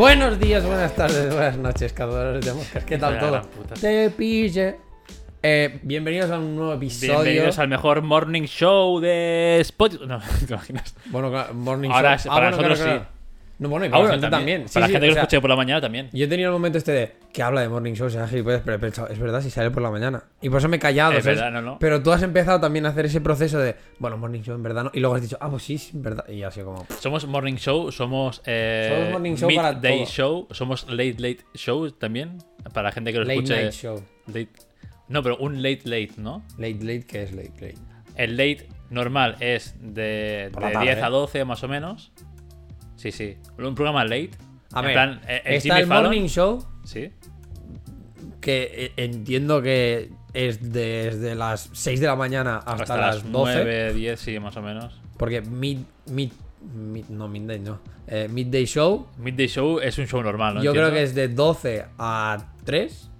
Buenos días, buenas tardes, buenas noches, cazadores de moscas. ¿Qué tal todo? Te pille. Eh, bienvenidos a un nuevo episodio. Bienvenidos al mejor morning show de Spotify. No, ¿te imaginas? Bueno, Morning Ahora, Show. para bueno, nosotros claro, sí. No, bueno, y Ah, para la gente también. Sí, para sí, la gente o que sea, lo escuche por la mañana también. Yo he tenido el momento este de que habla de Morning Show, sea gilipollas, pero he pensado, es verdad, si sale por la mañana. Y por eso me he callado, Es verdad, no, no. Pero tú has empezado también a hacer ese proceso de, bueno, Morning Show en verdad no. Y luego has dicho, ah, pues sí, sí, en verdad. Y sido como, Somos morning show, somos, eh, Somos morning show para todo. show, somos late late show también. Para la gente que lo late escuche. night show. late- No, pero un late late, ¿no? Late, late, ¿qué es late, late? El late normal es de, de tarde, 10 a ¿eh? 12 más o menos. Sí, sí. Un programa late. A En ver, plan, eh, el está Jimmy el Fallon- Morning Show, Sí. que eh, entiendo que es desde las 6 de la mañana hasta, Hasta, las las 12. 9, 10, sí, más o menos. Porque mid, mid, mid- no, midday, no. Eh, midday show, Midday Show es un show normal, ¿no? yo creo que Entiendo. es de 12 a 3.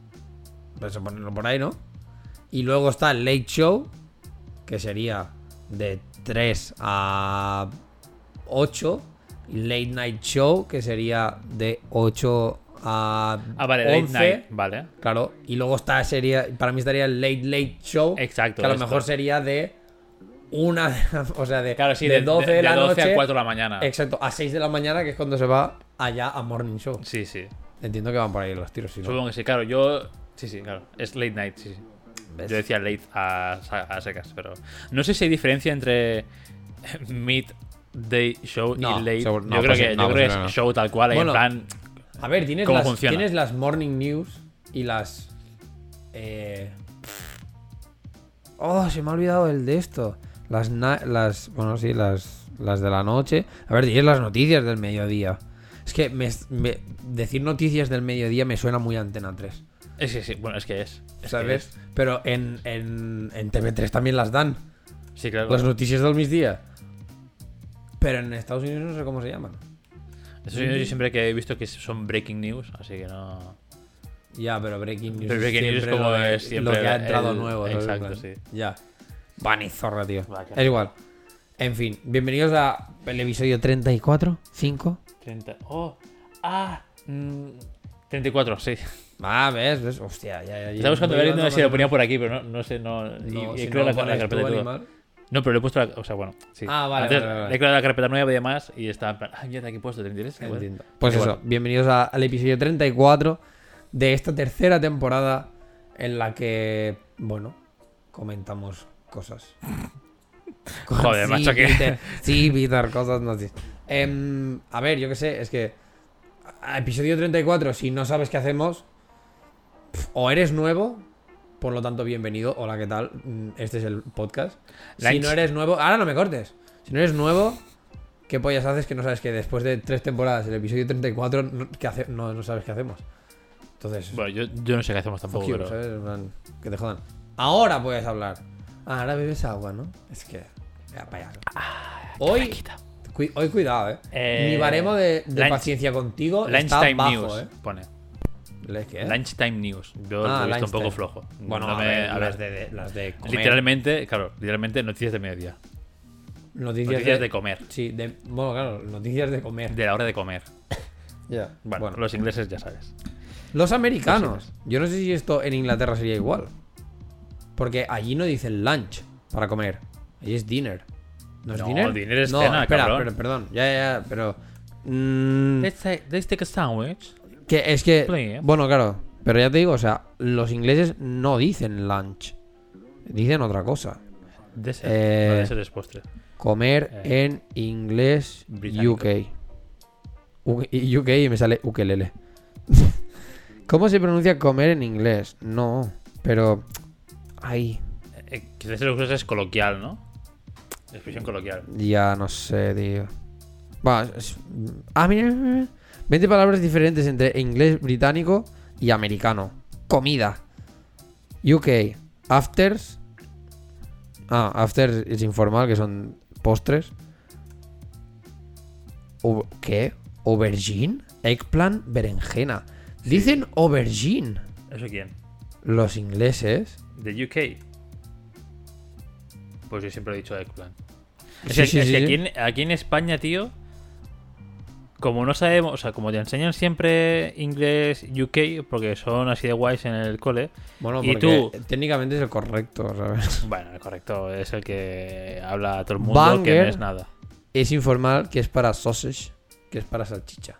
Pues a ponerlo por ahí, ¿no? Y luego está el late show, que sería de 3 a 8. Y late night show, que sería de 8 a Ah, vale, late 11. night. Vale. Claro, y luego está sería para mí estaría el late late show, Exacto, que a lo mejor sería de una, o sea, de, Claro, sí, de de, 12 de, de la 12 noche, a 4 de la mañana. exacto, a 6 de la mañana que es cuando se va allá a morning show. Sí, sí. Entiendo que van por ahí los tiros, si no. Supongo que sí, claro. Yo. Sí, sí, claro. Es late night, sí, sí. ¿Ves? Yo decía late a, a secas, pero. No sé si hay diferencia entre midday show No, y late. seguro- no, yo creo pues que, no, yo pues creo que no. es show tal cual. Bueno, en plan. A ver, tienes ¿Cómo las, funciona? tienes las morning news y las eh... Oh, se me ha olvidado el de esto. Las na- las bueno, sí, las las de la noche. A ver, tienes las noticias del mediodía. Es que me- me- decir noticias del mediodía me suena muy a Antena 3. Es que sí, bueno, es que es. es que ¿Sabes? es. Pero en, en, en TV3 también las dan. Sí, claro. Las noticias del misdía. Pero en Estados Unidos no sé cómo se llaman. Eso sí, yo siempre que he visto que son breaking news, así que no. Ya, pero Breaking News. Pero Breaking News siempre como lo, de- es siempre lo que ha entrado el- nuevo. exacto, sí. Ya. Van y zorra, tío. Va, Es igual. En fin, bienvenidos a el episodio 34, 5. 30. Oh, ah, mm, 34, sí. Ah, ves, ves. Hostia, ya, ya. ya. Estaba buscando ver sé si lo ponía por aquí, pero no, no sé, no. No, y si creo no la, la carpeta No, pero le he puesto la. O sea, bueno, sí. Ah, vale, Antes vale, vale. Le he creado la carpeta nueva y demás y estaba en plan. Ah, aquí he puesto 33. qué bueno. Entiendo. Pues Igual. eso, bienvenidos a- al episodio 34 de esta tercera temporada en la que, bueno, comentamos cosas. Joder, Sí, macho, que. Peter, sí, Peter, cosas no sí. Em, a ver, yo qué sé, es que a episodio 34, si no sabes qué hacemos, o eres nuevo, por lo tanto, bienvenido. Hola, ¿qué tal? Mm, Este es el podcast. Si no eres nuevo, ahora no me cortes. Si no eres nuevo, ¿qué pollas haces que no sabes que después de tres temporadas, el episodio 34, no, ¿qué hace- no, no sabes qué hacemos? Entonces, Bueno, yo, yo no sé qué hacemos tampoco, you, que te jodan. Ahora puedes hablar. Ah, ahora bebes agua, ¿no? Es que. Vea, payaso. Hoy, cui- hoy cuidado, eh. Eh, Mi baremo de, paciencia contigo está bajo, News. eh. Pone. ¿Le qué? Lunchtime News. Yo Ah, lo he visto un poco flojo. Bueno, No a me- ver, a las ver, de, de- las de comer. Literalmente, claro, literalmente noticias de mediodía. Noticias, Noticias de comer. Sí, de, bueno, claro, noticias de comer. De la hora de comer. Ya. Bueno, Bueno, los ingleses ya sabes. Los americanos. Yo no sé si esto en Inglaterra sería igual. Porque allí no dicen lunch para comer. Allí es dinner. ¿No es No, dinner? dinner es no, cena, espera, cabrón. pero- perdón. Ya, ya, ya, pero. mm, Let's take, let's take a sandwich. Que es que. Please. Bueno, claro. Pero ya te digo, o sea, los ingleses no dicen lunch. Dicen otra cosa. De ser, Eh, no, es postre. Comer Eh, en inglés británico. UK. UK y me sale ukelele. ¿Cómo se pronuncia comer en inglés? No, pero. Ay, Eh, ser es coloquial, ¿no? Expresión coloquial. ya no sé, tío. Va, ah, mira, mira, mira. 20 palabras diferentes entre inglés británico y americano. Comida. UK. Afters. Ah, afters es informal, que son postres. O- ¿Qué? ¿Aubergine? Eggplant, berenjena. Dicen aubergine. ¿Eso quién? Los ingleses. ¿De UK? Pues yo siempre he dicho eggplant. Sí, es que aquí en España, tío, como no sabemos, o sea, como te enseñan siempre inglés UK, porque son así de guays en el cole, Bueno, Y tú- técnicamente es el correcto, ¿sabes? bueno, el correcto es el que habla a todo el mundo, que Banger. no es nada. Es informal que es para sausage, que es para salchicha.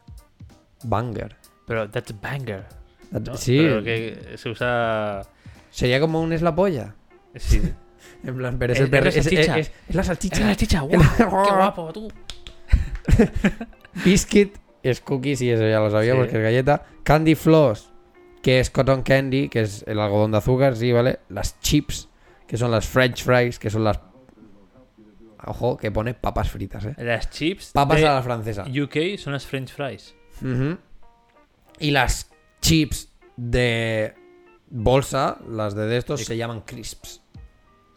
Banger. Pero that's banger. ¿no? Sí, Pero que se usa. sería como un es la polla. Sí. En plan, pero es, Es- el es la es- salchicha. es- la salchicha. ¡Es la chicha! ¡Guau! ¡Qué guapo tú! Biscuit es cookies y eso ya lo sabía Sí. porque es galleta. Candy floss, que es cotton candy, que es el algodón de azúcar, sí, ¿vale? Las chips, que son las french fries, que son las... Ojo, que pone papas fritas, ¿eh? Las chips Papas de a la francesa. UK son las French fries. Y las chips de bolsa, las de, de estos, se llaman crisps.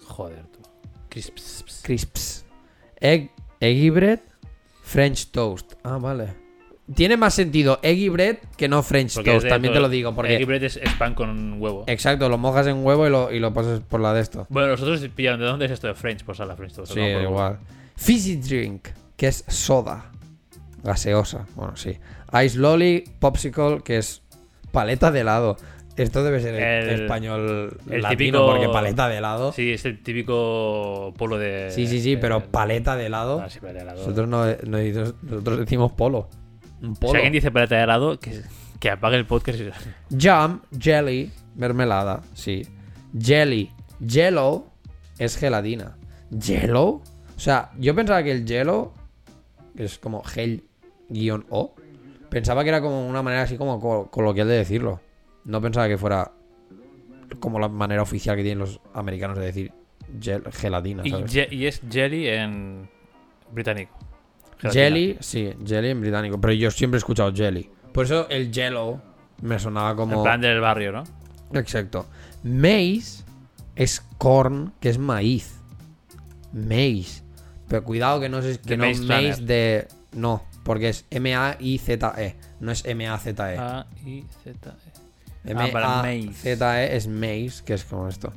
Joder, tú. Crisps. Crisps. Egg, eggy bread, French toast. Ah, vale. Tiene más sentido eggy bread que no French Porque es toast, de también te lo digo. Porque, Egg bread es, es pan con huevo. exacto, lo mojas en huevo y lo, y lo pasas por la de esto. Bueno, nosotros pillaron de dónde es esto de French, pues a la French toast. Sí, ¿no? Por- igual. Fizzy drink, que es soda. Gaseosa. Bueno, sí. Ice lolly, popsicle, que es paleta de helado. Esto debe ser el, El- español el latino, típico- porque paleta de helado. Sí, Sí, es el típico polo de. sí, sí, pero de- paleta de helado. Ah, sí, paleta de helado. Nosotros no, no decimos- nosotros decimos polo. Un Si alguien dice paleta de helado, que, que apague el podcast. Jam, jelly, mermelada, sí. Jelly, jello es gelatina. ¿Jello? O sea, yo pensaba que el jello, que es como gel-o, pensaba que era como una manera así como co- coloquial de decirlo. No pensaba que fuera como la manera oficial que tienen los americanos de decir gel- gelatina. Y, ¿sabes? je- y es jelly en británico. Gelatina. Jelly, sí, jelly en británico. Pero yo siempre he escuchado jelly. Por eso el jello me sonaba como. En plan del barrio, ¿no? Exacto. Maize es corn, que es maíz. Maize. Pero cuidado que no es que no Maze maize Runner. de. No, porque es M-A-I-Z-E. No es M-A-Z-E. A, I, Z, E. M-A-Z-E es maize, que es como esto.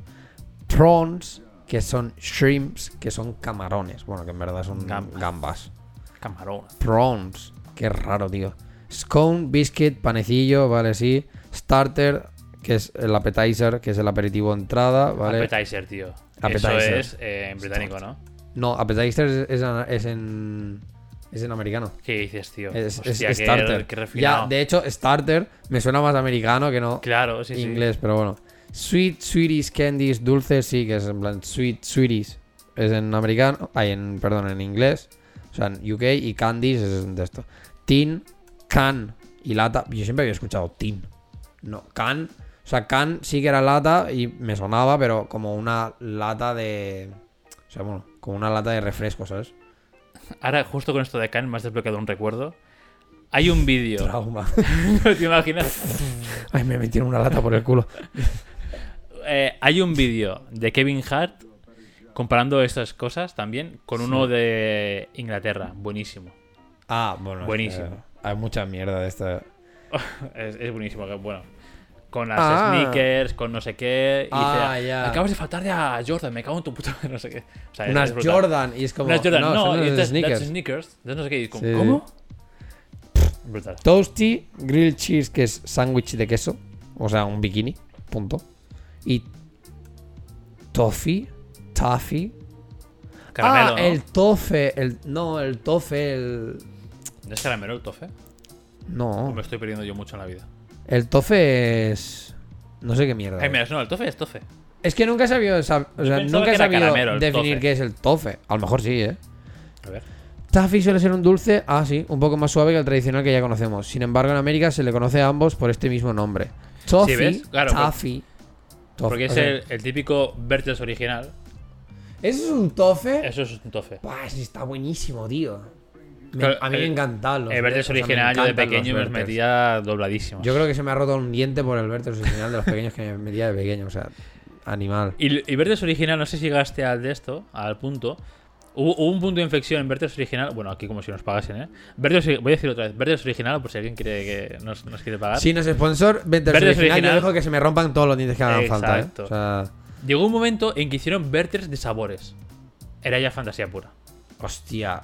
Prawns, que son shrimps, que son camarones. Bueno, que en verdad son Gambas. gambas. Camarón. Prawns. Qué raro, tío. Scone, biscuit, panecillo, vale, sí. Starter, que es el appetizer, que es el aperitivo entrada, ¿vale? Appetizer, tío. Appetizer. Eso es eh, en británico, ¿no? no, appetizer es, es en- es en. Es en americano. ¿Qué dices, tío? Es, Hostia, qué- starter. Qué, refinado. ya, de hecho, starter me suena más americano que no Claro, sí, sí. inglés, pero bueno. Sweet, sweeties, candies, dulces, sí, que es en plan sweet, sweeties. Es en americano, ay, en, perdón, en inglés. O sea, en UK y candies es de esto. Tin, can y lata. Yo siempre había escuchado tin. No, can. O sea, can sí que era lata y me sonaba, pero como una lata de. O sea, bueno, como una lata de refresco, ¿sabes? Ahora, justo con esto de Can, me has desbloqueado un recuerdo. Hay un vídeo. Trauma. ¿No te imaginas? Ay, me metieron una lata por el culo. Eh, hay un vídeo de Kevin Hart comparando estas cosas también con uno de Inglaterra. Buenísimo. Ah, bueno. es Buenísimo. que Hay mucha mierda de esta. Es, es buenísimo. que, Bueno, con las Ah. sneakers, con no sé qué. Y Ah, dice, ya. Acabas de faltar de a Jordan, me cago en tu puta. No sé qué. O sea, Unas. Jordan y es como. Unas Jordan, no, no, son y that's- sneakers. sneakers. That's no sé qué. y como, Sí. ¿Cómo? Brutal. Toasty, grilled cheese, que es sándwich de queso. O sea, un bikini. Punto. Y. Toffee. Toffee. Caramelo, ah, ¿no? el tofe. El, no, el tofe. El. ¿No es caramelo el tofe? No. O me estoy perdiendo yo mucho en la vida. El tofe es. No sé qué mierda. Ay, no, el tofe es tofe. Es que nunca he sabido. sab- o sea, nunca he sabido definir tofe. qué es el tofe. A lo mejor sí, ¿eh? A ver. Taffy suele ser un dulce, ah sí, un poco más suave que el tradicional que ya conocemos. Sin embargo, en América se le conoce a ambos por este mismo nombre. Toffee, ves? Claro, Taffy. Porque es el, el típico Vertex original. ¿Eso es un tofe? Eso es un tofe. Está buenísimo, tío. Me- Claro, a mí me el- encantan los El Vertex me original, yo de pequeño me los metía dobladísimos. Yo creo que se me ha roto un diente por el Vertex original de los pequeños que me metía de pequeño, o sea, animal. Y, y Vertex original, no sé si llegaste al de esto, al punto. Hubo, hubo un punto de inflexión en Vertex original. Bueno, aquí como si nos pagasen, ¿eh? Vertex, voy a decir otra vez. Vertex original, por si alguien quiere que nos, nos quiere pagar. Si nos sponsor Vertex Vertex original, yo original. dejo que se me rompan todos los dientes que hagan falta, ¿eh? Exacto. O sea, Llegó un momento en que hicieron Vertex de sabores. Era ya fantasía pura. hostia.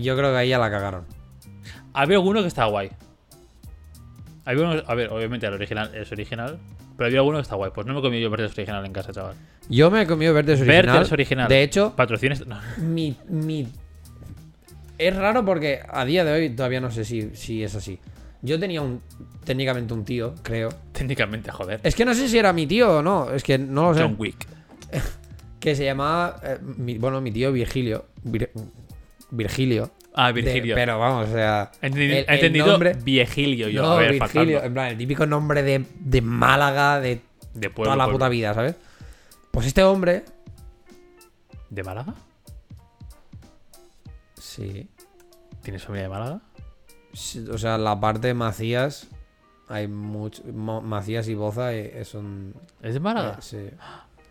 Yo creo que ahí ya la cagaron. Había alguno que estaba guay. Había uno, a ver, obviamente el original es original, pero había alguno que está guay. Pues no me he comido yo Verdes original en casa, chaval. Yo me he comido Verdes original. Verdes original. De hecho, Patrocines. no. mi, mi- Es raro porque a día de hoy todavía no sé si, si es así. Yo tenía un técnicamente un tío, creo. Técnicamente, joder. Es que no sé si era mi tío o no, es que no lo sé. John Wick. Que se llamaba, eh, mi- bueno, mi tío Virgilio. Vir- Virgilio. Ah, De- Virgilio. pero vamos, o sea. El- he el entendido nombre- Viejilio yo. No, a ver, Virgilio, en plan, el típico nombre de, de Málaga de De pueblo. toda la pueblo. puta vida, ¿sabes? Pues este hombre. ¿De Málaga? Sí. ¿Tienes familia de Málaga? Sí, O sea, la parte de Macías. Hay mucho. Macías y Boza eh, son. ¿Es de Málaga? eh, sí.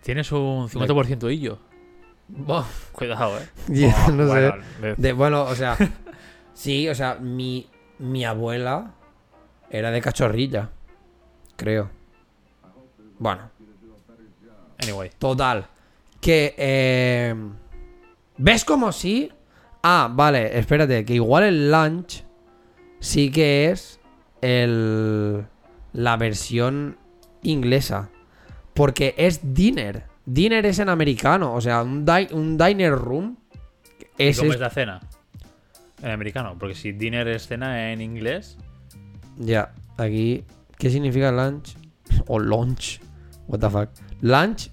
Tienes un 50% hillo. Cuidado, eh. no sé. Bueno, De- bueno, o sea. sí, o sea, mi, mi abuela era de cachorrilla. Creo. Bueno, Anyway. total. Que. eh, ¿Ves como sí? Ah, vale, espérate, que igual el lunch sí que es el. La versión inglesa. Porque es dinner. Dinner es en americano. O sea, un, di- un diner room. ¿Y Es, cómo es- es la cena? En americano. Porque si dinner es cena en inglés. Ya, aquí. ¿Qué significa lunch? O lunch. What the fuck. Lunch.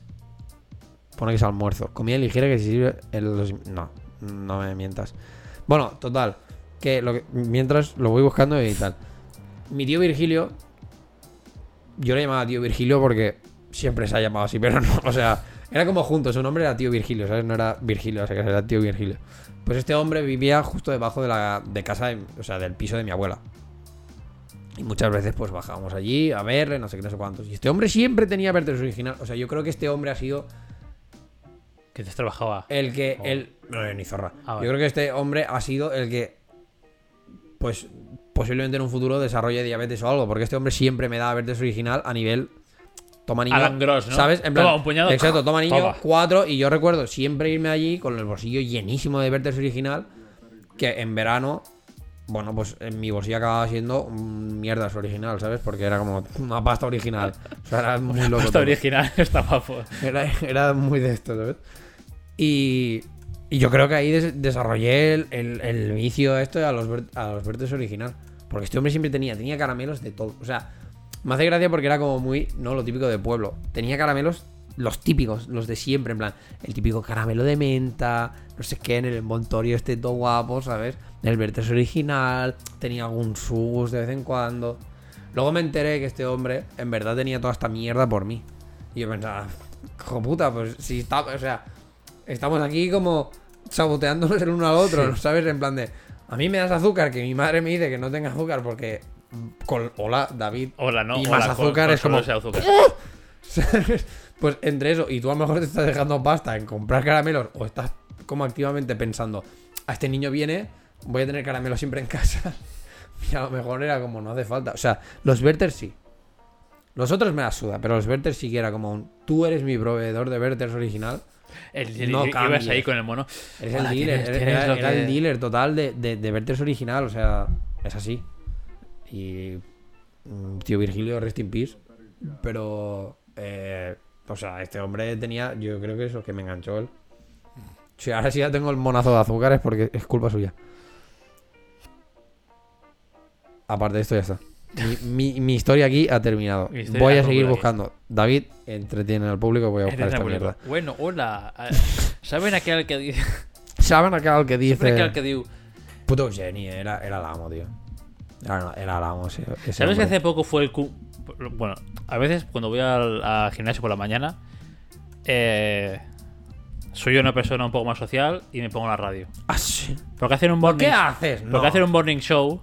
Pone que es almuerzo. Comida ligera que se sirve en los. No, no me mientas. Bueno, total. Que, lo que mientras lo voy buscando y tal. Mi tío Virgilio. Yo le llamaba tío Virgilio porque siempre se ha llamado así, pero no. O sea, era como juntos. Su nombre era tío Virgilio, ¿sabes? No era Virgilio, o sea, que era tío Virgilio. Pues este hombre vivía justo debajo de la de casa, de- o sea, del piso de mi abuela. Y muchas veces pues bajábamos allí a verle, no sé qué, no sé cuántos. Y este hombre siempre tenía Vertes original. O sea, yo creo que este hombre ha sido Que te trabajaba. el que... Oh. El, no, ni zorra. Ah, vale. Yo creo que este hombre ha sido el que... Pues posiblemente en un futuro desarrolle diabetes o algo. Porque este hombre siempre me da Vertes original a nivel... Toma niño. Alan Gross, ¿no? ¿Sabes? En plan, Toma, un puñado. Exacto, toma niño, Toma. cuatro. Y yo recuerdo siempre irme allí con el bolsillo llenísimo de Vertes original. Que en verano, bueno, pues en mi bolsillo acababa siendo mierdas original, ¿sabes? Porque era como una pasta original. O sea, era muy loco. Esta todo. original está guapo. Era, era muy de esto, ¿sabes? Y, y yo creo que ahí des- desarrollé el, el- el vicio a esto a los, a los vertes original. Porque este hombre siempre tenía, tenía caramelos de todo. O sea, me hace gracia porque era como muy, no lo típico de pueblo. Tenía caramelos, los típicos, los de siempre, en plan, el típico caramelo de menta, no sé qué, en el envoltorio este todo guapo, ¿sabes? El vertes original, tenía algún sus de vez en cuando. Luego me enteré que este hombre en verdad tenía toda esta mierda por mí. Y yo pensaba, hijo puta, pues si está, o sea, estamos aquí como saboteándonos el uno al otro, ¿no ¿sabes? En plan de, a mí me das azúcar, que mi madre me dice que no tenga azúcar porque, con, hola, David, Hola, no. Y hola, más azúcar es como- azúcar. ¿sabes? Pues entre eso y tú a lo mejor te estás dejando pasta en comprar caramelos o estás como activamente pensando, a este niño viene, voy a tener caramelos siempre en casa. Y a lo mejor era como, no hace falta. O sea, los Verters sí. Los otros me la suda, pero los Verters sí que era como un, tú eres mi proveedor de Verters original. El, el- No ibas ahí con el mono. Eres Hola, el dealer, tienes- era, tienes era- lo era que- el dealer total de, de, de Verters original, o sea, es así. Y mm, tío Virgilio, rest in peace. Pero, eh, o sea, este hombre tenía, yo creo que eso, que me enganchó él. Si ahora sí ya tengo el monazo de azúcar es porque es culpa suya. Aparte de esto ya está. Mi, mi- mi historia aquí ha terminado. Voy a seguir buscando. David, entretiene al público, voy a buscar esta mierda. Bueno, hola. Eh, ¿Saben aquel que dice? ¿Saben acá el que ¿Saben dice? aquel que diu? Puto Jenny, era, era el amo, tío. Era, era el amo, ese, ese ¿Sabes que hombre. hace poco fue el cu... Bueno, a veces cuando voy al, al gimnasio por la mañana, eh, soy una persona un poco más social y me pongo la radio. Ah, sí. Porque hacen un ¿Por morning, qué haces? porque hacen un morning show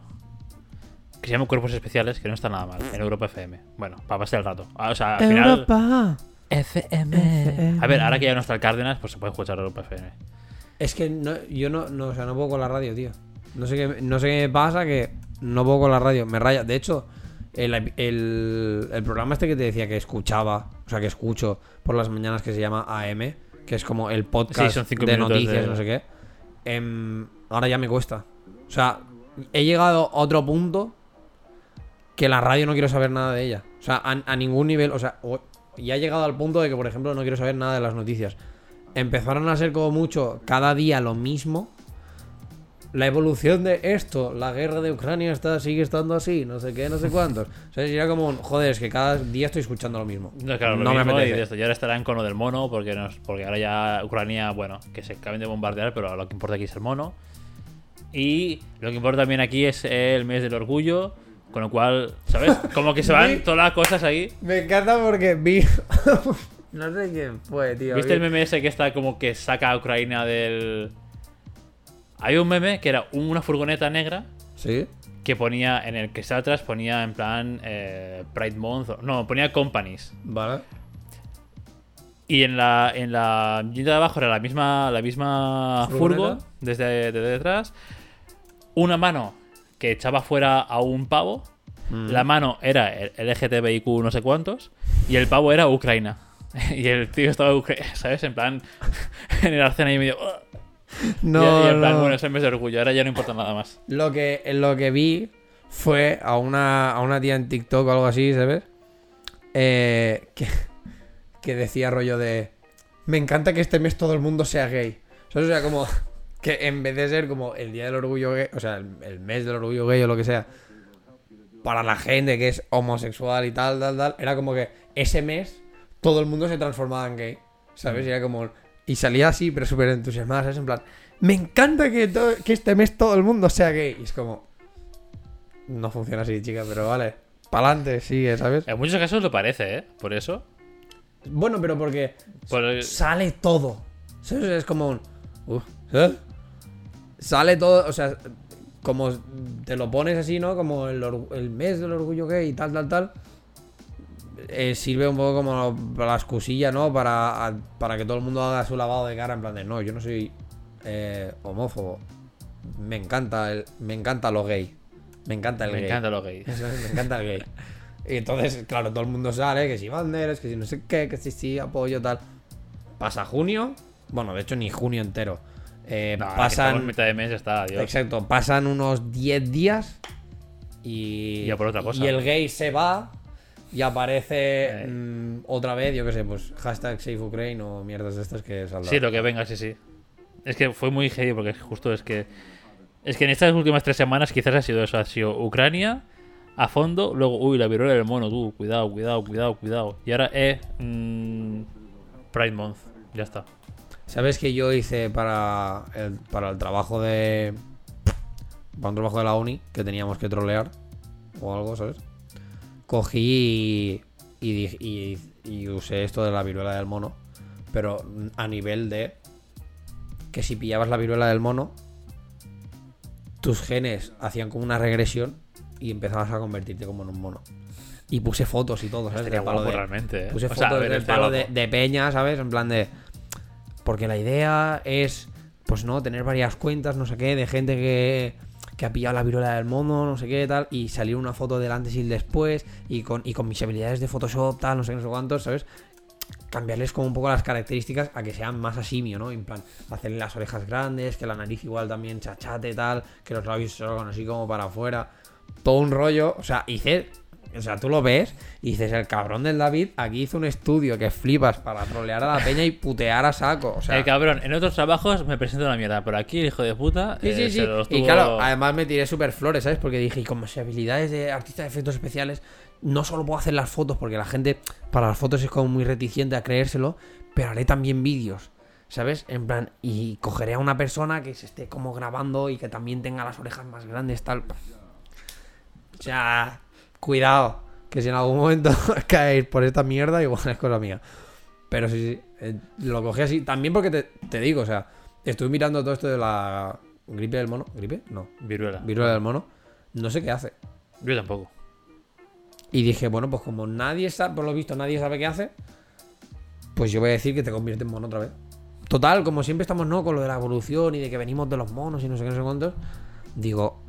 que se llama Cuerpos Especiales, que no está nada mal, en Europa FM. Bueno, para pasar el rato. Ah, O sea, al final... Europa. FM. A ver, ahora que ya no está el Cárdenas, pues se puede escuchar Europa FM. Es que no, yo no, no, o sea, no puedo con la radio, tío. No sé qué, no sé qué me pasa que no puedo con la radio. Me raya. De hecho, el, el, el programa este que te decía que escuchaba, o sea, que escucho por las mañanas que se llama AM, que es como el podcast Sí, de noticias, de- no sé qué. em, ahora ya me cuesta. O sea, he llegado a otro punto que la radio no quiero saber nada de ella. O sea, a, a ningún nivel. O sea, ya he llegado al punto de que, por ejemplo, no quiero saber nada de las noticias. Empezaron a ser como mucho cada día lo mismo. La evolución de esto, la guerra de Ucrania está, sigue estando así, no sé qué, no sé cuántos. O sea, era como, joder, es que cada día estoy escuchando lo mismo. No, claro, lo no me mismo y apetece. de esto. Y ahora estarán con lo del mono, porque, porque ahora ya Ucrania, bueno, que se acaben de bombardear, pero lo que importa aquí es el mono. Y lo que importa también aquí es el mes del orgullo, con lo cual, ¿sabes? Como que se van todas las cosas ahí. Me encanta porque vi. no sé quién fue, tío. ¿Viste el meme ese que está como que saca a Ucrania del. Hay un meme que era una furgoneta negra Sí. que ponía, en el que está atrás ponía en plan eh, Pride Month, no, ponía Companies. Vale. Y en la, en la de abajo era la misma, la misma furgo desde, desde detrás. Una mano que echaba fuera a un pavo. Mm. La mano era el LGTBIQ no sé cuántos. Y el pavo era Ucrania. Y el tío estaba, ¿sabes? En plan, en el arcén ahí medio... No, y, y en plan, no. bueno, ese mes de orgullo. Ahora ya no importa nada más. Lo que, lo que vi fue a una, a una tía en TikTok o algo así, ¿sabes? Eh, que, que decía rollo de... Me encanta que este mes todo el mundo sea gay. ¿Sabes? O sea, como que en vez de ser como el día del orgullo gay, o sea, el, el mes del orgullo gay o lo que sea, para la gente que es homosexual y tal, tal, tal, era como que ese mes todo el mundo se transformaba en gay. ¿Sabes? Y era como... Y salía así, pero súper entusiasmada, ¿sabes? En plan, me encanta que, to- que este mes todo el mundo sea gay. Y es como... No funciona así, chica, pero vale. Pa'lante, sigue, ¿sabes? En muchos casos lo parece, ¿eh? Por eso. Bueno, pero porque Por el- sale todo. ¿Sabes? Es como un... Uf, ¿eh? Sale todo, o sea, como te lo pones así, ¿no? Como el, el mes del orgullo gay y tal, tal, tal. Eh, sirve un poco como la excusilla, ¿no? Para, a- para que todo el mundo haga su lavado de cara en plan de, no, yo no soy eh, homófobo. Me encanta el, me encanta lo gay. Me encanta el me gay. encanta lo gay. Eso me encanta el gay. Y entonces, claro, todo el mundo sale, que si banderas, que si no sé qué, que si sí, apoyo, tal. Pasa junio, bueno, de hecho ni junio entero. Eh, No, pasan, mitad de mes está, exacto, pasan unos 10 días y, por otra cosa. y el gay se va y aparece Eh. mm, otra vez, yo qué sé, pues hashtag Save Ukraine o mierdas de estas que saldrán. Sí, lo que venga, sí, sí. Es que fue muy heavy porque justo es que. Es que en estas últimas tres semanas quizás ha sido eso. Ha sido Ucrania a fondo, luego, uy, la viruela del mono, tú, cuidado, cuidado, cuidado, cuidado. Y ahora, eh, mm, Pride Month, ya está. ¿Sabes que yo hice para el, para el trabajo de. Para un trabajo de la uni que teníamos que trolear o algo, ¿sabes? Cogí y, y, y- y usé esto de la viruela del mono, pero a nivel de que si pillabas la viruela del mono, tus genes hacían como una regresión y empezabas a convertirte como en un mono. Y puse fotos y todo, ¿sabes? Estaría Del palo guapo de- realmente, eh. Puse O fotos del palo de peña, ¿sabes? En plan de. Porque la idea es, pues no, tener varias cuentas, no sé qué, de gente que, que ha pillado la viruela del mono, no sé qué, tal, y salir una foto del antes y el después, y con, y con mis habilidades de Photoshop, tal, no sé qué, no sé cuántos, ¿sabes? Cambiarles como un poco las características a que sean más asimio, ¿no? En plan, hacerle las orejas grandes, que la nariz igual también chachate, tal, que los labios se así como para afuera. Todo un rollo, o sea, hice o sea, tú lo ves y dices, el cabrón del David aquí hizo un estudio que flipas para trolear a la peña y putear a saco. O sea, el cabrón, en otros trabajos me presento una mierda, pero aquí el hijo de puta. sí, eh, sí, se sí. los Y claro, además me tiré súper flores, ¿sabes? Porque dije, y con mis habilidades de artista de efectos especiales, no solo puedo hacer las fotos, porque la gente para las fotos es como muy reticente a creérselo, pero haré también vídeos. ¿Sabes? En plan, y cogeré a una persona que se esté como grabando y que también tenga las orejas más grandes, tal. O sea, cuidado, que si en algún momento caéis por esta mierda, igual es cosa mía. Pero sí, sí, eh, lo cogí así. También porque te, te digo, o sea, estuve mirando todo esto de la gripe del mono. ¿Gripe? No. Viruela. Viruela del mono. No sé qué hace. Yo tampoco. Y dije, bueno, pues como nadie sabe, por lo visto, nadie sabe qué hace, pues yo voy a decir que te convierte en mono otra vez. Total, como siempre estamos, ¿no? Con lo de la evolución y de que venimos de los monos y no sé qué, no sé cuántos. Digo,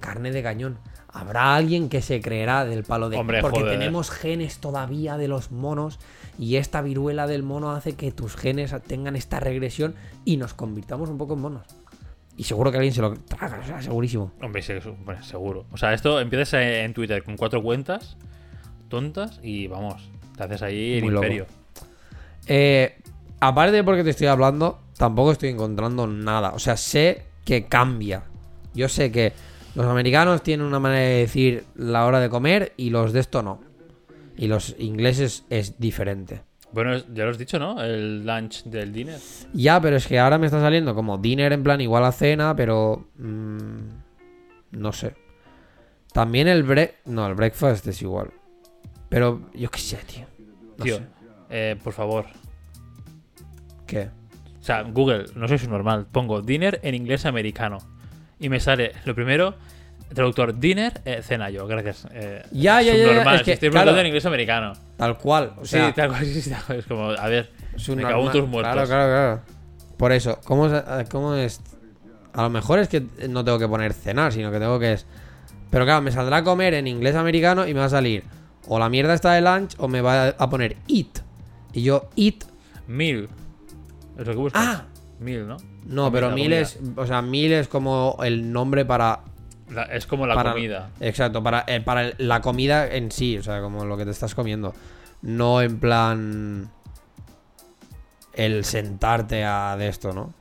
carne de cañón. Habrá alguien que se creerá del palo de Hombre, porque joder. tenemos genes todavía de los monos y esta viruela del mono hace que tus genes tengan esta regresión y nos convirtamos un poco en monos. y seguro que alguien se lo traga, o sea, segurísimo. Hombre, seguro. O sea, esto empiezas en Twitter con cuatro cuentas tontas y vamos, te haces ahí el Muy imperio. Eh, aparte de porque te estoy hablando, tampoco estoy encontrando nada. O sea, sé que cambia. Yo sé que los americanos tienen una manera de decir la hora de comer y los de esto no. Y los ingleses es diferente. Bueno, ya lo has dicho, ¿no? El lunch del dinner. Ya, pero es que ahora me está saliendo como dinner en plan igual a cena, pero... mm, no sé. También el break... No, el breakfast es igual. Pero yo qué sé, tío. No Tío, sé. eh, por favor. ¿Qué? O sea, Google, no soy normal. Pongo dinner en inglés americano. Y me sale, lo primero, traductor dinner, eh, cena yo, gracias. Eh, Ya, ya, ya, ya, subnormal, es que, estoy claro. preguntando en inglés americano. Tal cual. O sea, sí, tal cual, sí, sí, tal cual. Es como, a ver, me cago en tus muertos. Claro, claro, claro. Por eso, ¿cómo es, eh, cómo es? A lo mejor es que no tengo que poner cenar, sino que tengo que es. Pero claro, me saldrá comer en inglés americano y me va a salir o la mierda está de lunch o me va a poner eat. Y yo eat. Meal. Es lo que buscas. Ah. Meal, ¿no? No, pero mil es. O sea, mil es como el nombre para. La- es como la para- comida. Exacto, para, eh, para la comida en sí, o sea, como lo que te estás comiendo. No en plan. El sentarte a de esto, ¿no?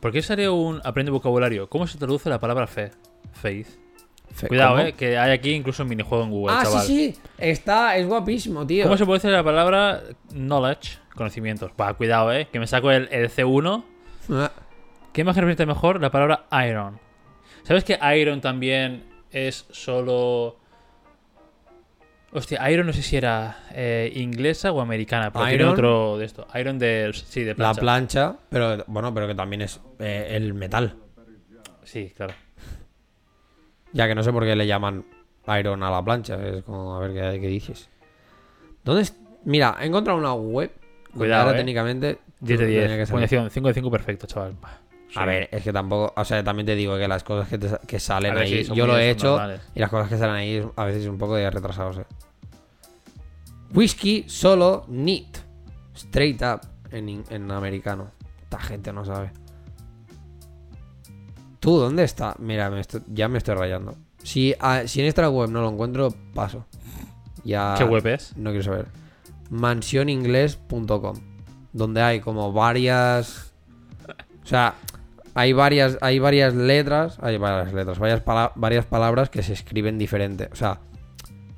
¿Por qué sería un aprende vocabulario? ¿Cómo se traduce la palabra fe? Faith. Fe- Cuidado, ¿cómo? eh, que hay aquí incluso un minijuego en Google, Ah, chaval. sí, sí. Está, es guapísimo, tío. ¿Cómo se puede decir la palabra knowledge? Conocimientos. Va, cuidado, eh, que me saco el, el C1. Ah, ¿Qué imagen representa mejor la palabra iron? ¿Sabes que iron también es solo. Hostia, iron no sé si era eh, inglesa o americana, pero tiene Iron. otro de esto. Iron de. Sí, de La plancha. plancha, pero bueno, pero que también es eh, el metal. Sí, claro. Ya que no sé por qué le llaman iron a la plancha. Es como, a ver qué, qué dices. ¿Dónde es? Mira, he encontrado una web. Cuidado, ahora eh. técnicamente. 10 de tenía que 10. salir. Puntuación 5 de 5 perfecto, chaval. A ver, es que tampoco. O sea, también te digo que las cosas que, te que salen ver, ahí. sí, yo lo he hecho. normales. Y las cosas que salen ahí a veces un poco de retrasados, eh. Whisky solo neat. Straight up en, en americano. Esta gente no sabe. ¿Tú dónde está? Mira, me estoy- ya me estoy rayando. Si, ah, si en esta web no lo encuentro, paso. Ya. ¿Qué web es? No quiero saber. Mansioningles.com. Donde hay como varias. O sea, hay varias, hay varias letras. Hay varias letras, varias, pala- varias palabras que se escriben diferente. O sea,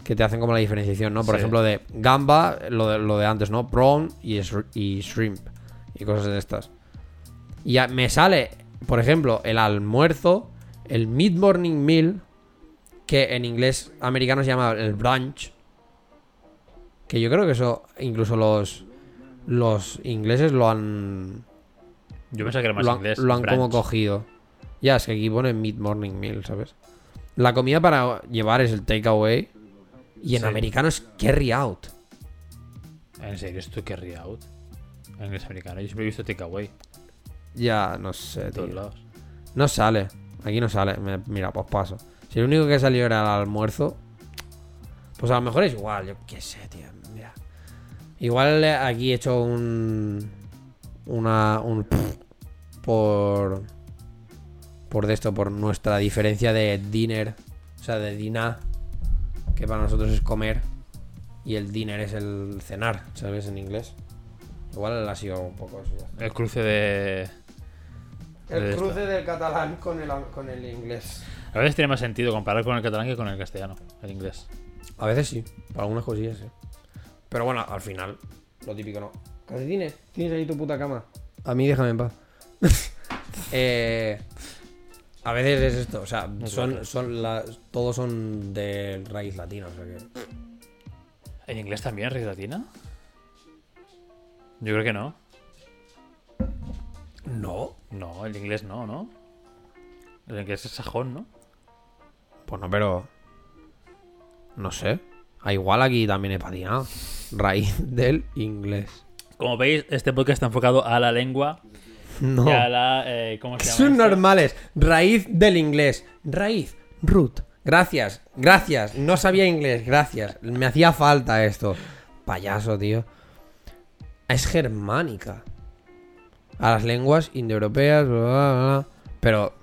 que te hacen como la diferenciación, ¿no? Por Sí. ejemplo, de gamba, lo de, lo de antes, ¿no? Prawn y, y shrimp. Y cosas de estas. Y me sale, por ejemplo, el almuerzo, el mid-morning meal, que en inglés americano se llama el brunch. Que yo creo que eso, incluso los, los ingleses lo han, Yo pensaba que era más lo han, inglés. lo han como cogido. Ya, es que aquí pone mid-morning meal, ¿sabes? La comida para llevar es el takeaway. Y en Sí. americano es carry out. ¿En serio esto carry out? En inglés americano. Yo siempre he visto takeaway. Ya, no sé, todos tío. lados. No sale. Aquí no sale. Mira, pues paso. Si lo único que salió era el almuerzo, pues a lo mejor es igual. Yo qué sé, tío. Igual eh, aquí he hecho un. Una. Un. Por. Por de esto, por nuestra diferencia de dinner. O sea, de dinar. Que para nosotros es comer. Y el dinner es el cenar, ¿sabes? En inglés. Igual ha sido un poco eso ya. El cruce de. El cruce del catalán con el, con el inglés. A veces tiene más sentido comparar con el catalán que con el castellano, el inglés. A veces sí, para algunas cosillas sí. Pero bueno, al final, lo típico no. Calcetines, tienes ahí tu puta cama. A mí déjame en paz. eh, a veces es esto, o sea, son, son las, todos son de raíz latina, o sea que. ¿En inglés también, raíz latina? Yo creo que no. No. No, el inglés no, ¿no? El inglés es sajón, ¿no? Pues no, pero. No sé. Ah, igual aquí también he patinado. Raíz del inglés. Como veis, este podcast está enfocado a la lengua No. y a la. eh, ¿Cómo se llama? Son esto? normales. Raíz del inglés. Raíz. Root. Gracias. Gracias. No sabía inglés. Gracias. Me hacía falta esto. Payaso, tío. Es germánica. A las lenguas indoeuropeas. bla, bla, bla. Pero.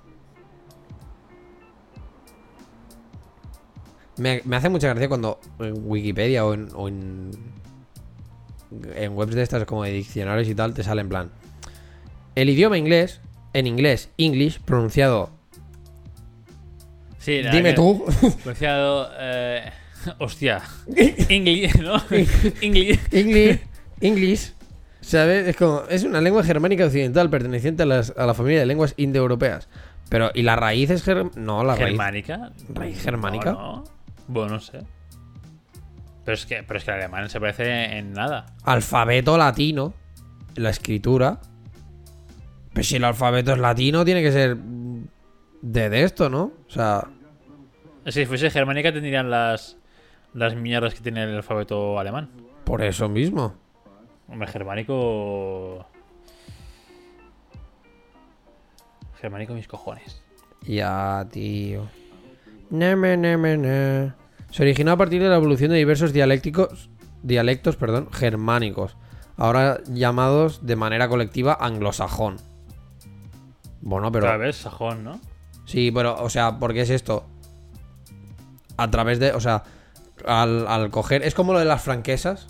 Me, me hace mucha gracia cuando en Wikipedia o en, o en. en webs de estas como de diccionarios y tal, te sale en plan. El idioma inglés, en inglés, English, pronunciado. Sí, la Dime que- tú. Pronunciado. Eh, hostia. English, ¿no? English. English. English. ¿Sabes? Es como. Es una lengua germánica occidental perteneciente a, las- a la familia de lenguas indoeuropeas. Pero, ¿y la raíz es germ- No, la raíz. ¿Germánica? ¿Raíz germánica? No, no. Bueno, no sé. Pero es que, pero es que el alemán se parece en nada. Alfabeto latino. La escritura. Pero si el alfabeto es latino, tiene que ser. De, de esto, ¿no? O sea. Si fuese germánica tendrían las, las mierdas que tiene el alfabeto alemán. Por eso mismo. Hombre, germánico... Germánico mis cojones. Ya, tío. Neme, neme, ne. Se originó a partir de la evolución de diversos dialécticos, dialectos perdón, germánicos, ahora llamados de manera colectiva anglosajón. Bueno, pero... Otra vez, sajón, ¿no? Sí, pero, o sea, ¿por qué es esto? A través de, o sea, al, al coger... Es como lo de las franquesas.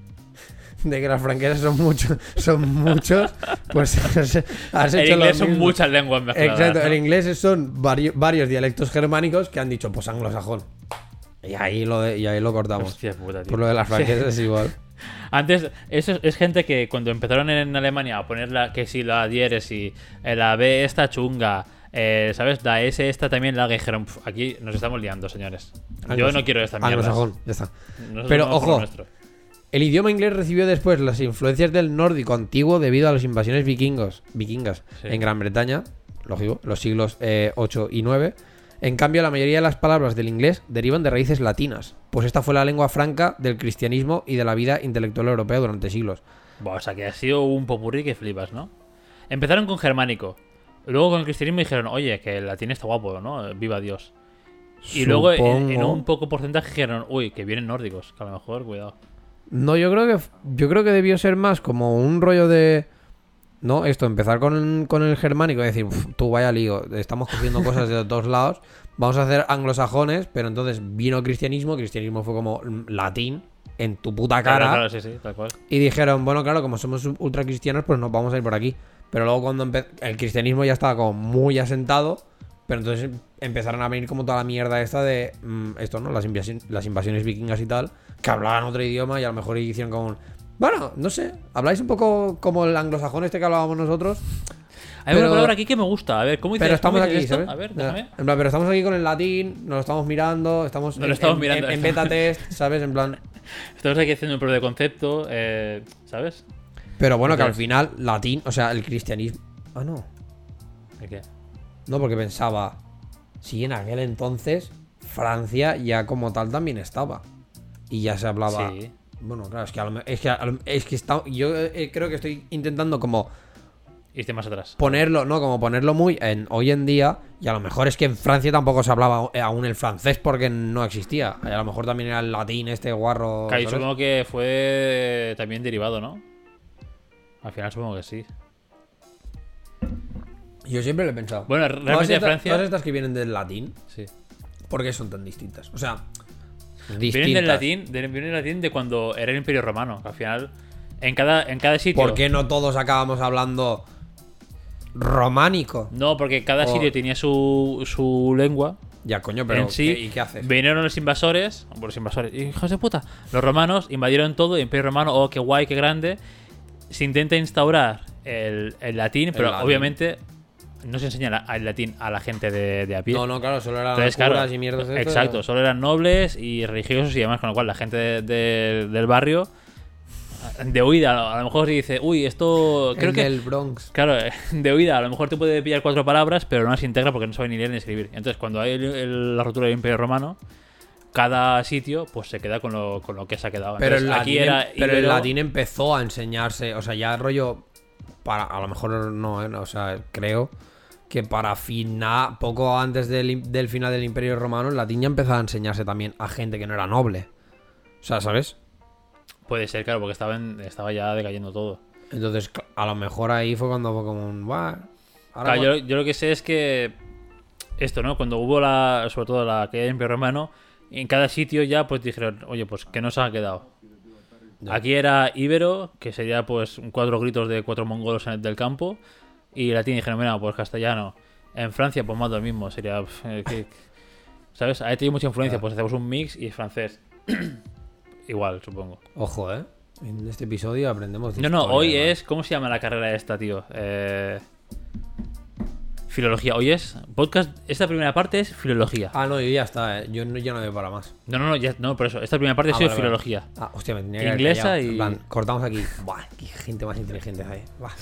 de que las franquesas son muchos, son muchos, pues has, hecho lo inglés son muchas lenguas mezcladas. Exacto, ¿no? en inglés son vari- varios dialectos germánicos que han dicho, pues anglosajón. Y ahí lo, de- y ahí lo cortamos. Hostia puta, tío. Por lo de las franquesas es igual. Antes, eso es, es gente que cuando empezaron en Alemania a poner la, que si la diéresis, eh, la B esta chunga, eh, ¿sabes? La S esta también la dijeron, "Pf, aquí nos estamos liando, señores. Yo no quiero esta mierda. Anglosajón, ya está. Nosotros Pero, ojo. El idioma inglés recibió después las influencias del nórdico antiguo debido a las invasiones vikingos, vikingas Sí. en Gran Bretaña, lógico, los siglos eh, 8 y 9. En cambio, la mayoría de las palabras del inglés derivan de raíces latinas, pues esta fue la lengua franca del cristianismo y de la vida intelectual europea durante siglos. Buah, o sea que ha sido un popurrí que flipas, ¿no? Empezaron con germánico. Luego con el cristianismo dijeron, oye, que el latín está guapo, ¿no? Viva Dios. Y luego en, en Supongo- un poco porcentaje dijeron, uy, que vienen nórdicos, que a lo mejor, cuidado. No, yo creo que yo creo que debió ser más como un rollo de no, esto empezar con, con el germánico y decir, "Uf, tú vaya lío, estamos cogiendo cosas de todos lados, vamos a hacer anglosajones, pero entonces vino el cristianismo, cristianismo fue como latín en tu puta cara Claro, claro, sí, sí, tal cual. y dijeron, bueno, claro, como somos ultra cristianos, pues nos vamos a ir por aquí. Pero luego cuando el cristianismo ya estaba como muy asentado, pero entonces empezaron a venir como toda la mierda esta de mm, esto, ¿no? Las, invasi- las invasiones vikingas y tal, que hablaban otro idioma y a lo mejor hicieron como un... Bueno, no sé, habláis un poco como el anglosajón este que hablábamos nosotros, Hay Pero- una palabra aquí que me gusta. A ver, ¿cómo dices, pero estamos cómo dices aquí? ¿sabes? A ver, déjame. En plan, pero estamos aquí con el latín, nos lo estamos mirando, estamos, Nos lo estamos en, mirando. en- en beta test, ¿sabes? En plan... Estamos aquí haciendo un prueba de concepto, eh, ¿sabes? Pero bueno, que al final, latín, o sea, el cristianismo... Ah, no. ¿De qué? No, porque pensaba, si en aquel entonces Francia ya como tal también estaba. Y ya se hablaba. Sí. Bueno, claro, es que, a lo es que, a lo- es que está, yo eh, creo que estoy intentando como Irte más atrás. ponerlo, no, como ponerlo muy en hoy en día. Y a lo mejor es que en Francia tampoco se hablaba eh, aún el francés porque no existía. Y a lo mejor también era el latín este guarro. ¿sabes? supongo que fue también derivado, ¿no? Al final supongo que sí. Yo siempre lo he pensado. Bueno, Todas realmente estas- Francia... Todas estas que vienen del latín, Sí. ¿por qué son tan distintas? O sea, Vienen del latín, de- vienen del latín de cuando era el Imperio Romano. Al final, en cada, en cada sitio. ¿Por qué no todos acabamos hablando románico? No, porque cada O- sitio tenía su, su lengua. Ya, coño, pero en sí, ¿qué- ¿y qué haces? Vinieron los invasores, bueno, los invasores, hijos de puta, los romanos invadieron todo, Imperio Romano, oh, qué guay, qué grande. Se intenta instaurar el, el latín, pero latín. obviamente no se enseña el latín a la gente de, de a pie. No, no, claro, solo eran Entonces, curas claro, y mierdas de estas. exacto, solo eran nobles y religiosos y demás, con lo cual la gente de- de- del barrio, de oída, a lo mejor dice, uy, esto El creo que... del Bronx. Claro, de oída, a lo mejor te puede pillar cuatro palabras, pero no las integra porque no sabe ni leer ni escribir. Entonces, cuando hay el- el- la rotura del Imperio Romano, cada sitio pues se queda con lo, con lo que se ha quedado. Pero, el Entonces, latín, aquí era pero el latín empezó a enseñarse, o sea, ya rollo para a lo mejor no, eh, no, o sea, creo que para final poco antes del, del final del Imperio Romano el latín ya empezaba a enseñarse también a gente que no era noble. O sea, ¿sabes? Puede ser, claro, porque estaba, en- estaba ya decayendo todo. Entonces, a lo mejor ahí fue cuando fue como un "Buah, Ahora Claro, yo, yo lo que sé es que esto, ¿no? Cuando hubo la, sobre todo la caída del Imperio Romano, en cada sitio ya pues dijeron, oye, pues que nos ha quedado. Ya. Aquí era íbero, que sería pues cuatro gritos de cuatro mongolos en el del campo, y latín dijeron, mira, pues castellano. En Francia, pues más lo mismo, sería... eh, ¿Sabes? Ahí tiene mucha influencia, pues hacemos un mix y es francés. Igual, supongo. Ojo, ¿eh? En este episodio aprendemos de No, no, hoy es. ¿Cómo se llama la carrera esta, tío? Eh, filología. Hoy es. Podcast. Esta primera parte es filología. Ah, no, yo ya está, ¿eh? Yo no, ya no voy para más. No, no, no, ya, no, por eso. Esta primera parte Ah, vale, vale. filología. Ah, hostia, me tenía que Inglesa y- plan, cortamos aquí. Buah, qué gente más inteligente hay. Buah.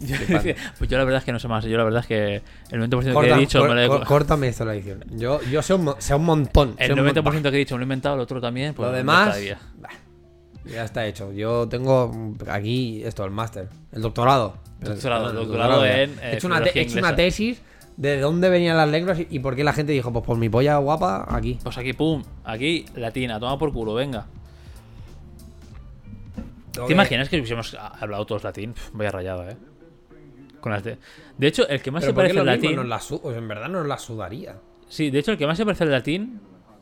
pues yo la verdad es que no sé más. Yo la verdad es que el 90% que Corta- he dicho cor- me lo he- cor- córtame esto la edición. Yo, yo sé, un, sé un montón. El un mon- 90% que he dicho me lo he inventado, el otro también. Pues Lo demás, bah, ya está hecho. Yo tengo aquí esto, el máster, el doctorado. Doctorado, El doctorado en, eh, He hecho, una, te- he hecho una tesis de dónde venían las lenguas y, y por qué la gente dijo, pues por mi polla guapa, aquí. Pues aquí, pum. Aquí, latina. Toma por culo, venga. ¿Te que- imaginas que hubiésemos hablado todos latín? Pf, Vaya rayado, eh. Con las de... de hecho, el que más se ¿por qué parece al latín. Nos la su- pues en verdad nos la sudaría. Sí, de hecho, el que más se parece al latín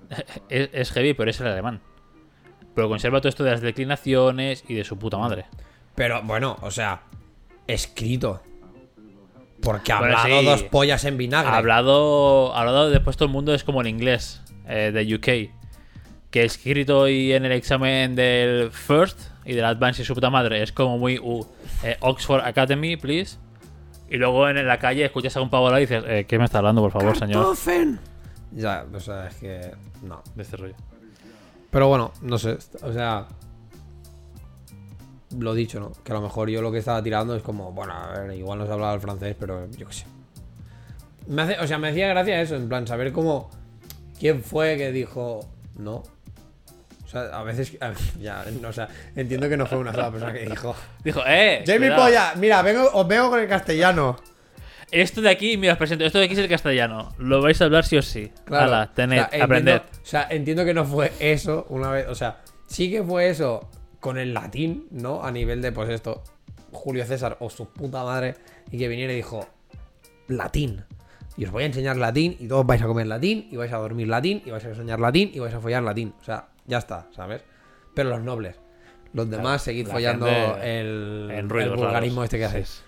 es, es heavy, pero es el alemán. Pero conserva todo esto de las declinaciones y de su puta madre. Pero bueno, o sea, escrito. Porque ha Bueno, hablado sí. dos pollas en vinagre. Ha hablado, ha hablado después todo el mundo es como el inglés eh, de UK. Que escrito y en el examen del First y del Advanced y su puta madre es como muy uh, eh, Oxford Academy, please. Y luego en la calle escuchas a un pavo hablar y dices, eh, ¿qué me está hablando, por favor, señor? Kartoffeln. Ya, o sea, es que. No. De este rollo. Pero bueno, no sé. O sea. Lo dicho, ¿no? Que a lo mejor yo lo que estaba tirando es como, bueno, a ver, igual no se hablaba el francés, pero yo qué sé. Me hace, o sea, me hacía gracia eso, en plan, saber cómo. ¿Quién fue que dijo no? Sea, a veces. a- ya, no, o sea, entiendo que no fue una sola persona que dijo. Dijo, eh. Jamie. Polla, mira, vengo, os vengo con el castellano. Esto de aquí, mira, os presento. Esto de aquí es el castellano. Lo vais a hablar sí o sí. Claro. Hala, tened, O sea, entiendo- aprended. O sea, entiendo que no fue eso una vez. O sea, sí que fue eso con el latín, ¿no? A nivel de, pues esto, Julio César o su puta madre, y que viniera y dijo, latín. Y os voy a enseñar latín, y todos vais a comer latín, y vais a dormir latín, y vais a soñar latín, y vais a follar latín. O sea, ya está, ¿sabes? Pero los nobles. Los demás, seguid la follando gente el, vulgarismo raros. este que Sí. hacéis.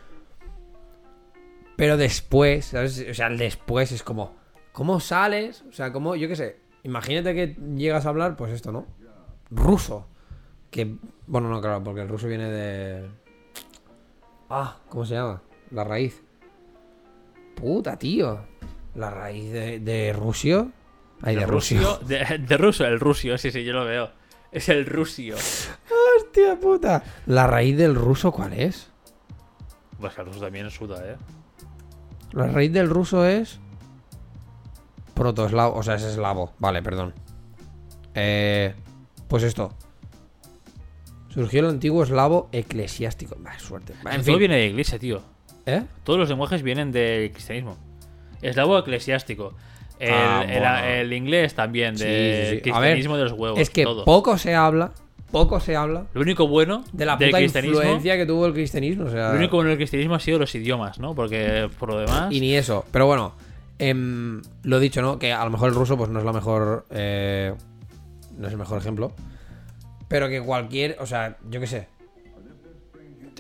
Pero después, ¿sabes? O sea, el después es como, ¿cómo sales? O sea, como, yo qué sé, imagínate que llegas a hablar, pues esto, ¿no? Ruso. Que, bueno, no, claro, porque el ruso viene de... Ah, ¿cómo se llama? La raíz. Puta, tío. La raíz de, de rusio. Ay, de, rusio. De, de ruso, el rusio, sí, sí, yo lo veo. Es el rusio. Hostia puta. La raíz del ruso, ¿cuál es? Pues que el ruso también suda, eh. La raíz del ruso es. Protoeslavo, o sea, es eslavo. Vale, perdón. Eh, pues esto. Surgió el antiguo eslavo eclesiástico. Bah, suerte. Bah, en Todo fin. viene de iglesia, tío. ¿Eh? Todos los lenguajes vienen del cristianismo. Eslavo eclesiástico. El, Ah, el- bueno. el inglés también, Sí, del sí, sí. A ver, cristianismo de los huevos. es que todo. poco se habla. Poco se habla Lo único bueno de la del puta cristianismo. influencia que tuvo el cristianismo. O sea, Lo único bueno del cristianismo ha sido los idiomas, ¿no? Porque por lo demás. Y ni eso. Pero bueno, em, lo dicho, ¿no? Que a lo mejor el ruso pues no es la mejor... eh, no es el mejor ejemplo. Pero que cualquier... O sea, yo qué sé.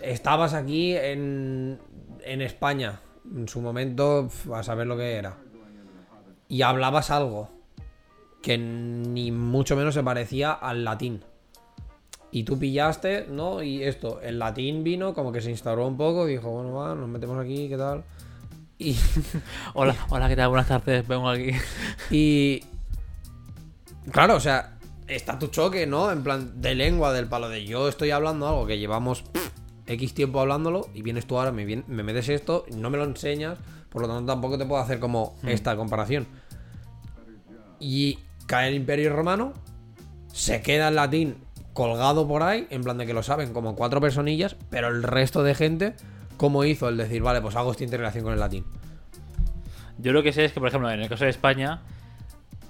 Estabas aquí en, en España. En su momento, a saber lo que era. Y hablabas algo que ni mucho menos se parecía al latín. Y tú pillaste, ¿no? Y esto, el latín vino, como que se instauró un poco, dijo, bueno, va, nos metemos aquí, ¿qué tal? Y, Hola, hola, ¿qué tal? Buenas tardes, vengo aquí. y claro, o sea, está tu choque, ¿no? En plan, de lengua, del palo de yo estoy hablando algo que llevamos pff, X tiempo hablándolo y vienes tú ahora, me, vien- me metes esto, no me lo enseñas, por lo tanto tampoco te puedo hacer como esta comparación. Y cae el Imperio Romano, se queda el latín colgado por ahí, en plan de que lo saben como cuatro personillas, pero el resto de gente, ¿cómo hizo el decir, vale, pues hago esta integración con el latín? Yo lo que sé es que, por ejemplo, en el caso de España,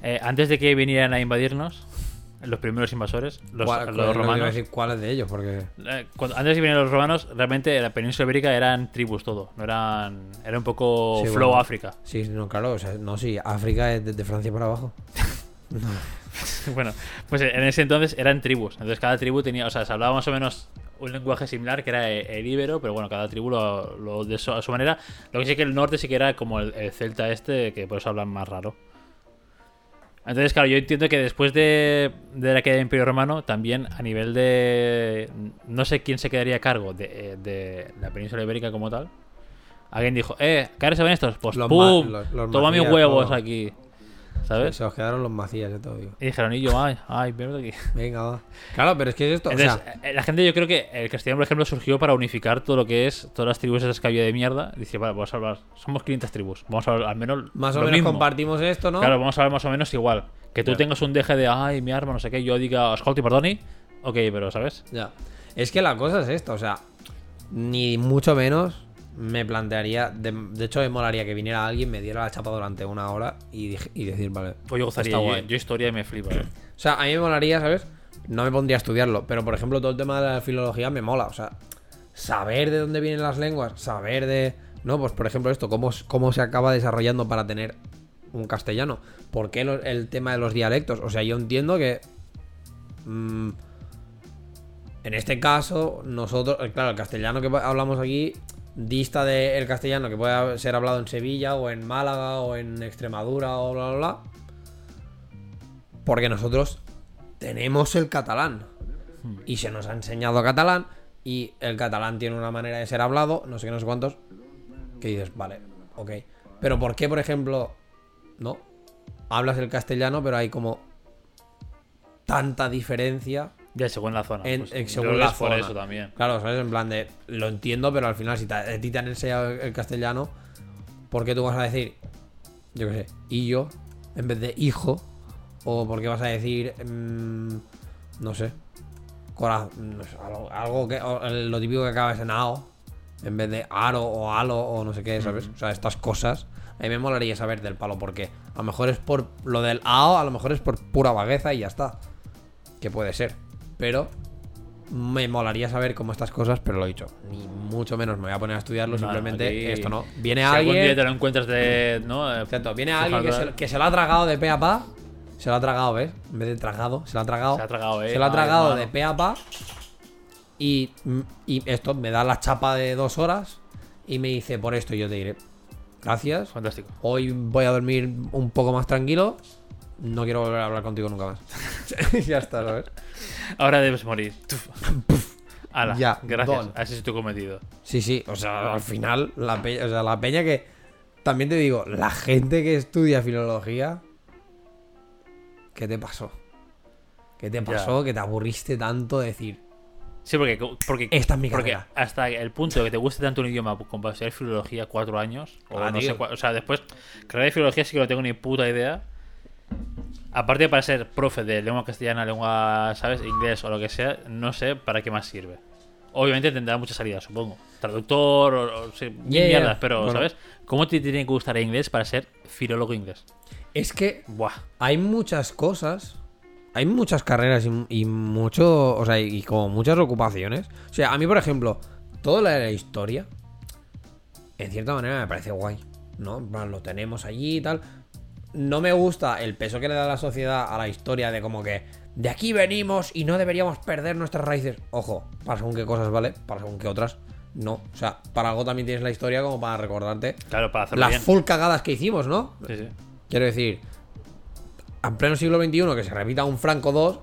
eh, antes de que vinieran a invadirnos, los primeros invasores, los, ¿Cuál- los cuál- lo que iba a romanos. decir, ¿Cuáles de ellos? Porque. Eh, cuando- antes de que vinieran los romanos, realmente la península ibérica eran tribus todo. No eran. Era un poco Sí, flow bueno. África. Sí, no, claro, o sea, no, sí, África es desde Francia para abajo. bueno, pues en ese entonces eran tribus. Entonces cada tribu tenía. O sea, se hablaba más o menos un lenguaje similar que era e- el íbero, pero bueno, cada tribu lo, lo de su, a su manera. Lo que sí que el norte sí que era como el, el celta este, que por eso hablan más raro. Entonces, claro, yo entiendo que después de, de la caída del Imperio Romano, también a nivel de. No sé quién se quedaría a cargo de, eh, de la península ibérica como tal. Alguien dijo, eh, ¿qué se ven estos? Pues Los ¡pum! ma- los- los Toma mis huevos todo. aquí. ¿Sabes? Se os quedaron los macías de todo, digo. Y dijeron, y yo, ay, ay, ven aquí. Venga, va. Claro, pero es que es esto. Entonces, o sea, eh, la gente, yo creo que el castellano, por ejemplo, surgió para unificar todo lo que es todas las tribus esas que había de mierda. Dice, vale, vamos a hablar, somos 500 tribus, vamos a hablar al menos. más o menos mismo. compartimos esto, ¿no? Claro, vamos a hablar más o menos igual. Que tú Ya. tengas un deje de, ay, mi arma, no sé qué, yo diga, escolti, perdoni. Ok, pero, ¿sabes? Ya. Es que la cosa es esta, o sea, ni mucho menos me plantearía. De, de hecho, me molaría que viniera alguien, me diera la chapa durante una hora y, decir, vale. Pues yo gozaría, yo, guay. yo historia y me flipa. ¿eh? O sea, a mí me molaría, ¿sabes? No me pondría a estudiarlo, pero por ejemplo, todo el tema de la filología me mola. O sea, saber de dónde vienen las lenguas, saber de. No, pues por ejemplo, esto, cómo, cómo se acaba desarrollando para tener un castellano. ¿Por qué lo- el tema de los dialectos? O sea, yo entiendo que. mm, en este caso, nosotros. eh, Claro, el castellano que hablamos aquí dista del castellano que puede ser hablado en Sevilla o en Málaga o en Extremadura o bla bla bla. Porque nosotros tenemos el catalán. Y se nos ha enseñado catalán. Y el catalán tiene una manera de ser hablado, no sé qué, no sé cuántos. Que dices, vale, ok. Pero ¿por qué, por ejemplo, no? Hablas el castellano, pero hay como tanta diferencia. Ya, según la zona. En- pues, en- según la por zona. eso también. Claro, ¿sabes? En plan de. Lo entiendo, pero al final, si te, a ti te han enseñado el castellano, ¿por qué tú vas a decir, yo qué sé, y yo, en vez de hijo? ¿O por qué vas a decir, mm, no sé, cora- no sé, algo, algo que. lo típico que acabas en AO, en vez de aro o alo o no sé qué, ¿sabes? O sea, estas cosas. A mí me molaría saber del palo por qué. A lo mejor es por lo del AO, a lo mejor es por pura vagueza y ya está. Que puede ser. Pero me molaría saber cómo estas cosas, pero lo he dicho. Ni mucho menos me voy a poner a estudiarlo, simplemente aquí- esto no. Viene si algún día te alguien. lo encuentras de. ¿no? Eh, Exacto, viene alguien que se, que se lo ha tragado de pe a pa. Se lo ha tragado, ¿ves? En vez de tragado, se lo ha tragado. Se ha tragado, eh. Se lo ha tragado de pe a pa. Y, y esto me da la chapa de dos horas. Y me dice, por esto, yo te diré, gracias. Fantástico. Hoy voy a dormir un poco más tranquilo. No quiero volver a hablar contigo nunca más. ya está, ¿sabes? Ahora debes morir. Ala, Ya, gracias. don. Así es tu cometido. Sí, sí, o sea, al final, la peña, o sea, la peña que. También te digo, la gente que estudia filología. ¿Qué te pasó? ¿Qué te Ya. pasó? Que te aburriste tanto de decir. Sí, porque, porque, Esta es mi porque hasta el punto de que te guste tanto un idioma como para estudiar filología cuatro años, o Ah, no sé o sea, después, carrera de filología sí que no tengo ni puta idea. Aparte para ser profe de lengua castellana, lengua, ¿sabes? Inglés o lo que sea, no sé para qué más sirve. Obviamente tendrá muchas salidas, supongo. Traductor o, o sí, yeah. mierdas, pero, Bueno. ¿sabes? ¿Cómo te tiene que gustar el inglés para ser filólogo inglés? Es que Buah. hay muchas cosas. Hay muchas carreras y, y mucho. O sea, y como muchas ocupaciones. O sea, a mí, por ejemplo, todo lo de la historia. En cierta manera me parece guay. ¿No? Lo tenemos allí y tal. No me gusta el peso que le da la sociedad a la historia de como que de aquí venimos y no deberíamos perder nuestras raíces. Ojo, para según qué cosas, ¿vale? Para según qué otras, no. O sea, para algo también tienes la historia como para recordarte Claro, para hacerlo las bien. full cagadas que hicimos, ¿no? Sí, sí. Quiero decir, en pleno siglo XXI que se repita un Franco 2,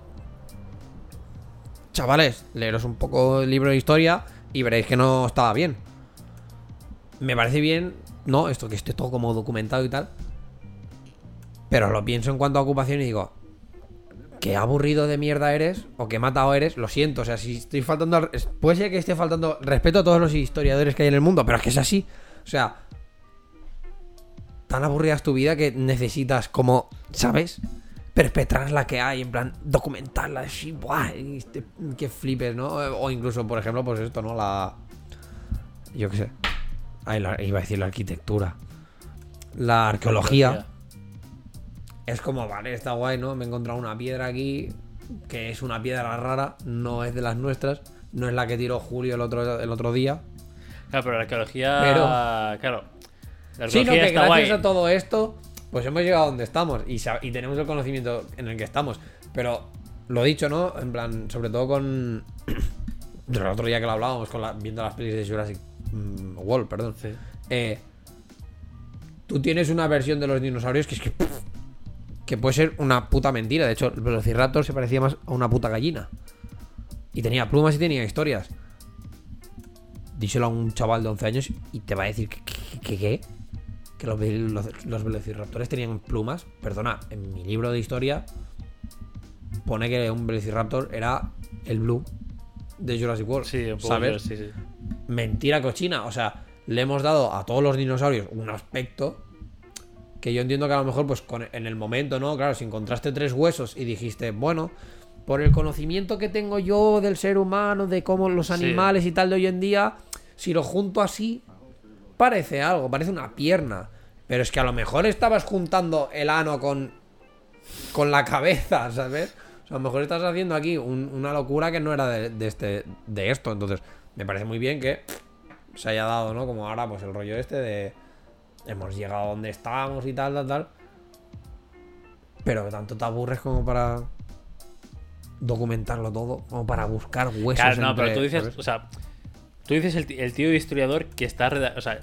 chavales, leeros un poco el libro de historia y veréis que no estaba bien. Me parece bien, no, esto que esté todo como documentado y tal. Pero lo pienso en cuanto a ocupación y digo, qué aburrido de mierda eres o qué matado eres, lo siento, o sea, si estoy faltando, puede ser que esté faltando respeto a todos los historiadores que hay en el mundo, pero es que es así. O sea, tan aburrida es tu vida que necesitas como, ¿sabes? Perpetrar la que hay, en plan, documentarla, así, ¡buah! este- que flipes, ¿no? O incluso, por ejemplo, pues esto, ¿no? La... Yo qué sé. Iba a decir la arquitectura. La arqueología. Es como, vale, está guay, ¿no? Me he encontrado una piedra aquí. que es una piedra rara, no es de las nuestras, no es la que tiró Julio el otro, el otro día. Claro, pero la arqueología. Pero- Claro. La arqueología que está gracias guay. a todo esto, pues hemos llegado a donde estamos y, tenemos el conocimiento en el que estamos. Pero lo dicho, ¿no? En plan, sobre todo con. El otro día que lo hablábamos, con la- viendo las pelis de Jurassic mm, World, perdón. Sí. Eh, tú tienes una versión de los dinosaurios que es que. pff, que puede ser una puta mentira. De hecho, el Velociraptor se parecía más a una puta gallina. Y tenía plumas y tenía historias. Díselo a un chaval de 11 años y te va a decir que, que, que- que- que los, los- los velociraptores tenían plumas. Perdona, en mi libro de historia pone que un velociraptor era el blue de Jurassic World. Sí, un poco. ¿sabes? Sí, sí. mentira cochina. O sea, le hemos dado a todos los dinosaurios un aspecto que yo entiendo que a lo mejor, pues con- en el momento, ¿no? Claro, si encontraste tres huesos y dijiste, bueno, por el conocimiento que tengo yo del ser humano, de cómo los Sí. animales y tal de hoy en día, si lo junto así, parece algo, parece una pierna. Pero es que a lo mejor estabas juntando el ano con, con la cabeza, ¿sabes? O sea, a lo mejor estás haciendo aquí un- una locura que no era de, de este, de esto. Entonces, me parece muy bien que se haya dado, ¿no? Como ahora, pues el rollo este de. Hemos llegado a donde estábamos y tal, tal, tal. Pero tanto te aburres como para documentarlo todo, como para buscar huesos. Claro, no, entre- pero tú dices. ¿sabes? O sea, tú dices el, el tío historiador que está. reda- O sea,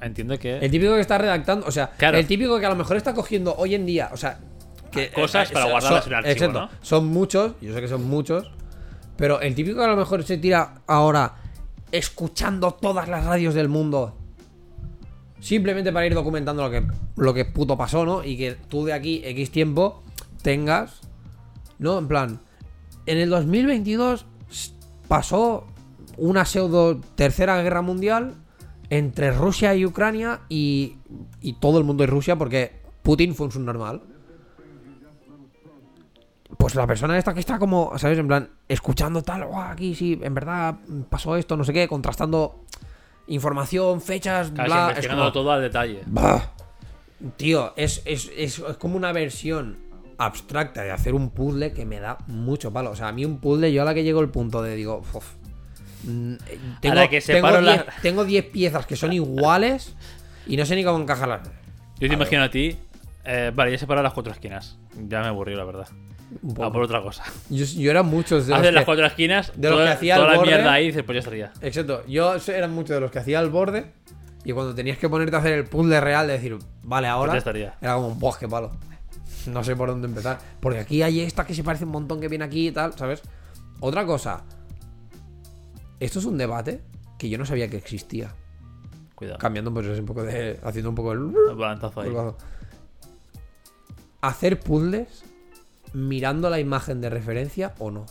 entiendo que. El típico que está redactando, o sea, Claro. el típico que a lo mejor está cogiendo hoy en día, o sea, que Cosas para son- guardarlas en archivo, exacto, ¿no? Son muchos, yo sé que son muchos, pero el típico que a lo mejor se tira ahora escuchando todas las radios del mundo simplemente para ir documentando lo que lo que puto pasó, ¿no? Y que tú de aquí X tiempo tengas ¿no? En plan, en el 2022 s- pasó una pseudo tercera guerra mundial entre Rusia y Ucrania y, y todo el mundo es Rusia porque Putin fue un subnormal. Pues la persona esta que está como, ¿sabes? En plan, escuchando tal, "Guau, aquí sí, en verdad pasó esto, no sé qué, contrastando información, fechas, Casi bla. Es como, todo al detalle. Bah. Tío, es, es, es- es como una versión abstracta de hacer un puzzle que me da mucho palo. O sea, a mí un puzzle, yo a la que llego al punto de digo, "Uf, mm, eh, tengo, la que tengo separo la- 10 tengo 10 piezas que son iguales y no sé ni cómo encajarlas. Yo te imagino a ti. eh, vale, ya he separado las cuatro esquinas. Ya me aburrió, la verdad. Un A poco. por otra cosa. Yo, yo era muchos de los Haces las que- cuatro esquinas, de los toda, que hacía toda la borde. mierda ahí dices, pues ya estaría. Exacto, yo era mucho de los que hacía el borde y cuando tenías que ponerte a hacer el puzzle real de decir, vale, ahora Pues ya estaría. era como, ¡buah, qué palo! No sé por dónde empezar. Porque aquí hay esta que se parece un montón que viene aquí y tal, ¿sabes? Otra cosa. Esto es un debate que yo no sabía que existía. Cuidado. Cambiando, pues es un poco de. haciendo un poco el. El ahí. Hacer puzzles mirando la imagen de referencia o no.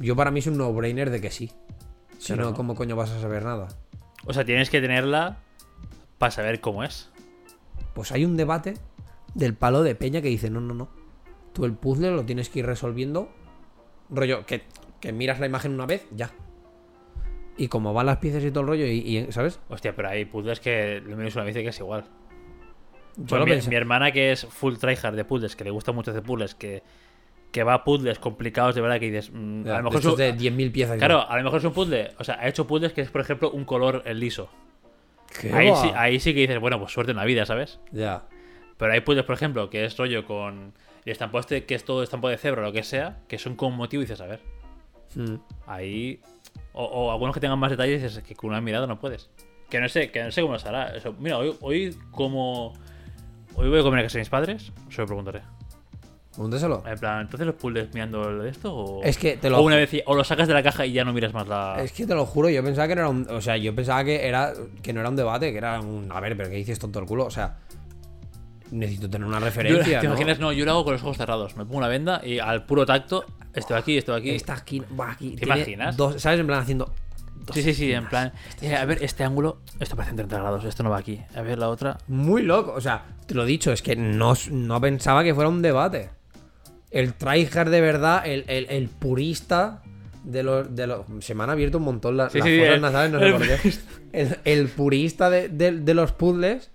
Yo para mí es un no-brainer de que sí. Si no. ¿cómo coño vas a saber nada? O sea, tienes que tenerla para saber cómo es. Pues hay un debate del palo de peña que dice, no, no, no. Tú el puzzle lo tienes que ir resolviendo. Rollo, que, que miras la imagen una vez, ya. Y como van las piezas y todo el rollo, y, y, ¿sabes? Hostia, pero hay puzzles que lo menos una vez que es igual. Yo lo mi, mi hermana que es full tryhard de puzzles, que le gusta mucho hacer puzzles, que, que va a puzzles complicados de verdad que dices, mm, Ya, a lo mejor su- de 10.000 piezas. ya. Claro, a lo mejor es un puzzle. O sea, ha hecho puzzles que es, por ejemplo, un color liso. ¿Qué Ahí sí, ahí sí que dices, bueno, pues suerte en la vida, ¿sabes? Ya. Pero hay puzzles, por ejemplo, que es rollo con el estampo este, que es todo estampo de cebra o lo que sea, que son con motivo y dices, a ver, Mm. ahí. O, o algunos que tengan más detalles, dices que con una mirada no puedes. Que no sé, que no sé cómo se hará. Mira, hoy, hoy como. Hoy voy a comer a casa de mis padres, se lo preguntaré. Pregúntaselo. En plan, ¿entonces los puzzles mirando esto? O, Es que te lo- o una vez, o lo sacas de la caja y ya no miras más la. Es que te lo juro, yo pensaba que no era un. O sea, yo pensaba que era. que no era un debate, que era un. A ver, pero ¿qué dices tonto el culo? O sea. Necesito tener una Yo- referencia. ¿Te ¿no? imaginas? No, yo lo hago con los ojos cerrados. Me pongo una venda y al puro tacto, estoy aquí, estoy aquí. Esta esquina. buah, aquí ¿Te imaginas? Dos, ¿Sabes? En plan haciendo. Sí, sí, sí, en plan. eh, a ver, este ángulo, esto parece en 30 grados, esto no va aquí. A ver, la otra. Muy loco. O sea, te lo he dicho, es que no, no pensaba que fuera un debate. El tryhard de verdad, el, el- el purista de los, de los. Se me han abierto un montón las, Sí, las sí, el- nasales, no sé por qué. El, el purista de, de- de los puzzles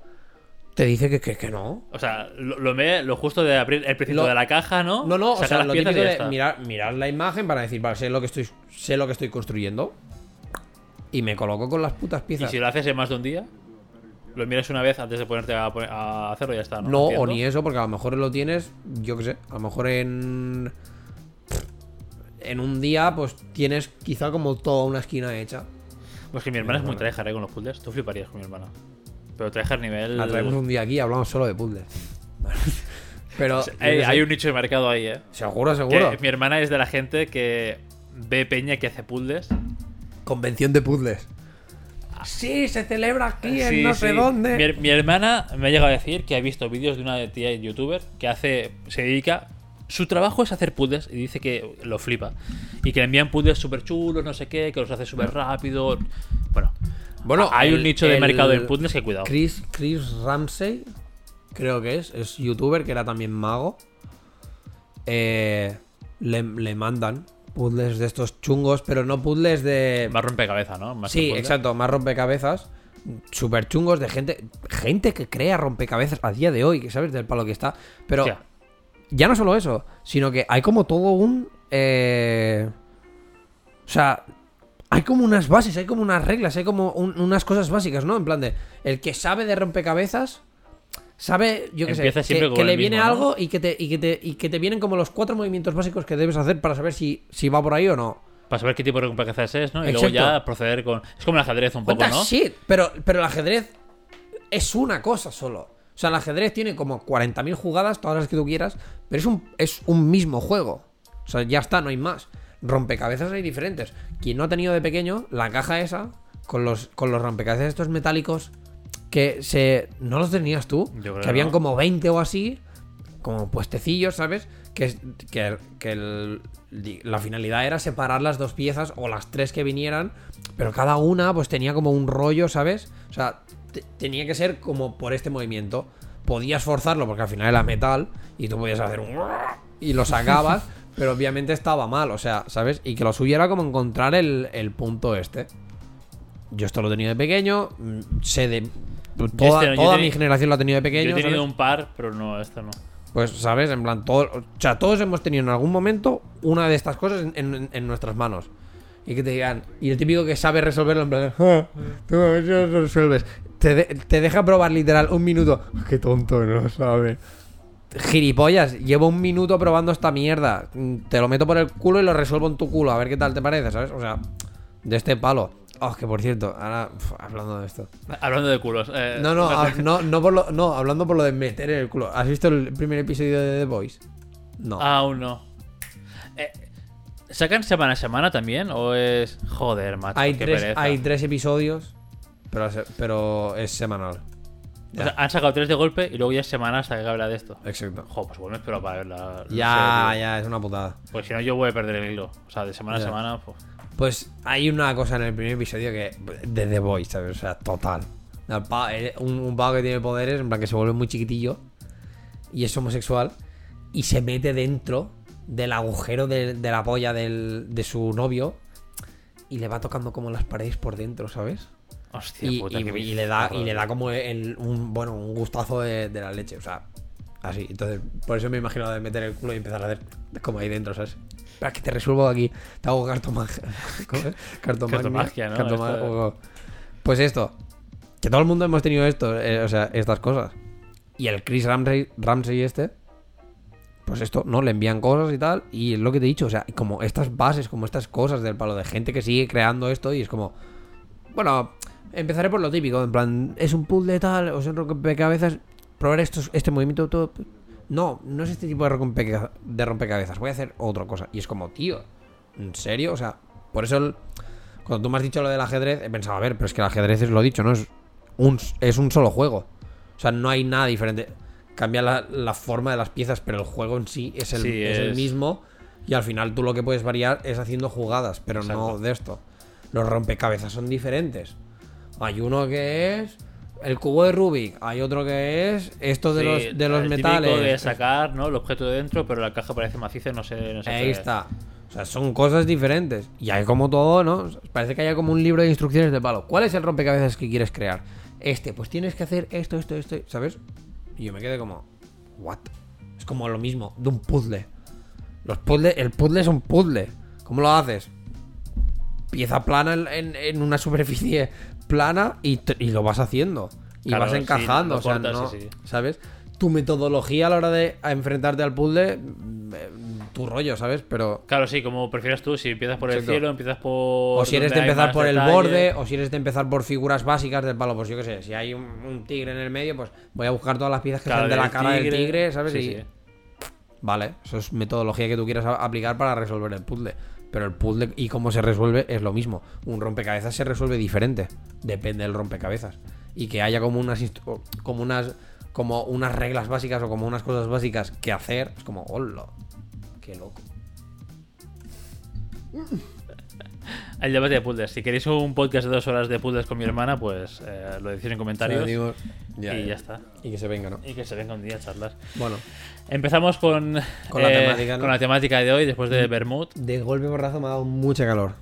te dice que, que, que no. O sea, lo, lo, lo justo de abrir el principio Lo- de la caja, ¿no? No, no, o sea, las lo típico de mirar, mirar la imagen para decir, vale, sé lo que estoy, sé lo que estoy construyendo. Y me coloco con las putas Y piezas. si lo haces en más de un día, lo miras una vez antes de ponerte a, hacerlo y ya está. No, No, o ni eso, porque a lo mejor lo tienes, yo qué sé, a lo mejor en. En un día, pues tienes quizá como toda una esquina hecha. Pues que mi hermana es muy tryhard ¿eh? con los puzzles. Tú fliparías con mi hermana. Pero tryhard nivel. La traemos un día aquí y hablamos solo de puzzles. Pero. Hay, qué sé, hay un nicho de mercado ahí, ¿eh? Seguro, Que seguro. mi hermana es de la gente que ve peña que hace puzzles. Convención de puzzles. Sí, se celebra aquí en Sí, no sí. sé dónde. Mi, her- mi hermana me ha llegado a decir que ha visto vídeos de una tía youtuber que hace. se dedica. Su trabajo es hacer puzzles y dice que lo flipa. Y que le envían puzzles súper chulos, no sé qué, que los hace súper rápido. Bueno, Bueno, hay el- un nicho de mercado en puzzles que cuidado. Chris, Chris Ramsey, creo que es, es youtuber que era también mago. Eh, le, le mandan puzzles de estos chungos, pero no puzzles de. Más rompecabezas, ¿no? Más sí, exacto, más rompecabezas. Súper chungos de gente. Gente que crea rompecabezas a día de hoy, que sabes del palo que está. Pero ya no solo eso, sino que hay como todo un. eh, o sea, hay como unas bases, hay como unas reglas, hay como un- unas cosas básicas, ¿no? En plan de. El que sabe de rompecabezas. Sabe, yo qué sé, que, le viene mismo, ¿no? algo y que, te, y, que te, y que te vienen como los cuatro movimientos básicos que debes hacer para saber si, si va por ahí o no. Para saber qué tipo de rompecabezas es, ¿no? Y Exacto. luego ya proceder con. Es como el ajedrez un poco, ¿Cuántas ¿no? shit? Pero, pero el ajedrez es una cosa solo. O sea, el ajedrez tiene como 40.000 jugadas, todas las que tú quieras, pero es un, es un mismo juego. O sea, ya está, no hay más. Rompecabezas hay diferentes. Quien no ha tenido de pequeño la caja esa, con los, con los rompecabezas estos metálicos, que se... ¿No los tenías tú? Yo creo que habían no. como 20 o así, como puestecillos, ¿sabes? Que, que, que el- la finalidad era separar las dos piezas o las tres que vinieran, pero cada una pues tenía como un rollo, ¿sabes? O sea, te- tenía que ser como por este movimiento. Podías forzarlo porque al final era metal y tú podías hacer un... y lo sacabas, pero obviamente estaba mal, o sea, ¿sabes? Y que lo suyo era como encontrar el, el punto este. Yo esto lo he tenido de pequeño, mm, sé de... Toda, este no, toda teni- mi generación lo ha tenido de pequeño. Yo he tenido ¿sabes? un par, pero no, esto no. Pues, ¿sabes? En plan, todo, o sea, todos hemos tenido en algún momento una de estas cosas en, en- en nuestras manos. Y que te digan, y el típico que sabe resolverlo en plan, "Ah, tú a ver si lo resuelves. Te, de- te deja probar literal un minuto. Qué tonto, no sabe. Gilipollas, llevo un minuto probando esta mierda. Mm, Te lo meto por el culo y lo resuelvo en tu culo, a ver qué tal te parece, ¿sabes? O sea, de este palo. Oh, que por cierto, ahora, hablando de esto. Hablando de culos. eh, No, no, no, no, por lo- no, hablando por lo de meter en el culo. ¿Has visto el primer episodio de The Voice? No. Aún no. Eh, ¿Sacan semana a semana también? ¿O es. Joder, macho. hay, qué tres, pereza. hay tres episodios, pero, pero es semanal. O sea, han sacado tres de golpe y luego ya es semana hasta que habla de esto. Exacto. Jo, pues me espero para ver la. la Ya, serie. ya, es una putada. Porque si no, yo voy a perder el hilo. O sea, de semana Ya. a semana. Pues, Pues hay una cosa en el primer episodio que. de The Voice, ¿sabes? O sea, total. Eh, Un, un pavo que tiene poderes, en plan que se vuelve muy chiquitillo y es homosexual y se mete dentro del agujero de, de la polla del- de su novio y le va tocando como las paredes por dentro, ¿sabes? hostia y, puta. y- le da y le da como el- un bueno un gustazo de, de la leche o sea así entonces por eso me imagino de meter el culo y empezar a hacer como ahí dentro sabes para que te resuelvo aquí te hago cartomagia cartomagia pues esto que todo el mundo hemos tenido esto eh, o sea estas cosas y el Chris Ramsey Ramsey este pues esto, ¿no? Le envían cosas y tal. Y es lo que te he dicho, o sea, como estas bases, como estas cosas del palo de gente que sigue creando esto y es como. Bueno, empezaré por lo típico, en plan, es un puzzle tal, o es un rompecabezas, probar estos, este movimiento todo. No, no es este tipo de, rompecabezas, de rompecabezas, voy a hacer otra cosa. Y es como, tío, ¿en serio? O sea, por eso el- cuando tú me has dicho lo del ajedrez, he pensado, a ver, pero es que el ajedrez es lo dicho, ¿no? Es un, es un solo juego. O sea, no hay nada diferente. Cambia la, la forma de las piezas, pero el juego en sí es el, Sí, es el es- mismo. Y al final tú lo que puedes variar es haciendo jugadas, pero no de esto. Los rompecabezas son diferentes. Hay uno que es el cubo de Rubik, hay otro que es esto de Sí, los, de los el metales. de sacar ¿no? el objeto de dentro, pero la caja parece maciza y no sé. No sé Ahí está. O sea, son cosas diferentes. Y hay como todo, ¿no? Parece que haya como un libro de instrucciones de palo. ¿Cuál es el rompecabezas que quieres crear? este, pues tienes que hacer esto, esto, esto, ¿sabes? Y yo me quedé como, ¿what? Es como lo mismo, de un puzzle. Los puzzles, el puzzle es un puzzle. ¿Cómo lo haces? Pieza plana en, en- en una superficie plana y, lo vas haciendo. Y Claro, vas sí, encajando, o sea, no- sí. ¿sabes? Tu metodología a la hora de enfrentarte al puzzle, eh, tu rollo, ¿sabes? Pero Claro, sí, como prefieras tú, si empiezas por el cielo, empiezas por. o si eres de empezar por el borde, o si eres de empezar por figuras básicas del palo, pues yo qué sé, si hay un, un tigre en el medio, pues voy a buscar todas las piezas que Claro, sean de la cara del tigre, ¿sabes? Sí, y sí. vale, eso es metodología que tú quieras aplicar para resolver el puzzle. Pero el puzzle y cómo se resuelve es lo mismo. Un rompecabezas se resuelve diferente, depende del rompecabezas. Y que haya como unas como unas como unas reglas básicas o como unas cosas básicas que hacer, es como, hola, qué loco. El debate de puzzles. Si queréis un podcast de dos horas de puzzles con mi hermana, pues eh, lo decís en comentarios. Digo, y ya está. Y que se venga, ¿no? Y que se venga un día a charlar. Bueno, Empezamos con, Con la eh, temática, ¿no? con la temática de hoy, después de Bermud, de golpe porrazo me ha dado mucha calor.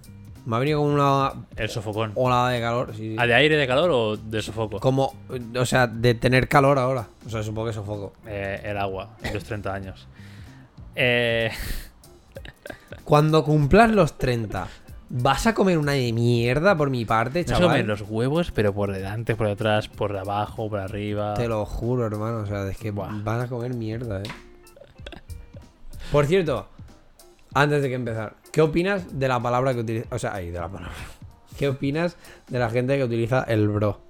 Me ha venido como una el sofocón. olada de calor. sí, sí. ¿A de aire, de calor o de sofoco? Como, o sea, de tener calor ahora. O sea, supongo que sofoco. Eh, el agua, los 30 años. Eh, Cuando cumplas los 30, ¿vas a comer una de mierda por mi parte, no se chaval? comen los huevos, pero por delante, por detrás, por abajo, por arriba. Te lo juro, hermano. O sea, es que Buah. van a comer mierda, eh. Por cierto, antes de que empezar, ¿qué opinas de la palabra que utiliza? O sea, ahí, de la palabra. ¿Qué opinas de la gente que utiliza el bro?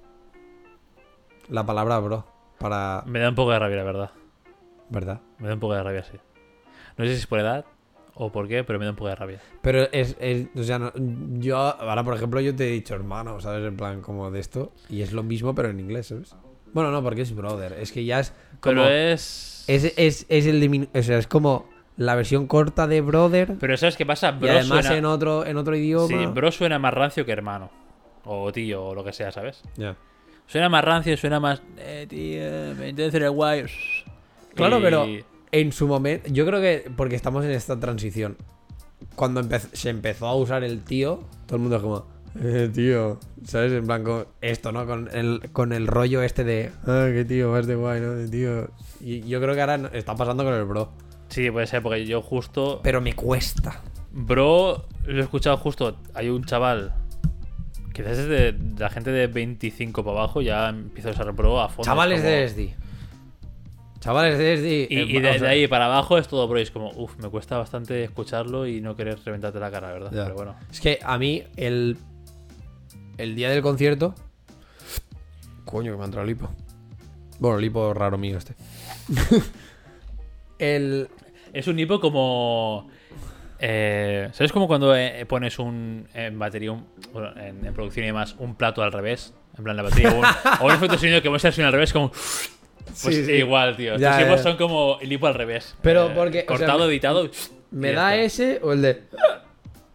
La palabra bro. Para. Me da un poco de rabia, la verdad. ¿Verdad? Me da un poco de rabia, sí. No sé si es por edad o por qué, pero me da un poco de rabia. Pero es, es- o sea, no- yo ahora, por ejemplo, yo te he dicho hermano, ¿sabes? En plan, como de esto. Y es lo mismo, pero en inglés, ¿sabes? Bueno, no, porque es brother. Es que ya es como... Pero es... Es, es, es el o sea, es como la versión corta de brother. Pero ¿sabes qué pasa? y Bro además suena... en otro, en otro idioma. Sí, bro suena más rancio que hermano. O tío, o lo que sea, ¿sabes? Ya. Suena más rancio, suena más... Eh, tío, me el guay. Claro, Y- pero en su momento. Yo creo que porque estamos en esta transición. Cuando empe- se empezó a usar el tío, todo el mundo es como. Eh, tío, ¿sabes? En plan, con esto, ¿no? Con el, con el rollo este de. Ah, qué tío, más de guay, ¿no? De tío. Y yo creo que ahora está pasando con el bro. Sí, puede ser, porque yo justo... Pero me cuesta. Bro, lo he escuchado justo. Hay un chaval. Quizás es de, de la gente de 25 para abajo. Ya empieza a usar bro a fondo. Chavales es como- de SD. Chavales de SD. Y, eh, y de, de ahí para abajo es todo bro. Es como, uff, me cuesta bastante escucharlo y no querer reventarte la cara, ¿verdad? ya. Pero bueno. Es que a mí, el. El día del concierto. Coño, que me ha entrado lipo. Bueno, lipo raro mío este. el. Es un hipo como. eh, ¿Sabes como cuando eh, pones un en batería, un- bueno, en, en producción y demás, un plato al revés? En plan, la batería. O un, o un efecto de sonido que muestra al revés, como. Pues Sí, sí. igual, tío. Ya, Estos ya. son como el hipo al revés. Pero Eh, porque, o sea, Cortado, editado. ¿Me da ese o el de.?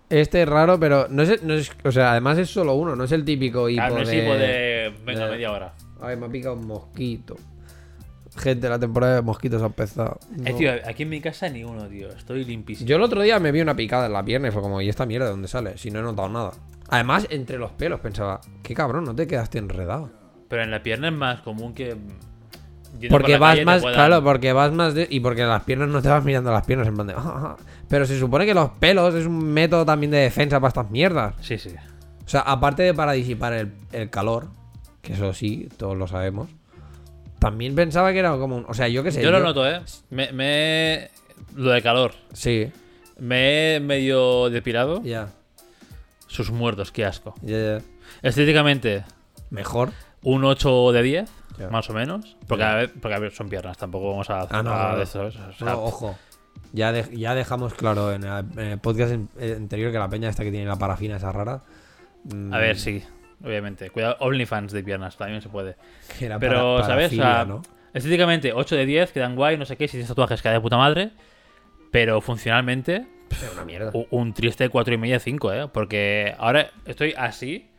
Este es raro, pero no es, no es- O sea, además es solo uno, no es el típico hipo Claro, no es de... hipo de. Venga, de- media hora. Ay, me ha picado un mosquito. Gente, la temporada de mosquitos ha empezado. Eh, No. tío, aquí en mi casa ni uno, tío. Estoy limpísimo. Yo el otro día me vi una picada en la pierna y fue como, ¿y esta mierda de dónde sale? Si no he notado nada. Además, entre los pelos pensaba, qué cabrón, no te quedaste enredado. Pero en la pierna es más común que. Por Porque vas más, claro, porque vas más de. Y porque las piernas no te vas mirando las piernas en plan de. "Ah, ah". Pero se supone que los pelos es un método también de defensa para estas mierdas. Sí, sí. O sea, aparte de para disipar el, el calor, que eso sí, todos lo sabemos. También pensaba que era como un. O sea, yo qué sé. Yo lo noto, ¿eh? Me, me- Lo de calor. Sí, Me he medio depilado. ya. Sus muertos, qué asco. Ya, ya. Estéticamente, Mejor. un 8 de 10, Más o menos. Porque, Ya. a ver, porque a ver, son piernas, tampoco vamos a Ah, no, a no. de eso, ¿sabes? O sea, No, ojo. Ya, de- ya dejamos claro en el, en el podcast en- eh, anterior que la peña esta que tiene la parafina esa rara. mm, A ver, sí, obviamente. Cuidado, OnlyFans de piernas, también se puede. era Pero, para- ¿sabes? O parafilia, sea, ¿no? Estéticamente, 8 de 10, quedan guay, no sé qué, si tienes tatuajes, queda de puta madre. Pero funcionalmente, una mierda. u- un triste 4 y media 5, ¿eh? Porque ahora estoy así.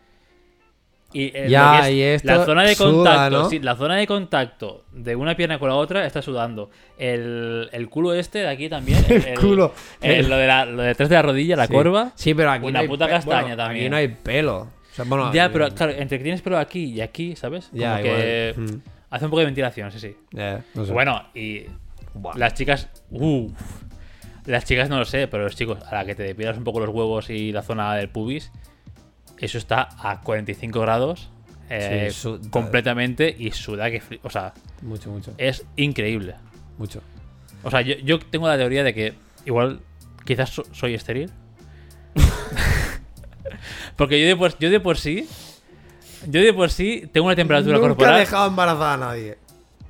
Y, eh, Ya, y esto la zona de suda, contacto, ¿no? sí, la zona de contacto de una pierna con la otra está sudando. El, el culo este de aquí también. El culo. el- lo, de la, lo de detrás de la rodilla, la Sí. corva. Sí, pero aquí una no puta castaña bueno, también. Aquí no hay pelo. O sea, bueno, ya, eh, pero claro, entre que tienes pelo aquí y aquí, ¿sabes? Como Ya, que igual. Mm, hace un poco de ventilación, sí, sí. ya, no sé. Bueno, y Buah. las chicas. Uff. Las chicas no lo sé, pero los chicos, a la que te depilas un poco los huevos y la zona del pubis, eso está a 45 grados eh, Sí, completamente y suda que. O sea, Mucho, mucho. es increíble. Mucho. O sea, yo, yo tengo la teoría de que igual quizás so- soy estéril. Porque yo de, por, yo de por sí. Yo de por sí tengo una temperatura Nunca he corporal. dejado embarazada a nadie.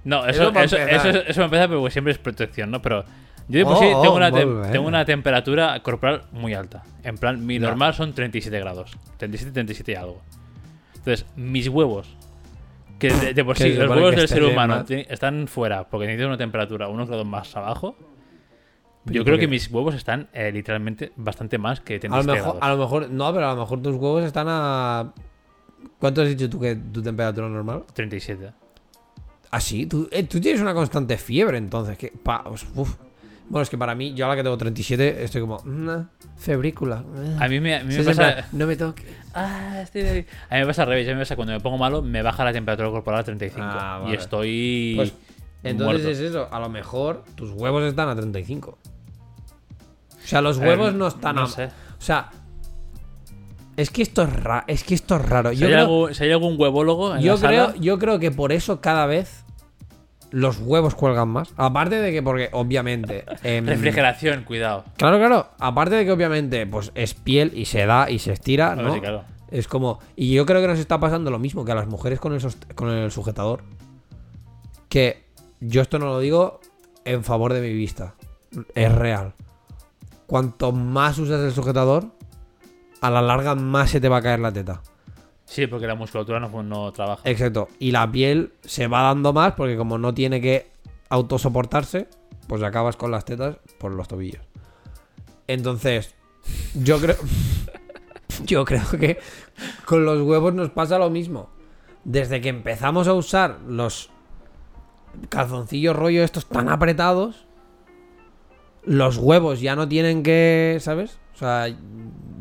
No, Eso eso, eso me empieza, pero siempre es protección, ¿no? Pero yo de por Oh, sí oh, tengo, una tengo una temperatura corporal muy alta. En plan, mi normal son 37 grados. 37, 37 y algo. Entonces, mis huevos, que de, de por sí, los huevos del ser humano están fuera porque necesitan una temperatura unos grados más abajo. Yo ¿y creo que mis huevos están eh, literalmente bastante más que A lo, 37 mejor, grados. a lo mejor, no, pero a lo mejor tus huevos están a. ¿Cuánto has dicho tú que tu temperatura normal? 37. Ah, sí, tú, eh, tú tienes una constante fiebre, entonces. Que, pa- uf. Bueno, es que para mí, yo a la que tengo 37, estoy como. "Mm, febrícula. A mí me, a mí me Sí, sí, pasa... plan, no me toques. Ah, estoy débil. A mí me pasa al revés. A mí me pasa cuando me pongo malo, me baja la temperatura corporal a 35. Ah, Y vale. estoy. Pues, entonces muerto. es eso. A lo mejor tus huevos están a 35. O sea, los huevos Eh, no están no a. sé. O sea. Es que esto es raro. Es que esto es raro. Si Yo hay, creo, algún, si hay algún huevólogo en yo, la sala, creo, yo creo que por eso cada vez los huevos cuelgan más. Aparte de que, porque obviamente. em, refrigeración, cuidado. Claro, claro. Aparte de que obviamente pues es piel y se da y se estira, Bueno, ¿no? sí, claro. Es como. Y yo creo que nos está pasando lo mismo que a las mujeres con el, sost- con el sujetador. Que yo esto no lo digo en favor de mi vista. Es real. Cuanto más usas el sujetador, a la larga más se te va a caer la teta. Sí, porque la musculatura no, no trabaja. Exacto. Y la piel se va dando más porque como no tiene que autosoportarse, pues acabas con las tetas por los tobillos. Entonces, yo creo... yo creo que con los huevos nos pasa lo mismo. Desde que empezamos a usar los calzoncillos rollo estos tan apretados, los huevos ya no tienen que, ¿sabes? O sea,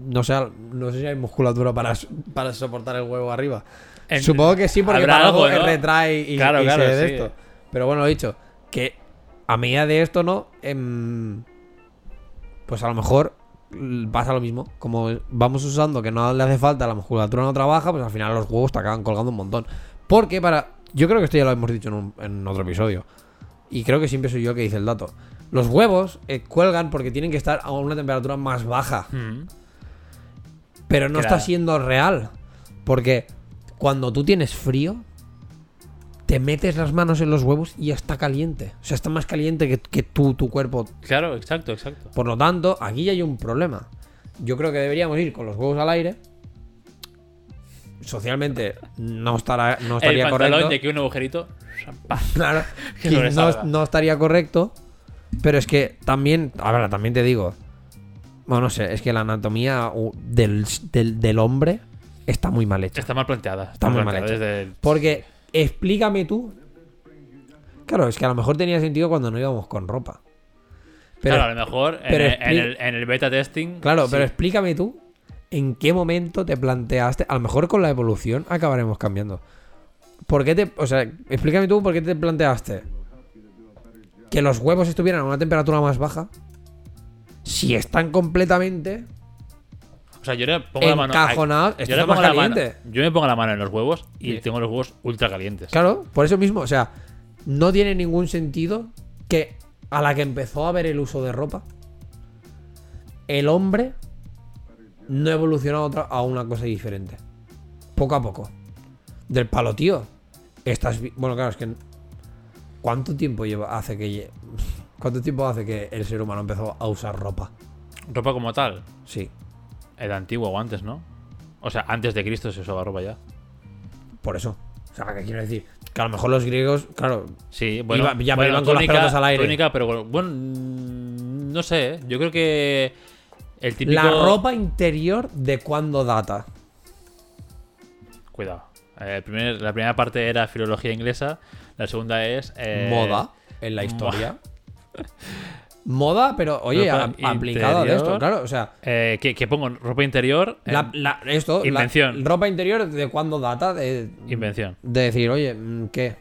no sé, no sé si hay musculatura para, para soportar el huevo arriba. En- Supongo que sí, porque para algo ¿no? retrae y, Claro, y claro, se de sí. esto. Pero bueno, lo he dicho, que a medida de esto, ¿no? Em, pues a lo mejor pasa lo mismo. Como vamos usando que no le hace falta, la musculatura no trabaja, pues al final los huevos te acaban colgando un montón. Porque para... Yo creo que esto ya lo hemos dicho en, un- en otro episodio. Y creo que siempre soy yo que dice el dato. Los huevos eh, cuelgan porque tienen que estar a una temperatura más baja. Mm. Pero no Claro. está siendo real. Porque cuando tú tienes frío, te metes las manos en los huevos y está caliente. O sea, está más caliente que, que tú, tu cuerpo. Claro, exacto, exacto. Por lo tanto, aquí ya hay un problema. Yo creo que deberíamos ir con los huevos al aire. Socialmente no, estará, no estaría correcto. de que un agujerito. pa. Claro, Que no, no estaría correcto. Pero es que también, a ver, también te digo. Bueno, no sé, es que la anatomía del, del, del hombre está muy mal hecha. Está mal planteada. Está muy mal hecha. desde Porque explícame tú. Claro, es que a lo mejor tenía sentido cuando no íbamos con ropa. Pero, claro, a lo mejor en, pero el, en expli- el- en el beta testing. claro, sí. pero explícame tú en qué momento te planteaste. A lo mejor con la evolución acabaremos cambiando. ¿Por qué te. O sea, explícame tú por qué te planteaste que los huevos estuvieran a una temperatura más baja. Si están completamente O sea, yo le pongo la mano. encajonados, Yo, le pongo la mano, yo me pongo la mano en los huevos y Sí. tengo los huevos ultra calientes. Claro, por eso mismo, o sea, no tiene ningún sentido que a la que empezó a haber el uso de ropa, el hombre no evolucionó a, otra, a una cosa diferente. Poco a poco. Del palo, tío. Estás. Bueno, claro, es que. ¿Cuánto tiempo lleva hace que. ¿Cuánto tiempo hace que el ser humano empezó a usar ropa? Ropa como tal, Sí, era antiguo o antes, ¿no? O sea, antes de Cristo se usaba ropa ya. por eso. O sea, ¿qué quiero decir? Que a lo mejor los griegos, claro, Sí, bueno, Iba- ya, bueno, iban con las pelotas al aire. túnica, pero bueno, no sé, ¿eh? yo creo que el típico... la ropa interior de cuándo data. Cuidado. Eh, primer- la primera parte era filología inglesa, la segunda es... eh, moda en la historia. Moda, pero oye, a- aplicado de esto, claro. O sea, Eh, que, que pongo ropa interior. eh, la- la- esto, la- Invención. ropa interior, ¿de cuándo data? De, Invención. de decir, oye, mm, ¿qué?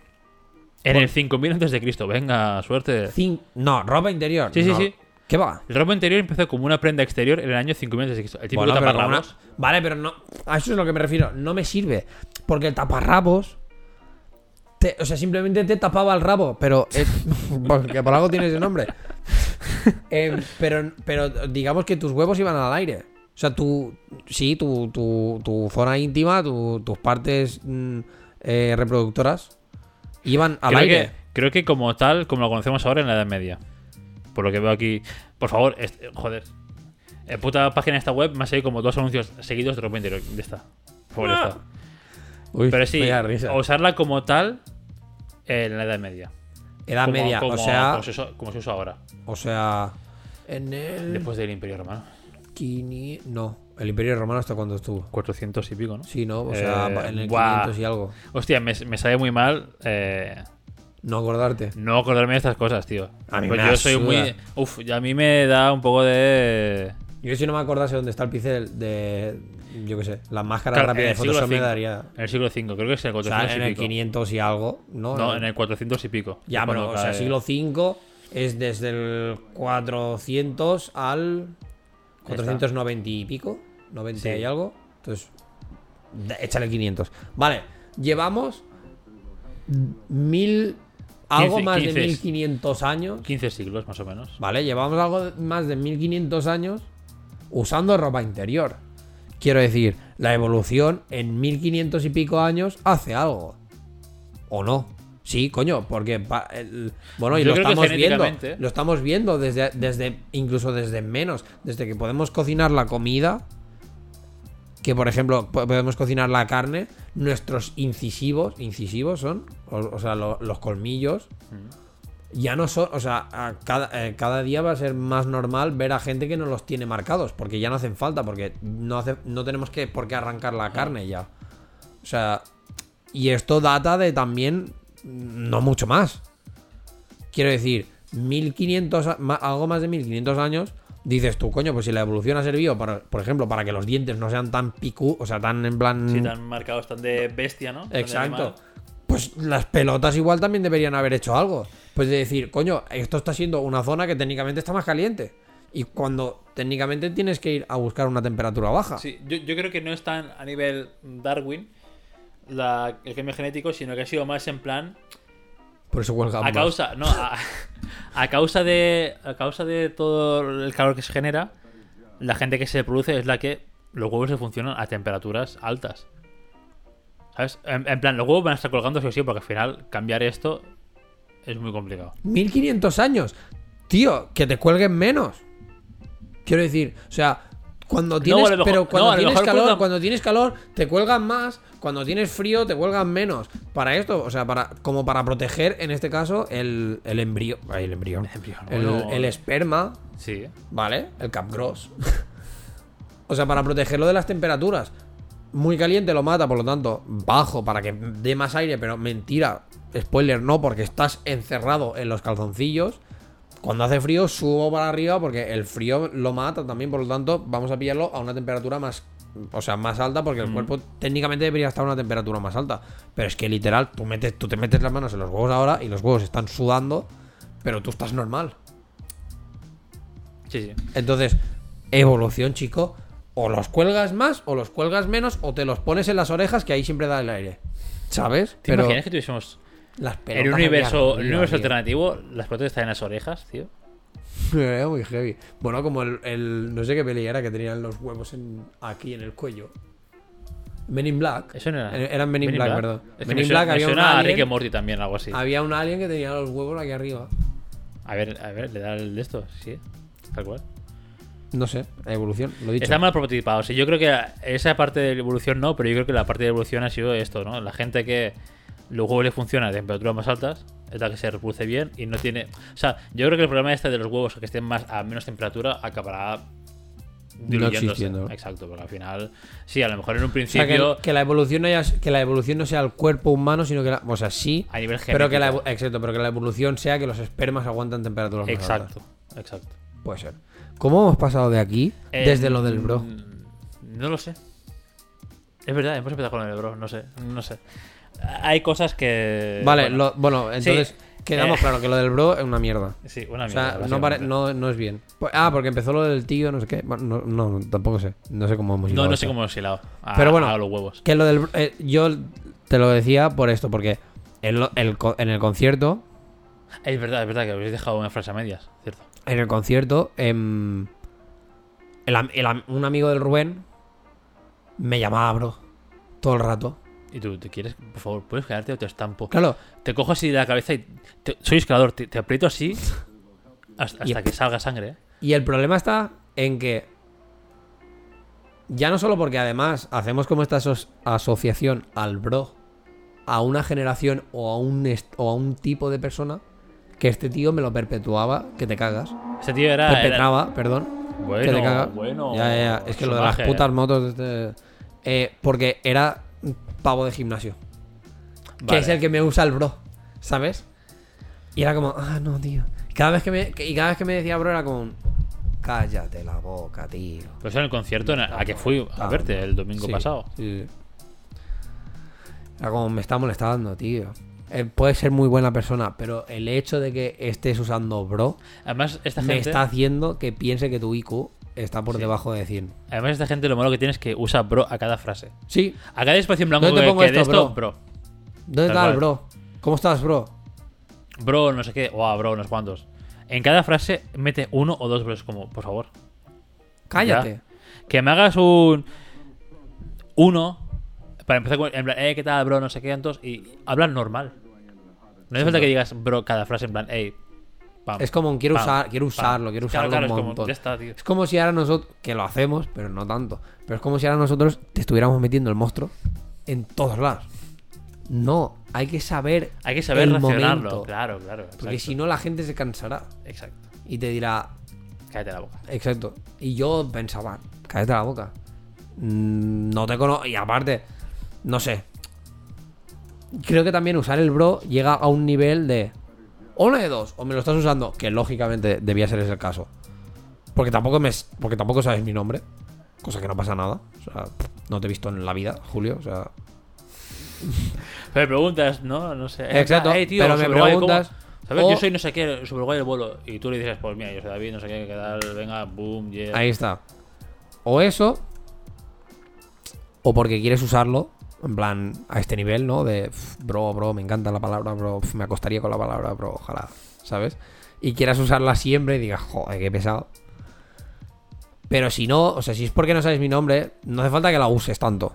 En el 5000 antes de Cristo. Venga, suerte. Cin- no, ropa interior. Sí, sí, no. sí. ¿Qué va? La ropa interior empezó como una prenda exterior en el año 5000 antes de Cristo. El típico Bueno, pero taparrabos. una- Vale, pero no. A eso es lo que me refiero. No me sirve. Porque el taparrabos. Te- o sea, simplemente te tapaba el rabo. Pero. eh, porque por algo tiene ese nombre. Eh, pero, pero digamos que tus huevos iban al aire. O sea, tu. Sí, tu, tu, tu zona íntima, tu- tus partes mm, eh, reproductoras. Iban al creo aire. Que, creo que como tal, como lo conocemos ahora en la Edad Media. Por lo que veo aquí. Por favor, joder. En puta página de esta web me ha salido como dos anuncios seguidos de interior. De esta. Por favor, esta. Uy, Pero sí, usarla como tal en la Edad Media. Edad Como- media. como- o sea. Como se, usa, como se usa ahora. O sea. En el. Después del Imperio Romano. quini- No. El Imperio Romano hasta cuando estuvo. 400 y pico, ¿no? Sí, ¿no? O sea, Eh, en el buah. 500 y algo. Hostia, me, me sale muy mal eh, No acordarte. no acordarme de estas cosas, tío. A mí Pues me yo soy muy. Uf, y a mí me da un poco de. Yo si no me acordase dónde está el pincel de, yo qué sé, la máscara Claro, rápida de el Photoshop me daría... En el siglo V, creo que es el O 400 sea, en y el pico. 500 y algo, ¿no? No, en el 400 y pico. Ya, cuando o sea, cae- siglo V es desde el 400 al 490 y pico, 90 Sí. y algo. Entonces, échale 500. Vale, llevamos mil... Algo 15, más 15. de 1500 años 15 siglos, más o menos. ¿Vale? Llevamos algo más de 1500 años usando ropa interior. Quiero decir, la evolución en 1500 y pico años hace algo. ¿O no? Sí, coño, porque el- bueno, y Yo lo estamos viendo, genéticamente- lo estamos viendo desde, desde incluso desde menos, desde que podemos cocinar la comida, que por ejemplo po- podemos cocinar la carne, nuestros incisivos, incisivos son, o, o sea, lo- los colmillos, ya no son, o sea, a cada, eh, cada día va a ser más normal ver a gente que no los tiene marcados, porque ya no hacen falta, porque no, hace, no tenemos que por qué arrancar la carne ya. O sea, y esto data de también no mucho más. Quiero decir, 1500, a- ma- algo más de 1500 años, dices tú, coño, pues si la evolución ha servido, para, por ejemplo, para que los dientes no sean tan picú, o sea, tan en plan... Sí, tan marcados, tan de bestia, ¿no? Tan Exacto. Pues las pelotas igual también deberían haber hecho algo. Pues de decir, coño, esto está siendo una zona que técnicamente está más caliente. Y cuando técnicamente tienes que ir a buscar una temperatura baja. Sí, yo, yo creo que no es tan a nivel Darwin la- el cambio genético, sino que ha sido más en plan Por eso huelga a más. causa, no, a, a causa de a causa de todo el calor que se genera, la gente que se produce es la que los huevos se funcionan a temperaturas altas. ¿Sabes? En, en plan, los huevos van a estar colgando sí o sí, porque al final cambiar esto es muy complicado. 1500 años. Tío, que te cuelguen menos. Quiero decir, o sea, cuando tienes, mejor- pero cuando tienes calor, cuelgan- cuando tienes calor te cuelgan más, cuando tienes frío te cuelgan menos. Para esto, o sea, para como para proteger en este caso el, el embrión, el embrión, El esperma, Sí. ¿vale? El capgross. o sea, para protegerlo de las temperaturas. Muy caliente lo mata, por lo tanto, bajo para que dé más aire, pero mentira. Spoiler, no, porque estás encerrado en los calzoncillos. Cuando hace frío, subo para arriba porque el frío lo mata también, por lo tanto, vamos a pillarlo a una temperatura más. O sea, más alta, porque el cuerpo técnicamente debería estar a una temperatura más alta. Pero es que literal, tú, metes, tú te metes las manos en los huevos ahora y los huevos están sudando, pero tú estás normal. Sí, sí. Entonces, evolución, chico. O los cuelgas más, o los cuelgas menos, o te los pones en las orejas, que ahí siempre da el aire. ¿Sabes? ¿Te imaginas que tuviésemos las en un universo, arriba, universo alternativo las pelotas están en las orejas, tío? Era muy heavy. Bueno, como el, el- no sé qué peli era que tenían los huevos en, aquí en el cuello. Men in Black. Eso no era. Eh, Eran Men in Black, perdón. Es que Men me in Black había un suena a Rick alien. Morty también, algo así. Había un alien que tenía los huevos aquí arriba. A ver, a ver, le da el de esto, sí, tal cual. No sé, evolución, lo dicho. Está mal prototipado. O sea, yo creo que esa parte de la evolución no, pero yo creo que la parte de evolución ha sido esto, ¿no? La gente que los huevos le funcionan a temperaturas más altas es la que se reproduce bien y no tiene. O sea, yo creo que el problema este de los huevos que estén más a menos temperatura acabará diluyéndose. existiendo. Exacto, porque al final, sí, a lo mejor en un O sea, principio que, que la evolución no haya- que la evolución no sea el cuerpo humano, sino que la, o sea, sí, a nivel pero que la genético. exacto, pero que la evolución sea que los espermas aguantan temperaturas más altas. Exacto. Exacto. Puede ser. ¿Cómo hemos pasado de aquí Eh, desde lo del bro? No lo sé. Es verdad, hemos empezado con el bro, no sé, no sé. Hay cosas que... Vale, bueno, lo- bueno, entonces quedamos Eh. claro que lo del bro es una mierda. Sí, una O mierda. sea, no, pare- no, no es bien. Pues- ah, porque empezó lo del tío, no sé qué. Bueno, no, no, tampoco sé. No sé cómo hemos No, llegado no a sé cómo hemos hilado. A, Pero bueno. a los huevos. Que lo del. bro- eh, yo te lo decía por esto, porque en, lo- el en el concierto. Es verdad, es verdad que habéis dejado una frase a medias, ¿cierto? En el concierto. em, el un amigo del Rubén me llamaba bro. Todo el rato. Y tú, ¿te quieres? Por favor, ¿puedes quedarte o te estampo? Claro, Te cojo así de la cabeza y... te- soy escalador, te, te aprieto así hasta, Y- que salga sangre, ¿eh? Y el problema está en que. Ya no solo porque además hacemos como esta aso- asociación al bro a una generación o a un, o a un tipo de persona, que este tío me lo perpetuaba, que te cagas. Ese tío era... era- Perpetraba, perdón. Bueno, que te cagas. bueno. Ya, ya, ya. Es que lo de las salvaje. putas motos. de este- eh, porque era pavo de gimnasio. Que es el que me usa el bro. ¿Sabes? Y era como, ah, no, tío. Cada vez que me, y cada vez que me decía bro era como, cállate la boca, tío. Pues en el concierto en a que fui a verte el domingo Sí, pasado. sí, sí. Era como, me está molestando, tío. Eh, puede ser muy buena persona, pero el hecho de que estés usando bro Además, esta me gente... está haciendo que piense que tu IQ está por Sí. debajo de 100. Además, esta gente lo malo que tiene es que usa bro a cada frase. Sí, A cada espacio en blanco ¿Dónde te pongo que de esto, esto, bro? bro. ¿Dónde Tal está el bro? ¿Cómo estás, bro? Bro, no sé qué. O a bro, unos cuantos. En cada frase mete uno o dos bros como, por favor. Cállate. Que me hagas un... Uno. Para empezar con... En plan, eh, ¿qué tal, bro? No sé qué, tantos. Y hablar normal. No hace falta que digas bro cada frase en plan, hey. Pam, Es como un quiero pam, usar, quiero pam. usarlo, quiero usarlo claro, un es como, montón. ya está, tío. Es como si ahora nosotros, que lo hacemos, pero no tanto, pero es como si ahora nosotros te estuviéramos metiendo el monstruo en todos lados. No, hay que saber Hay que saber el momento, Claro, claro. Porque si no la gente se cansará Exacto. y te dirá, Cállate la boca. exacto. Y yo pensaba, cállate la boca. Mm, No te conozco. Y aparte, no sé. Creo que también usar el bro llega a un nivel de. O una de dos, o me lo estás usando, que lógicamente debía ser ese el caso. Porque tampoco me porque tampoco sabes mi nombre. Cosa que no pasa nada. O sea, no te he visto en la vida, Julio. O sea. Pero me preguntas, ¿no? No sé. Exacto, Eh, tío, pero me preguntas, ¿Sabes? o- Yo soy no sé qué, Superguay del vuelo. Y tú le dices, pues mira, yo soy David, no sé qué, qué tal, venga, boom, yeah. Ahí está. O eso. O porque quieres usarlo. En plan, a este nivel, ¿no? De "Pf, bro, bro, me encanta la palabra, bro. me acostaría con la palabra, bro, ojalá. ¿Sabes? Y quieras usarla siempre y digas, joder, qué pesado. Pero si no, o sea, si es porque no sabes mi nombre, no hace falta que la uses tanto.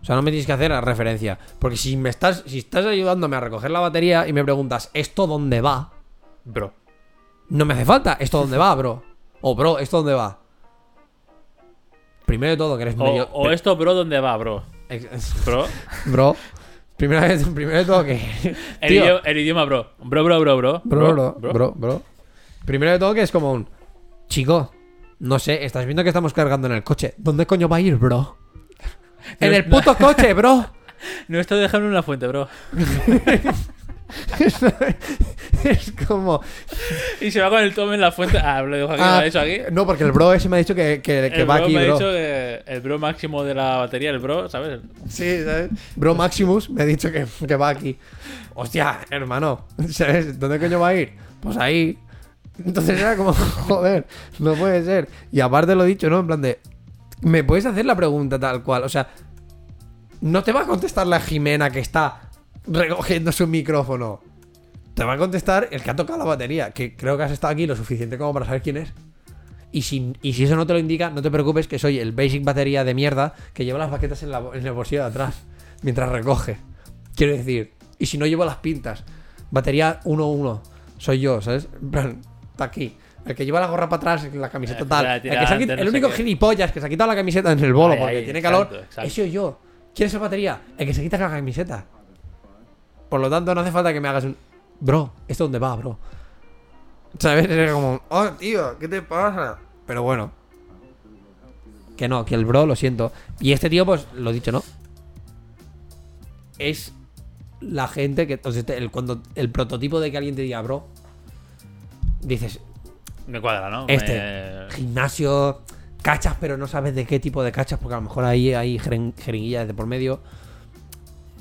O sea, no me tienes que hacer la referencia. Porque si me estás, si estás ayudándome a recoger la batería y me preguntas, ¿esto dónde va? Bro. No me hace falta. ¿Esto dónde va, bro? O, bro, ¿esto dónde va? Primero de todo, que eres O, medio. o esto, bro, ¿dónde va, bro? Bro. Bro. Primera vez, primero de todo que. El, Tío, idioma, el idioma, bro. Bro, bro, bro, bro. bro, bro, bro, bro. Primero de todo que es como un. Chico, no sé, estás viendo que estamos cargando en el coche. ¿Dónde coño va a ir, bro? En el puto coche, bro. No estoy dejando en la fuente, bro. es como. Y se va con el tome en la fuente. Ah, lo dejo aquí, Ah, lo ha dicho aquí. No, porque el bro ese me ha dicho que, que, que el va bro aquí, me ha bro. dicho que el bro máximo de la batería, el bro, ¿sabes? Sí, ¿sabes? Bro Maximus me ha dicho que, que va aquí. Hostia, hermano, ¿sabes? ¿Dónde coño va a ir? Pues ahí. Entonces era como, joder, no puede ser. Y aparte lo he dicho, ¿no? En plan de, ¿me puedes hacer la pregunta tal cual? O sea, no te va a contestar la Jimena que está recogiendo su micrófono. Te va a contestar el que ha tocado la batería, que creo que has estado aquí lo suficiente como para saber quién es. Y si, y si eso no te lo indica, no te preocupes que soy el basic batería de mierda que lleva las baquetas en, la, en el bolsillo de atrás mientras recoge. Quiero decir, y si no llevo las pintas, batería 1-1, soy yo, ¿sabes? En plan, está aquí. El que lleva la gorra para atrás, la camiseta Eh, tal. El, que se ha quit- tirante, no el sé único gilipollas que se ha quitado la camiseta en el bolo Ahí, porque ahí, tiene exacto, calor, exacto. he sido yo. ¿Quién es el batería? El que se quita la camiseta. Por lo tanto, no hace falta que me hagas un. Bro, ¿esto dónde va, bro? ¿Sabes? Era como, oh, tío, ¿qué te pasa? Pero bueno. Que no, que el bro, lo siento. Y este tío, pues, lo dicho, ¿no? Es la gente que. o sea, el, cuando el prototipo de que alguien te diga bro, dices. Me cuadra, ¿no? Este. Me- Gimnasio, cachas, pero no sabes de qué tipo de cachas, porque a lo mejor ahí hay jeringuillas de por medio.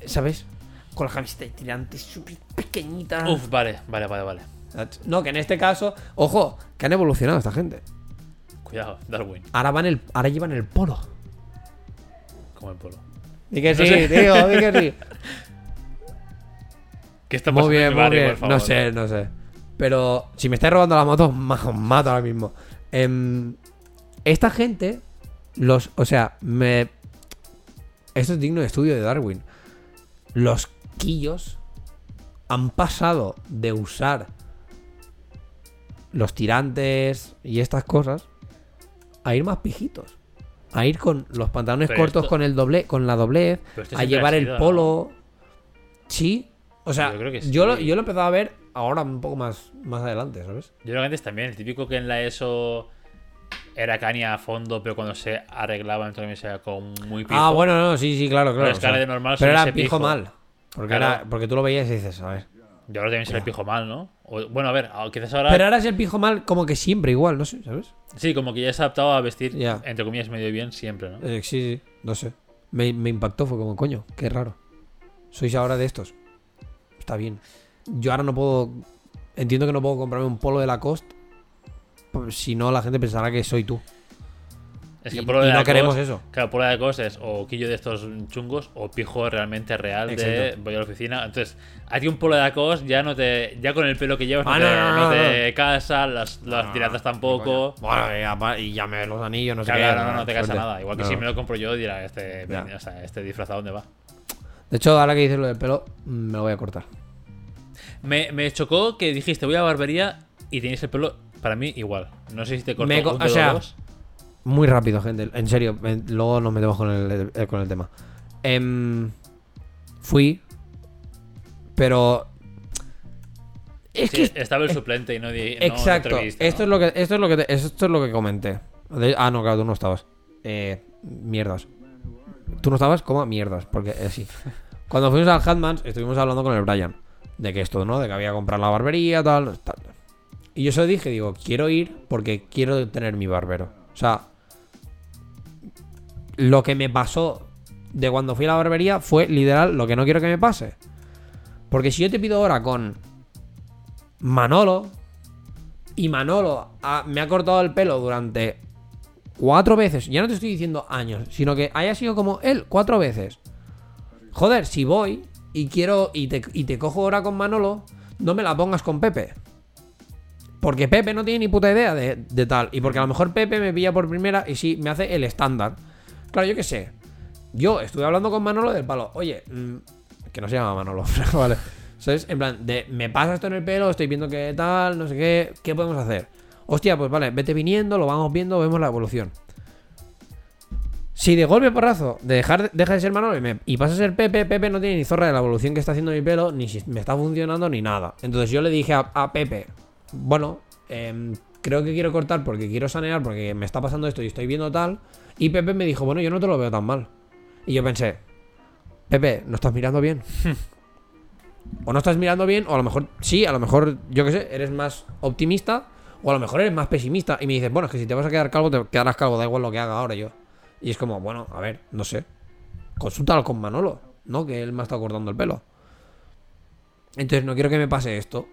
¿Sabes? Con la camiseta de tirantes súper pequeñita. Uf, vale, vale, vale, vale. No, que en este caso, ojo, que han evolucionado esta gente. Cuidado, Darwin, Ahora van el, ahora llevan el polo. como el polo. Di que No sí, sé. tío, di que sí. ¿Qué está pasando Muy bien, en mi muy bien. por favor? No sé, no sé. Pero si me estáis robando la moto, os mato ahora mismo. Em, esta gente, los, o sea, me. Esto es digno de estudio de Darwin. Los quillos han pasado de usar los tirantes y estas cosas a ir más pijitos. A ir con los pantalones Pero cortos esto- con el doble, con la doblez, esto a llevar el polo. Sí. O sea, Yo creo que yo, lo, yo lo he empezado a ver ahora un poco más, más adelante, ¿sabes? Yo creo que antes también, el típico que en la ESO era caña a fondo, pero cuando se arreglaba entonces era como muy pijo. Ah, bueno, no, sí, sí, claro, claro. Pero es que o sea, ahora de normal pero suele era pijo pijo. mal. Porque, Claro. porque tú lo veías y dices, a ver. Y ahora también se le pijo mal, ¿no? O- bueno, a ver, quizás ahora. Pero ahora es el pijo mal como que siempre igual, no sé, ¿sabes? Sí, como que ya se ha adaptado a vestir, Ya. entre comillas, medio bien siempre, ¿no? Eh, sí, sí, no sé. Me, me impactó, fue como, coño, qué raro. Sois ahora de estos. Está bien. Yo ahora no puedo. Entiendo que no puedo comprarme un polo de Lacoste. pues, Si no, la gente pensará que soy tú. Es Y- que y de no Lacoste- queremos eso. Claro, de es o quillo de estos chungos o pijo realmente real de voy a la oficina. Entonces, a ti un polo de Lacoste ya no te. Ya con el pelo que llevas no, Ah, te, no, no, no no, te casa, las, las tiradas tampoco. Bueno, y, ya me los anillos, no sé Claro, qué. no, no, no te casa nada. Igual que si me lo compro yo, dirá, este, o sea, este disfrazado, ¿dónde va? De hecho, ahora que dices lo del pelo, me lo voy a cortar. Me, me chocó que dijiste voy a barbería y tenéis el pelo, para mí, igual. No sé si te cortó Me un o dedo sea, o dos. Muy rápido, gente. En serio, eh, luego nos metemos con el, eh, con el tema. Em, fui, pero. Es Sí, que. estaba el suplente y no, di, no exacto. esto, ¿no? es lo que, esto, es lo que te- esto es lo que comenté. De- ah, no, claro, tú no estabas. Eh, mierdas. ¿Tú no estabas? ¿Cómo? Mierdas. Porque eh, sí. Cuando fuimos al Hatmans, estuvimos hablando con el Brian. De que esto, ¿no? De que había que comprar la barbería, tal, tal. Y yo se lo dije, digo, quiero ir porque quiero tener mi barbero. O sea, lo que me pasó de cuando fui a la barbería fue literal lo que no quiero que me pase. Porque si yo te pido ahora con Manolo y Manolo me ha cortado el pelo durante cuatro veces, ya no te estoy diciendo años, sino que haya sido como él cuatro veces. Joder, si voy y quiero y te, y te cojo ahora con Manolo, no me la pongas con Pepe. Porque Pepe no tiene ni puta idea de, de tal. Y porque a lo mejor Pepe me pilla por primera y sí, me hace el estándar. Claro, yo qué sé. Yo estuve hablando con Manolo del palo. Oye, mm, que no se llama Manolo, vale. ¿Sabes? En plan, de me pasa esto en el pelo, estoy viendo que tal, no sé qué. ¿Qué podemos hacer? Hostia, pues vale, vete viniendo, lo vamos viendo, vemos la evolución. Si de golpe porrazo de dejar, deja de ser Manolo y, pasa a ser Pepe, Pepe no tiene ni zorra de la evolución que está haciendo mi pelo, ni si me está funcionando, ni nada. Entonces yo le dije a, a Pepe, bueno, em, creo que quiero cortar porque quiero sanear, porque me está pasando esto y estoy viendo tal. Y Pepe me dijo, bueno, yo no te lo veo tan mal. Y yo pensé, Pepe, ¿no estás mirando bien? o no estás mirando bien, o a lo mejor, sí, a lo mejor, yo qué sé, eres más optimista, o a lo mejor eres más pesimista. Y me dices, bueno, es que si te vas a quedar calvo, te quedarás calvo, da igual lo que haga ahora yo. Y es como, bueno, a ver, no sé. Consúltalo con Manolo, ¿no? Que él me ha estado cortando el pelo. Entonces no quiero que me pase esto.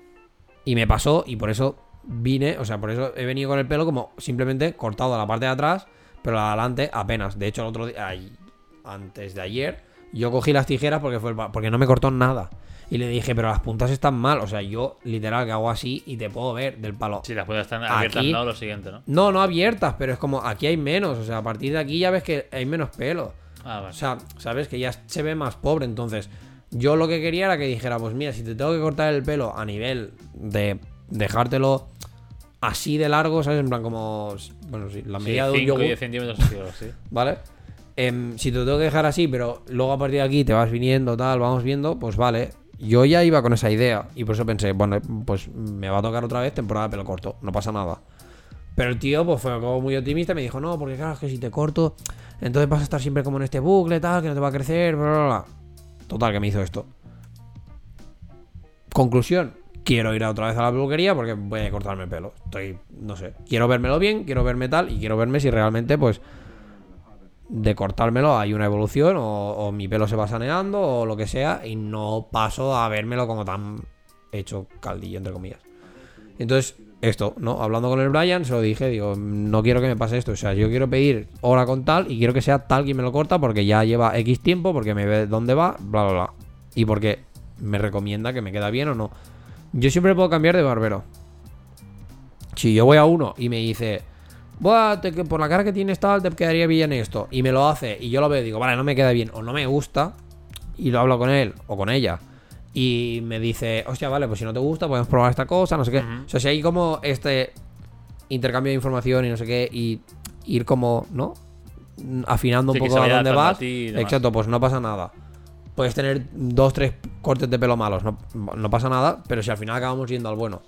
Y me pasó, y por eso vine, o sea, por eso he venido con el pelo como simplemente cortado a la parte de atrás, pero la de adelante apenas. De hecho, el otro día, ay, antes de ayer, yo cogí las tijeras porque fue el porque no me cortó nada. Y le dije, pero las puntas están mal. O sea, yo literal que hago así y te puedo ver del palo. Si las puedes estar abiertas, Aquí- no, lo siguiente, ¿no? No, no abiertas, pero es como aquí hay menos. O sea, a partir de aquí ya ves que hay menos pelo. Ah, vale. O sea, sabes que ya se ve más pobre. Entonces, yo lo que quería era que dijera, pues mira, si te tengo que cortar el pelo a nivel de dejártelo así de largo, ¿sabes? En plan como, bueno, sí, la Sí, medida de un 5 y yogur, 10 centímetros así. ¿vale? Em, si te lo tengo que dejar así, pero luego a partir de aquí te vas viniendo, tal, vamos viendo, pues vale. Yo ya iba con esa idea y por eso pensé, bueno, pues me va a tocar otra vez temporada de pelo corto, no pasa nada. Pero el tío pues fue como muy optimista y me dijo, no, porque claro, es que si te corto, entonces vas a estar siempre como en este bucle, tal, que no te va a crecer, bla, bla, bla. Total, que me hizo esto. Conclusión, quiero ir otra vez a la peluquería porque voy a cortarme el pelo. Estoy, no sé, quiero vérmelo bien, quiero verme tal y quiero verme si realmente, pues, de cortármelo hay una evolución o, mi pelo se va saneando o lo que sea y no paso a vérmelo como tan hecho caldillo, entre comillas. Entonces, esto, ¿no? Hablando con el Brian, se lo dije, digo, no quiero que me pase esto. O sea, yo quiero pedir hora con tal y quiero que sea tal quien me lo corta porque ya lleva X tiempo, porque me ve dónde va, bla, bla, bla. Y porque me recomienda que me queda bien o no. Yo siempre puedo cambiar de barbero. Si yo voy a uno y me dice, Buah, te- por la cara que tienes tal, te quedaría bien esto. Y me lo hace y yo lo veo y digo, vale, no me queda bien o no me gusta. Y lo hablo con él o con ella. Y me dice, hostia, vale, pues si no te gusta, podemos probar esta cosa, no sé qué. O sea, si hay como este intercambio de información y no sé qué, y ir como, ¿no? Afinando un Sí, poco a dónde vas. Exacto, pues no pasa nada. Puedes tener dos, tres cortes de pelo malos, no, no pasa nada, pero si al final acabamos yendo al bueno.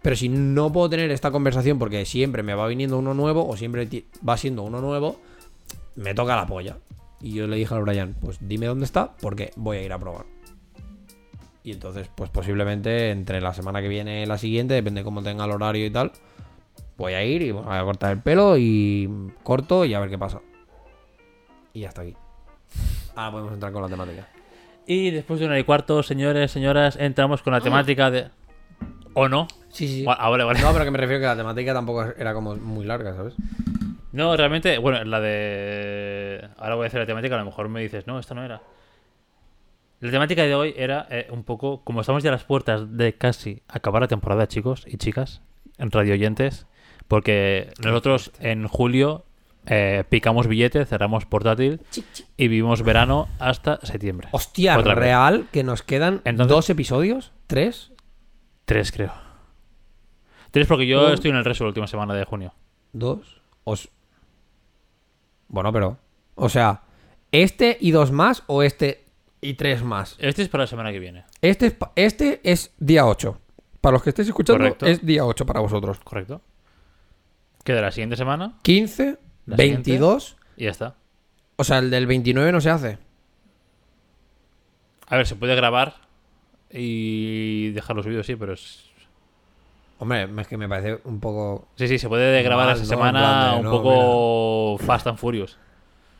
Pero si no puedo tener esta conversación porque siempre me va viniendo uno nuevo o siempre va siendo uno nuevo, me toca la polla. Y yo le dije al Brian, pues dime dónde está porque voy a ir a probar. Y entonces, pues posiblemente entre la semana que viene y la siguiente, depende de cómo tenga el horario y tal, voy a ir y voy a cortar el pelo y corto y a ver qué pasa. Y hasta aquí. Ahora podemos entrar con la temática. Y después de una y cuarto, señores, señoras, entramos con la temática de. ¿O no? Sí, sí. Ah, vale, vale. No, pero que me refiero que la temática tampoco era como muy larga, ¿sabes? No, realmente, bueno, la de. Ahora voy a hacer la temática, a lo mejor me dices, no, esta no era. La temática de hoy era eh, un poco, como estamos ya a las puertas de casi acabar la temporada, chicos y chicas, en radio oyentes, porque nosotros en julio eh, picamos billete, cerramos portátil y vivimos verano hasta septiembre. Hostia, Otra vez. real que nos quedan Entonces- dos episodios, tres, Tres, creo. Tres, porque yo Un- estoy en el resto la última semana de junio. dos, os... Bueno, pero... O sea, ¿este y dos más o este y tres más? Este es para la semana que viene, Este es, pa- este es día 8. Para los que estéis escuchando, Correcto. es día 8 para vosotros. ¿correcto? Queda la siguiente semana 15, La 22... y ya está. O sea, el del 29 no se hace. A ver, se puede grabar y dejar los vídeos, sí, pero es... Hombre, es que me parece un poco... Sí, sí, se puede grabar Mal, esa semana de, un no, poco Fast and Furious.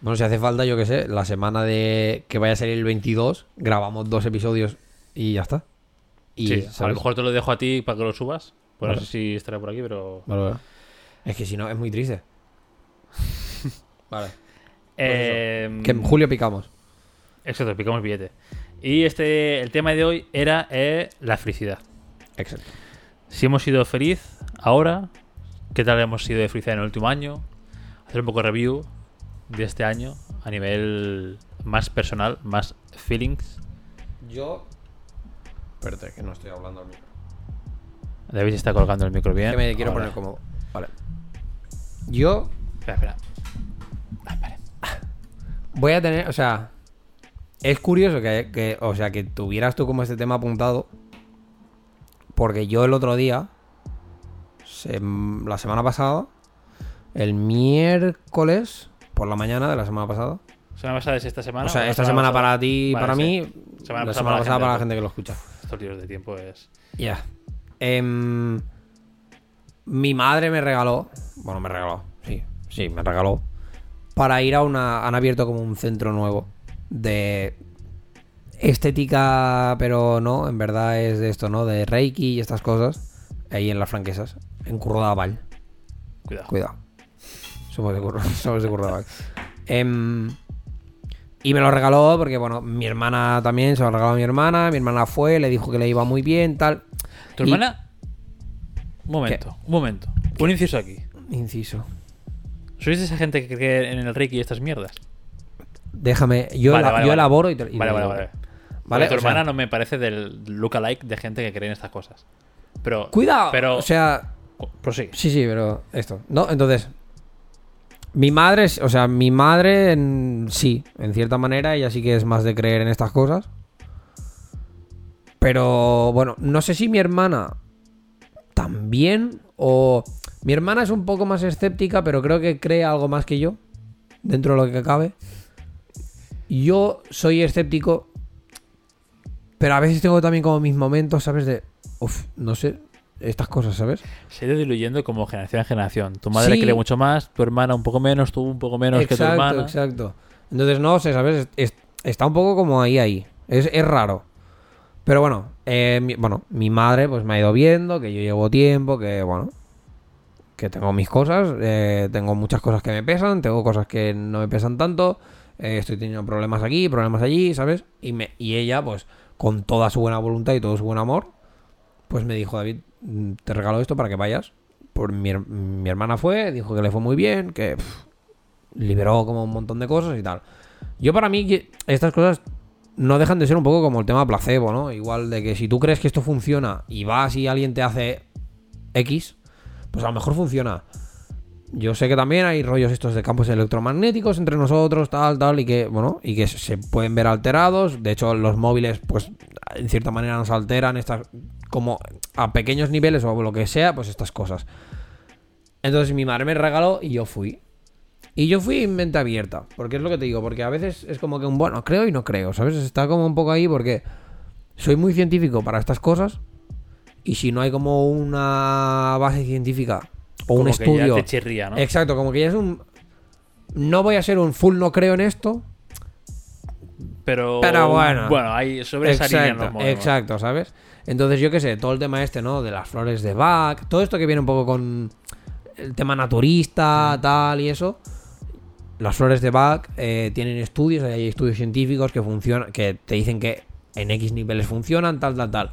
Bueno, si hace falta, yo que sé, la semana de que vaya a salir el 22, grabamos dos episodios y ya está. Y, sí, a lo mejor te lo dejo a ti para que lo subas. Pues Vale. no sé si estará por aquí, pero... Vale, vale. Es que si no, es muy triste. Vale. Eh, Que en julio picamos. Exacto, picamos billete. Y este, el tema de hoy era eh, la felicidad. Exacto. Si hemos sido feliz ahora, ¿qué tal hemos sido de felicidad en el último año? Hacer un poco de review de este año a nivel más personal, más feelings. Yo. Espérate, que no estoy hablando al micro. David está colgando el micro bien. que me quiero Ahora. poner cómodo. Vale. Yo Espera, espera. Ah, espera. voy a tener. O sea. Es curioso que, que- O sea, que tuvieras tú como este tema apuntado. Porque yo el otro día. se- la semana pasada. El miércoles. Por la mañana de la semana pasada. ¿Semana pasada es esta semana? o sea, esta semana para ti y Vale, para sí. mí. Semana la pasada semana pasada para la gente que lo escucha. Estos tiros de tiempo es... Ya. Em, mi madre me regaló. Bueno, me regaló. Sí, me regaló. Para ir a una. Han abierto como un centro nuevo. De. Estética, pero no, en verdad es de esto, ¿no? De Reiki y estas cosas. Ahí en las franquesas. En Currodaval. Cuidado. Cuidado. Somos de, Curro, somos de Currodaval. Em, y me lo regaló porque, bueno, mi hermana también se lo regaló a mi hermana. Mi hermana fue, le dijo que le iba muy bien, tal. ¿Tu Y- hermana? Un momento, un momento. Un inciso aquí. Inciso. ¿Sois esa gente que cree en el Reiki y estas mierdas? Déjame, yo, Vale, ela- vale, yo vale. elaboro y te y Vale, vale, vale. Vale, tu sea- hermana no me parece del lookalike de gente que cree en estas cosas. Pero. Cuidado. Pero. O sea, prosigue. sí, sí, pero esto. No, entonces. Mi madre, o sea, mi madre en- sí, en cierta manera, ella sí que es más de creer en estas cosas. Pero bueno, no sé si mi hermana también o mi hermana es un poco más escéptica, pero creo que cree algo más que yo dentro de lo que cabe. Yo soy escéptico, pero a veces tengo también como mis momentos, ¿sabes? De uf, no sé, estas cosas, ¿sabes? Se ha ido diluyendo como generación en generación. Tu madre Sí. quiere mucho más, tu hermana un poco menos, tú un poco menos que tu exacto, hermana. exacto. Entonces, no sé, ¿sabes? Es- está un poco como ahí, ahí. Es, es raro. Pero bueno, eh, mi, bueno, mi madre pues me ha ido viendo, que yo llevo tiempo, que bueno, que tengo mis cosas, eh, tengo muchas cosas que me pesan, tengo cosas que no me pesan tanto, eh, estoy teniendo problemas aquí, problemas allí, ¿sabes? Y, me, y ella, pues, con toda su buena voluntad y todo su buen amor, pues me dijo, David, te regalo esto para que vayas. Por mi, mi hermana fue, dijo que le fue muy bien, que liberó como un montón de cosas y tal. Yo para mí estas cosas no dejan de ser un poco como el tema placebo, ¿no? Igual de que si tú crees que esto funciona y vas y alguien te hace X, pues a lo mejor funciona. Yo sé que también hay rollos estos de campos electromagnéticos entre nosotros, tal, tal, y que, bueno, y que se pueden ver alterados. De hecho, los móviles, pues, en cierta manera nos alteran estas, como a pequeños niveles o lo que sea, pues estas cosas. Entonces mi madre me regaló y yo fui. Y yo fui en mente abierta, porque es lo que te digo, porque a veces es como que un bueno, creo y no creo, ¿sabes? Está como un poco ahí porque soy muy científico para estas cosas y si no hay como una base científica o un que ya estudio... te chirría, ¿no? Exacto, como que ya es un... No voy a ser un full no creo en esto. Pero, Pero bueno. Bueno, hay sobre esa línea Exacto, nos movemos. exacto, ¿sabes? Entonces yo qué sé, todo el tema este, ¿no? De las flores de Bach, todo esto que viene un poco con el tema naturista, tal y eso. Las flores de Bach eh, tienen estudios, hay estudios científicos que funcionan, que te dicen que en X niveles funcionan, tal, tal, tal.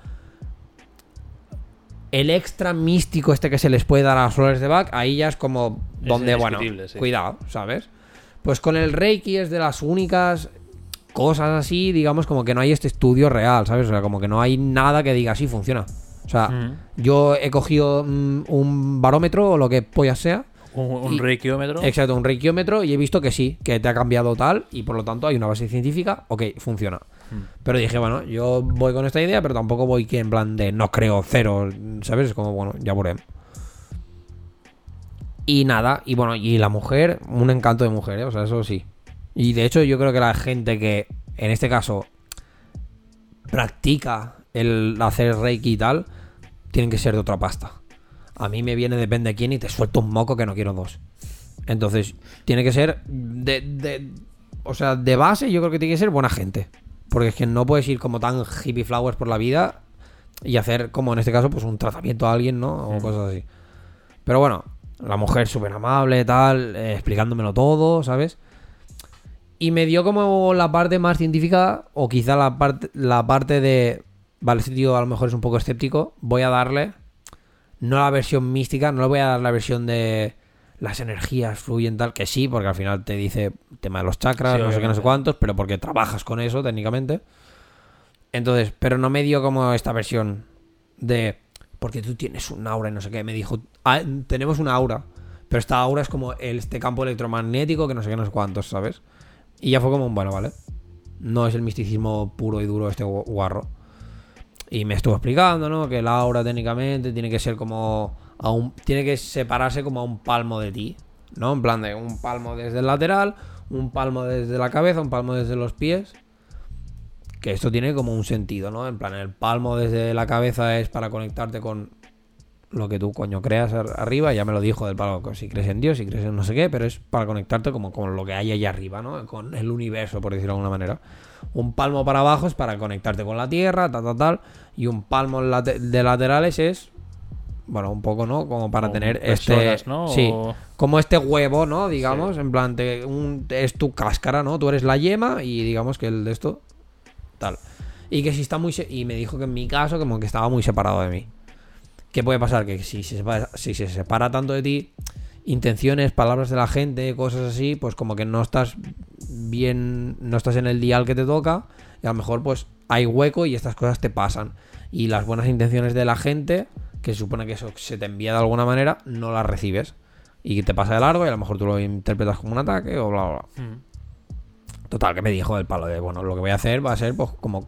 El extra místico este que se les puede dar a las flores de Bach, ahí ya es como Es donde, bueno, sí. cuidado, ¿sabes? Pues con el Reiki es de las únicas cosas así, digamos, como que no hay este estudio real, ¿sabes? O sea, como que no hay nada que diga así funciona. O sea, Mm. yo he cogido mm, un barómetro o lo que pollas sea. Un, un Y- reikiómetro. Exacto, un reikiómetro y he visto que sí, que te ha cambiado tal y por lo tanto hay una base científica, ok, funciona. Mm. Pero dije, bueno, yo voy con esta idea, pero tampoco voy que en plan de no creo cero, ¿sabes? Es como, bueno, ya veremos. Y nada, y bueno, y la mujer, un encanto de mujer, ¿eh? O sea, eso sí. Y de hecho yo creo que la gente que, en este caso, practica el hacer reiki y tal, tienen que ser de otra pasta. A mí me viene depende de quién y te suelto un moco que no quiero dos. Entonces, tiene que ser de, de- o sea, de base yo creo que tiene que ser buena gente. Porque es que no puedes ir como tan hippie flowers por la vida y hacer como en este caso pues un tratamiento a alguien, ¿no? O cosas así. Pero bueno, la mujer súper amable, tal, eh, explicándomelo todo, ¿sabes? Y me dio como la parte más científica, o quizá la parte, la parte de. Vale, este tío a lo mejor es un poco escéptico. Voy a darle. No la versión mística, no le voy a dar la versión de las energías fluyen tal, que sí, porque al final te dice tema de los chakras, Sí, no sé qué, no sé cuántos, pero porque trabajas con eso técnicamente. Entonces, pero no me dio como esta versión de porque tú tienes un aura y no sé qué. Me dijo, "Ah, tenemos una aura, pero esta aura es como este campo electromagnético que no sé qué, no sé cuántos, ¿sabes? Y ya fue como un bueno, ¿vale? No es el misticismo puro y duro este gu- guarro. Y me estuvo explicando, ¿no? Que la aura técnicamente tiene que ser como tiene que separarse como a un palmo de ti, ¿no? En plan de un palmo desde el lateral, un palmo desde la cabeza, un palmo desde los pies. Que esto tiene como un sentido, ¿no? En plan, el palmo desde la cabeza es para conectarte con lo que tú coño creas ar- arriba, ya me lo dijo del palo, si crees en Dios, si crees en no sé qué, pero es para conectarte como con lo que hay allá arriba, ¿no? Con el universo, por decirlo de alguna manera. Un palmo para abajo es para conectarte con la tierra, tal, tal, tal, y un palmo de laterales es, bueno, un poco, ¿no? Como para Como tener personas, este... ¿no? Sí, O- como este huevo, ¿no? Digamos, en plan, te- un- es tu cáscara, ¿no? Tú eres la yema y digamos que el de esto, tal. Y que si está muy... Y me dijo que en mi caso, como que estaba muy separado de mí. ¿Qué puede pasar? Que si se, separa, si se separa tanto de ti, intenciones, palabras de la gente, cosas así, pues como que no estás bien, no estás en el dial que te toca, y a lo mejor pues hay hueco y estas cosas te pasan. Y las buenas intenciones de la gente, que se supone que eso se te envía de alguna manera, no las recibes. Y te pasa de largo y a lo mejor tú lo interpretas como un ataque o bla, bla, bla. Mm. Total, que me dijo el palo de, bueno, lo que voy a hacer va a ser pues como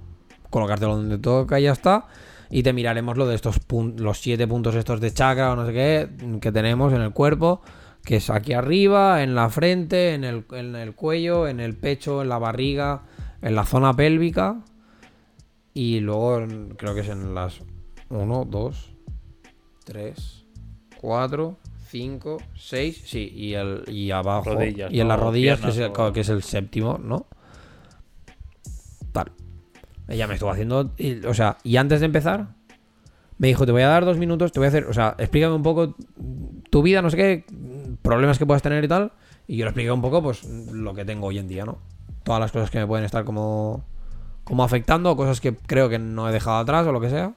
colocártelo donde toca y ya está. Y te miraremos lo de estos los siete puntos estos de chakra o no sé qué que tenemos en el cuerpo, que es aquí arriba, en la frente, en el, en el cuello, en el pecho, en la barriga, en la zona pélvica y luego creo que es en las 1, 2, 3, 4, 5, 6. Sí, y, el, y abajo. Rodillas, y en ¿no? las rodillas, que es, el, que es el séptimo, ¿no? Tal. Ella me estuvo haciendo. o sea, y antes de empezar, me dijo: Te voy a dar dos minutos, te voy a hacer. O sea, explícame un poco tu vida, no sé qué, problemas que puedas tener y tal. Y yo le expliqué un poco, pues, lo que tengo hoy en día, ¿no? Todas las cosas que me pueden estar como. Como afectando, cosas que creo que no he dejado atrás o lo que sea.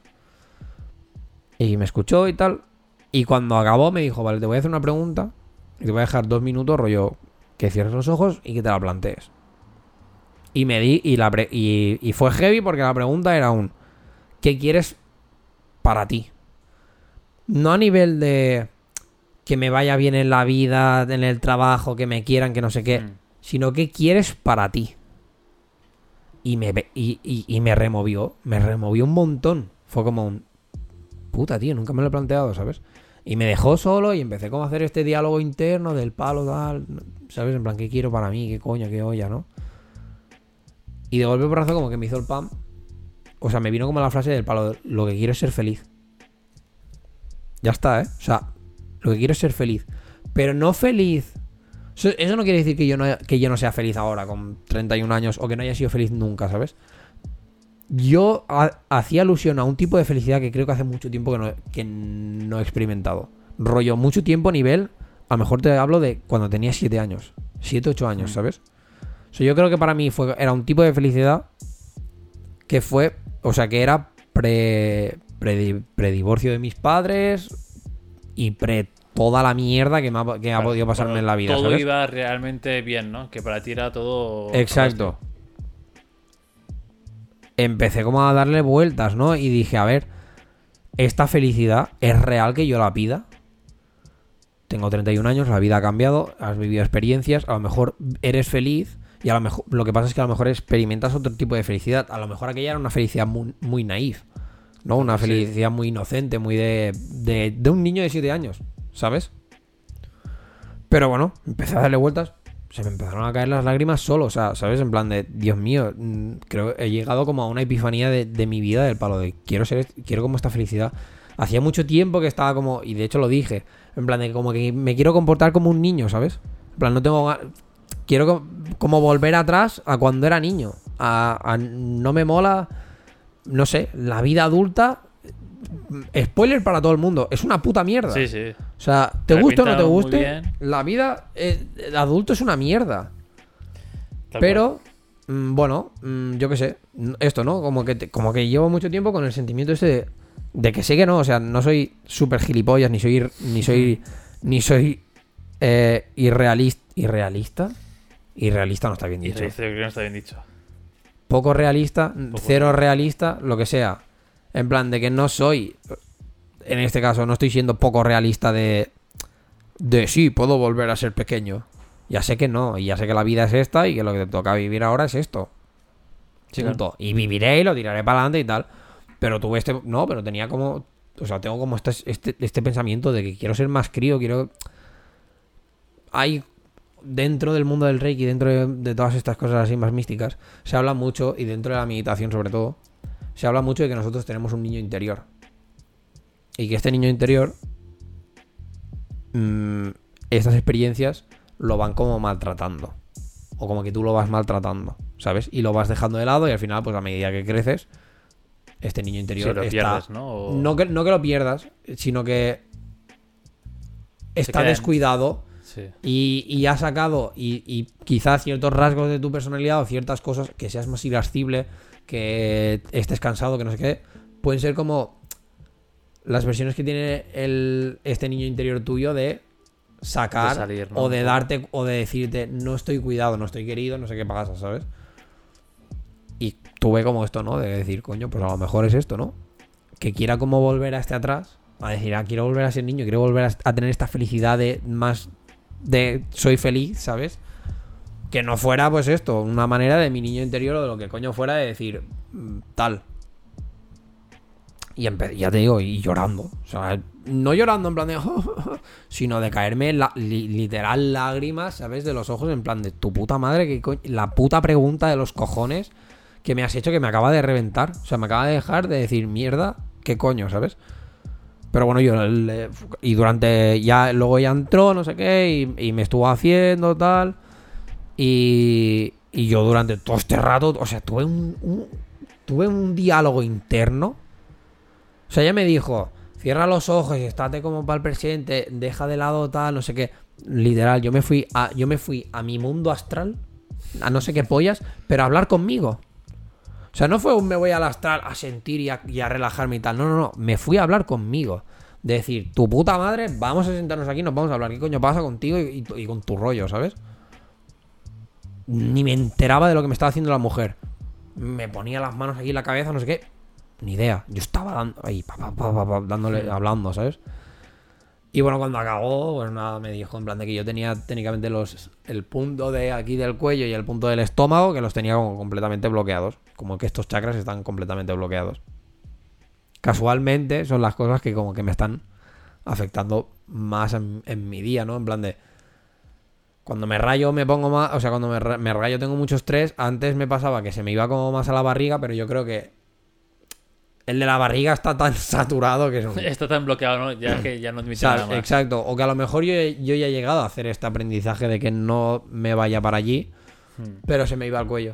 Y me escuchó y tal. Y cuando acabó me dijo, vale, te voy a hacer una pregunta. Y te voy a dejar dos minutos, rollo, que cierres los ojos y que te la plantees. Y me di, y, la pre- y, y fue heavy porque la pregunta era un, ¿qué quieres para ti? No a nivel de que me vaya bien en la vida, en el trabajo, que me quieran, que no sé qué, Mm. sino qué quieres para ti. Y me, ve- y, y- y me removió, me removió un montón. Fue como un, puta, tío, nunca me lo he planteado, ¿sabes? Y me dejó solo y empecé como a hacer este diálogo interno del palo, tal, ¿sabes? En plan, ¿qué quiero para mí? ¿Qué coño? ¿Qué olla, no? Y de golpe porrazo como que me hizo el pam. O sea, me vino como la frase del palo, lo que quiero es ser feliz. Ya está, ¿eh? O sea, lo que quiero es ser feliz. Pero no feliz. Eso, eso no quiere decir que yo no, que yo no sea feliz ahora con 31 años o que no haya sido feliz nunca, ¿sabes? Yo ha- hacía alusión a un tipo de felicidad que creo que hace mucho tiempo que no, que no he experimentado. Rollo, mucho tiempo a nivel, a lo mejor te hablo de cuando tenía 7 años. 7, 8 años, Mm. ¿sabes? O sea, yo creo que para mí fue, era un tipo de felicidad que fue, o sea, que era pre, pre, predivorcio de mis padres y pre toda la mierda que me ha, que ha podido pasarme en la vida, Todo ¿sabes? iba realmente bien, ¿no? Que para ti era todo. Exacto. Empecé como a darle vueltas, ¿no? Y dije, a ver, ¿esta felicidad es real que yo la pida? Tengo 31 años, la vida ha cambiado, has vivido experiencias, a lo mejor eres feliz y a lo mejor lo que pasa es que a lo mejor experimentas otro tipo de felicidad. A lo mejor aquella era una felicidad muy, muy naif, ¿no? Una Sí. felicidad muy inocente, muy de, de, de un niño de 7 años, ¿sabes? Pero bueno, empecé a darle vueltas. Se me empezaron a caer las lágrimas solo, o sea, ¿sabes? En plan de, Dios mío, mm, creo he llegado como a una epifanía de, de mi vida del palo de quiero ser, quiero como esta felicidad. Hacía mucho tiempo que estaba como, y de hecho lo dije, en plan de como que me quiero comportar como un niño, ¿sabes? En plan, no tengo... Quiero co- como volver atrás a cuando era niño. A, a- no me mola, no sé, la vida adulta. Spoiler para todo el mundo, es una puta mierda. Sí, sí. O sea, te guste o no te guste, la vida eh, el adulto es una mierda. Tal Pero, mm, bueno, mm, yo qué sé, esto, ¿no? Como que, te- como que llevo mucho tiempo con el sentimiento ese de, de que sé que no, o sea, no soy súper gilipollas, ni soy, ni soy, ni soy eh, irrealista. ¿Irrealista? Irrealista no está bien. Y dicho. no está bien dicho. Poco realista, Poco cero realista, lo que sea. En plan, de que no soy, en este caso, no estoy siendo poco realista de, de sí, puedo volver a ser pequeño. Ya sé que no, y ya sé que la vida es esta y que lo que te toca vivir ahora es esto. Sí, Punto. Y viviré y lo tiraré para adelante y tal. Pero tuve este. No, pero tenía como. O sea, tengo como este, este, este pensamiento de que quiero ser más crío, quiero. Hay. Dentro del mundo del Reiki, dentro de, de todas estas cosas así más místicas, se habla mucho, y dentro de la meditación sobre todo, se habla mucho de que nosotros tenemos un niño interior. Y que este niño interior. mm, estas experiencias lo van como maltratando. O como que tú lo vas maltratando, ¿sabes? Y lo vas dejando de lado y al final, pues a medida que creces, este niño interior lo está... pierdes, ¿no? O- No que, no que lo pierdas, sino que está descuidado Sí. y, y ha sacado y, y quizás ciertos rasgos de tu personalidad o ciertas cosas que seas más irascible, que estés cansado, que no sé qué, pueden ser como las versiones que tiene el, este niño interior tuyo de sacar De salir, ¿no? o de darte o de decirte no estoy cuidado, no estoy querido, no sé qué pasa, ¿sabes? Y tuve como esto, ¿no? De decir, coño, pues a lo mejor es esto, ¿no? Que quiera como volver a este atrás, a decir, ah, quiero volver a ser niño, quiero volver a, a tener esta felicidad de más de soy feliz, ¿sabes? Que no fuera, pues esto, una manera de mi niño interior o de lo que coño fuera de decir mm, tal. Y ya te digo, y llorando. O sea, no llorando en plan de. sino de caerme la- li- literal lágrimas, ¿sabes? De los ojos, en plan de tu puta madre, que la puta pregunta de los cojones que me has hecho que me acaba de reventar. O sea, me acaba de dejar de decir, mierda, ¿qué coño, sabes? Pero bueno, yo le- y durante ya luego ya entró, no sé qué, y, me estuvo haciendo tal. Y, y yo durante todo este rato, o sea, tuve un, un- tuve un diálogo interno. O sea, ella me dijo, cierra los ojos y estate como para el presidente, deja de lado tal, no sé qué. Literal, yo me fui a, yo me fui a mi mundo astral, a no sé qué pollas, pero a hablar conmigo. O sea, no fue un me voy al astral a sentir y a, y a relajarme y tal. No, no, no. Me fui a hablar conmigo. De decir, tu puta madre, vamos a sentarnos aquí, nos vamos a hablar. ¿Qué coño pasa contigo y, y y con tu rollo, ¿sabes? Ni me enteraba de lo que me estaba haciendo la mujer. Me ponía las manos aquí en la cabeza, no sé qué. Ni idea. Yo estaba dando, ahí, pa, pa, dándole, hablando, ¿sabes? Y bueno, cuando acabó, pues nada, me dijo en plan de que yo tenía técnicamente los el punto de aquí del cuello y el punto del estómago que los tenía como completamente bloqueados. Como que estos chakras están completamente bloqueados. Casualmente son las cosas que como que me están afectando más en, mi día, ¿no? En plan de... Cuando me rayo me pongo más... O sea, cuando me, me rayo tengo mucho estrés. Antes me pasaba que se me iba como más a la barriga, pero yo creo que... El de la barriga está tan saturado que es un... Está tan bloqueado, ¿no? Ya que ya no O admite sea, nada más. exacto. O que a lo mejor yo, yo ya he llegado a hacer este aprendizaje de que no me vaya para allí, Hmm. pero se me iba al cuello.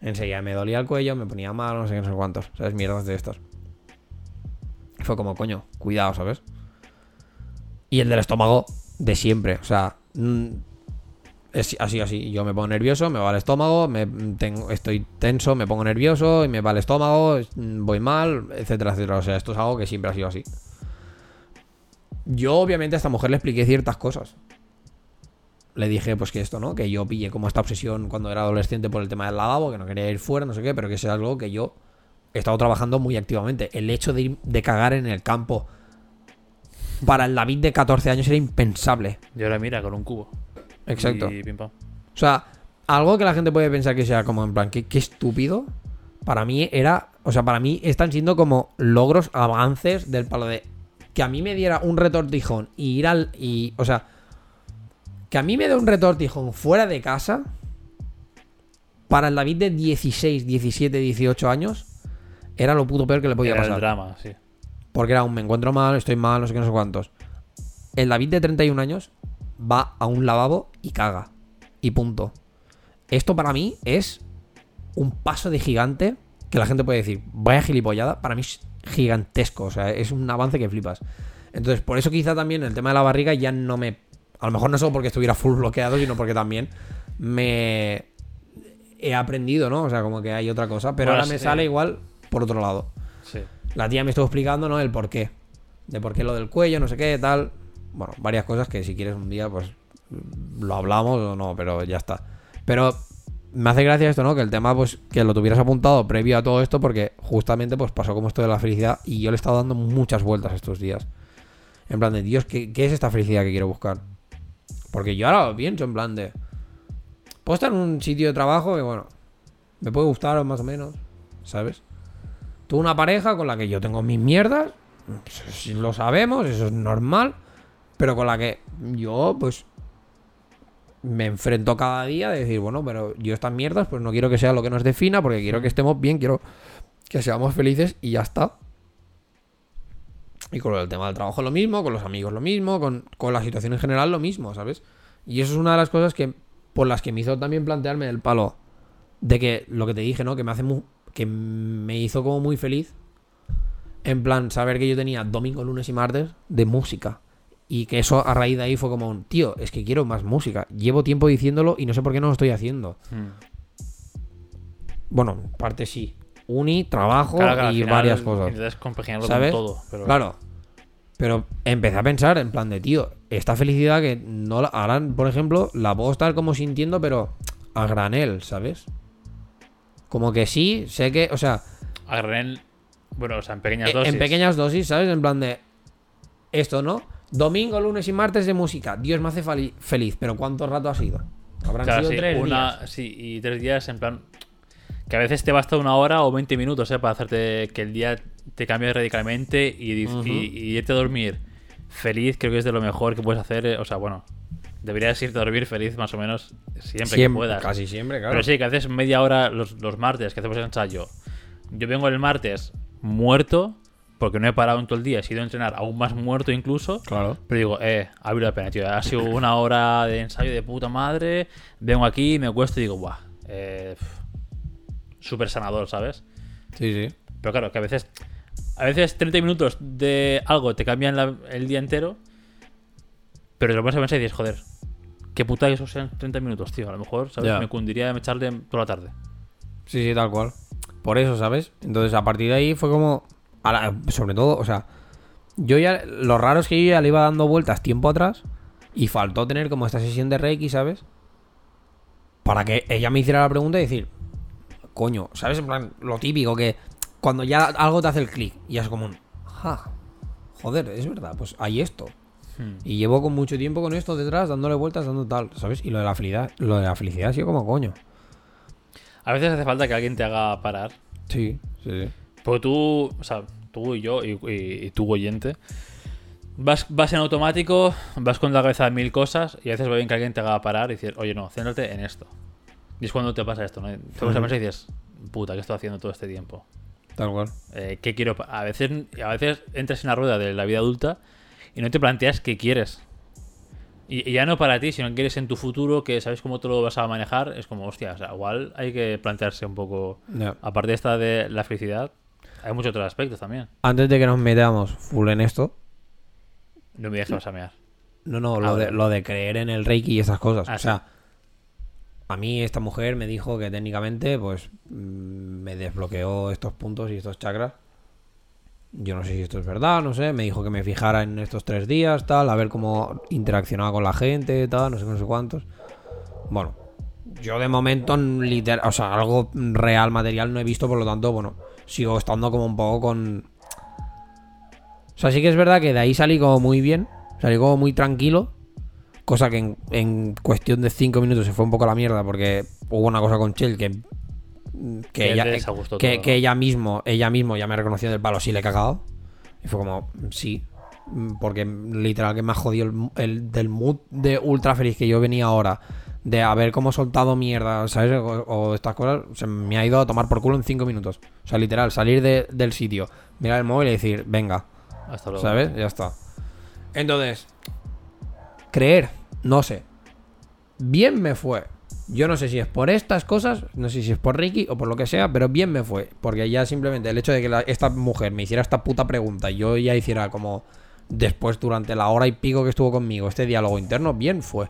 Enseguida me dolía el cuello, me ponía mal, no sé qué, no sé cuántos. ¿Sabes? Mierdas de estos. Fue como, coño, cuidado, ¿sabes? Y el del estómago, de siempre. O sea, mm, así, así. Yo me pongo nervioso, me va el estómago, me tengo, estoy tenso, me pongo nervioso y me va el estómago, es- mm, voy mal, etcétera, etcétera. O sea, esto es algo que siempre ha sido así. Yo, obviamente, a esta mujer le expliqué ciertas cosas. Le dije, pues que esto, ¿no? Que yo pillé como esta obsesión cuando era adolescente por el tema del lavabo, que no quería ir fuera, no sé qué, pero que es algo que yo he estado trabajando muy activamente. El hecho de ir de cagar en el campo para el David de 14 años era impensable. Y ahora mira, con un cubo. Exacto. Y pim pam. O sea, algo que la gente puede pensar que sea como en plan, qué, qué estúpido. Para mí era, o sea, para mí están siendo como logros, avances del palo de que a mí me diera un retortijón y ir al. Y, o sea, que a mí me dé un retortijón fuera de casa. Para el David de 16, 17, 18 años, era lo puto peor que le podía Era el pasar. drama, sí. Porque era un me encuentro mal, estoy mal, no sé qué, no sé cuántos. El David de 31 años va a un lavabo y caga. Y punto. Esto para mí es un paso de gigante que la gente puede decir, vaya gilipollada, para mí es gigantesco. O sea, es un avance que flipas. Entonces, por eso quizá también el tema de la barriga ya no me... A lo mejor no solo porque estuviera full bloqueado, sino porque también me he aprendido, ¿no? O sea, como que hay otra cosa. Pero ahora me sale igual por otro lado. Sí. La tía me estuvo explicando, ¿no? El por qué. De por qué lo del cuello, no sé qué, tal. Bueno, varias cosas que si quieres un día, pues lo hablamos o no, pero ya está. Pero me hace gracia esto, ¿no? Que el tema, pues, que lo tuvieras apuntado previo a todo esto, porque justamente, pues, pasó como esto de la felicidad y yo le he estado dando muchas vueltas estos días. En plan de, Dios, ¿qué, qué es esta felicidad que quiero buscar? Porque yo ahora lo pienso en plan de... Puedo estar en un sitio de trabajo que, bueno, me puede gustar más o menos, ¿sabes? Tuve una pareja con la que yo tengo mis mierdas, pues, lo sabemos, eso es normal, pero con la que yo, pues, me enfrento cada día de decir, bueno, pero yo estas mierdas, pues no quiero que sea lo que nos defina, porque quiero que estemos bien, quiero que seamos felices y ya está. Y con el tema del trabajo lo mismo, con los amigos lo mismo, con, con la situación en general lo mismo, ¿sabes? Y eso es una de las cosas que por las que me hizo también plantearme el palo de que lo que te dije, ¿no? Que me hace mu- que me hizo como muy feliz en plan saber que yo tenía domingo, lunes y martes de música y que eso a raíz de ahí fue como un tío, es que quiero más música. Llevo tiempo diciéndolo y no sé por qué no lo estoy haciendo. Mm. Bueno, en parte sí. Uni, trabajo Claro, y final varias cosas. Intentas compaginarlo ¿Sabes? con todo. Pero... Claro. Pero empecé a pensar en plan de, tío, esta felicidad que no la, ahora, por ejemplo, la puedo estar como sintiendo, pero a granel, ¿sabes? Como que sí, sé que, o sea, A granel, bueno, o sea, en pequeñas eh, dosis. en pequeñas dosis, ¿sabes? En plan de esto, ¿no? Domingo, lunes y martes de música. Dios me hace feliz, pero ¿cuánto rato ha sido? Habrán Claro, sido sí, tres una, días. sí, y tres días en plan. Que a veces te basta una hora o 20 minutos, ¿eh? Para hacerte que el día te cambie radicalmente y, Ujú. y- y irte a dormir feliz, creo que es de lo mejor que puedes hacer. eh, O sea, bueno, deberías irte a dormir feliz más o menos siempre, que puedas. Casi siempre, claro. Pero sí, que haces media hora los, los martes, que hacemos el ensayo. Yo vengo el martes muerto, porque no he parado en todo el día, he sido a entrenar aún más muerto incluso. Claro. Pero digo, eh, ha valido la pena, tío. Ha sido una hora de ensayo de puta madre. Vengo aquí, me acuesto y digo, guau. Eh, Súper sanador, ¿sabes? Sí, sí. Pero claro, que a veces. A veces 30 minutos de algo te cambian la- el día entero. Pero te lo pones a pensar y dices, joder, qué puta que eso sean 30 minutos, tío. A lo mejor, ¿sabes? Me cundiría echarle toda la tarde. Sí, sí, tal cual. Por eso, ¿sabes? Entonces, a partir de ahí fue como. A la- sobre todo, o sea. Yo ya. Lo raro es que yo ya le iba dando vueltas tiempo atrás. Y faltó tener como esta sesión de Reiki, ¿sabes? Para que ella me hiciera la pregunta y decir. Coño, ¿sabes? En plan, lo típico que. Cuando ya algo te hace el clic. Y es como un. Ja. Joder, es verdad, pues hay esto. Hmm. Y llevo con mucho tiempo con esto detrás, dándole vueltas, dando tal, ¿sabes? Y lo de la felicidad, lo de la felicidad ha sido como coño. A veces hace falta que alguien te haga parar. Sí, sí, sí. Porque tú, o sea, tú y yo, y, y- y tú oyente, vas, vas en automático, vas con la cabeza de mil cosas y a veces va bien que alguien te haga parar y decir, oye, no, céntrate en esto. Y es cuando te pasa esto, ¿no? Te pones a pensar y dices, puta, ¿qué estoy haciendo todo este tiempo? Tal cual. Eh, ¿Qué quiero? pa-?" A veces, a veces entras en la rueda de la vida adulta y no te planteas qué quieres. Y, y ya no para ti, sino que quieres en tu futuro, que sabes cómo te lo vas a manejar. Es como, hostia, o sea, igual hay que plantearse un poco. Ya. Aparte de esta de la felicidad, hay muchos otros aspectos también. Antes de que nos metamos full en esto, No me dejes a mear. no, no, lo, de, lo de creer en el Reiki y esas cosas. Ah, o sea, a mí esta mujer me dijo que técnicamente, pues, mm, me desbloqueó estos puntos y estos chakras. Yo no sé si esto es verdad, no sé. Me dijo que me fijara en estos tres días, tal, a ver cómo interaccionaba con la gente, tal, no sé, no sé cuántos. Bueno, yo de momento, literal, o sea, algo real, material no he visto, por lo tanto, bueno, sigo estando como un poco con. O sea, sí que es verdad que de ahí salí como muy bien, salí como muy tranquilo. Cosa que en, en cuestión de cinco minutos se fue un poco a la mierda porque hubo una cosa con Chell que. Que, ella, desagustó que, ella mismo, ella mismo ya me reconoció del palo, sí le he cagado. Y fue como, sí. Porque literal que me ha jodido el, el- del mood de ultra feliz que yo venía ahora. De haber como soltado mierda, ¿sabes? O, o estas cosas, se me ha ido a tomar por culo en cinco minutos. O sea, literal, salir de- del sitio, mirar el móvil y decir, venga, Hasta luego. ¿sabes? Ya está. Entonces, creer, no sé. Bien me fue. Yo no sé si es por estas cosas, no sé si es por Ricky o por lo que sea, pero bien me fue. Porque ya simplemente el hecho de que la- esta mujer me hiciera esta puta pregunta y yo ya hiciera como después durante la hora y pico que estuvo conmigo este diálogo interno, bien fue.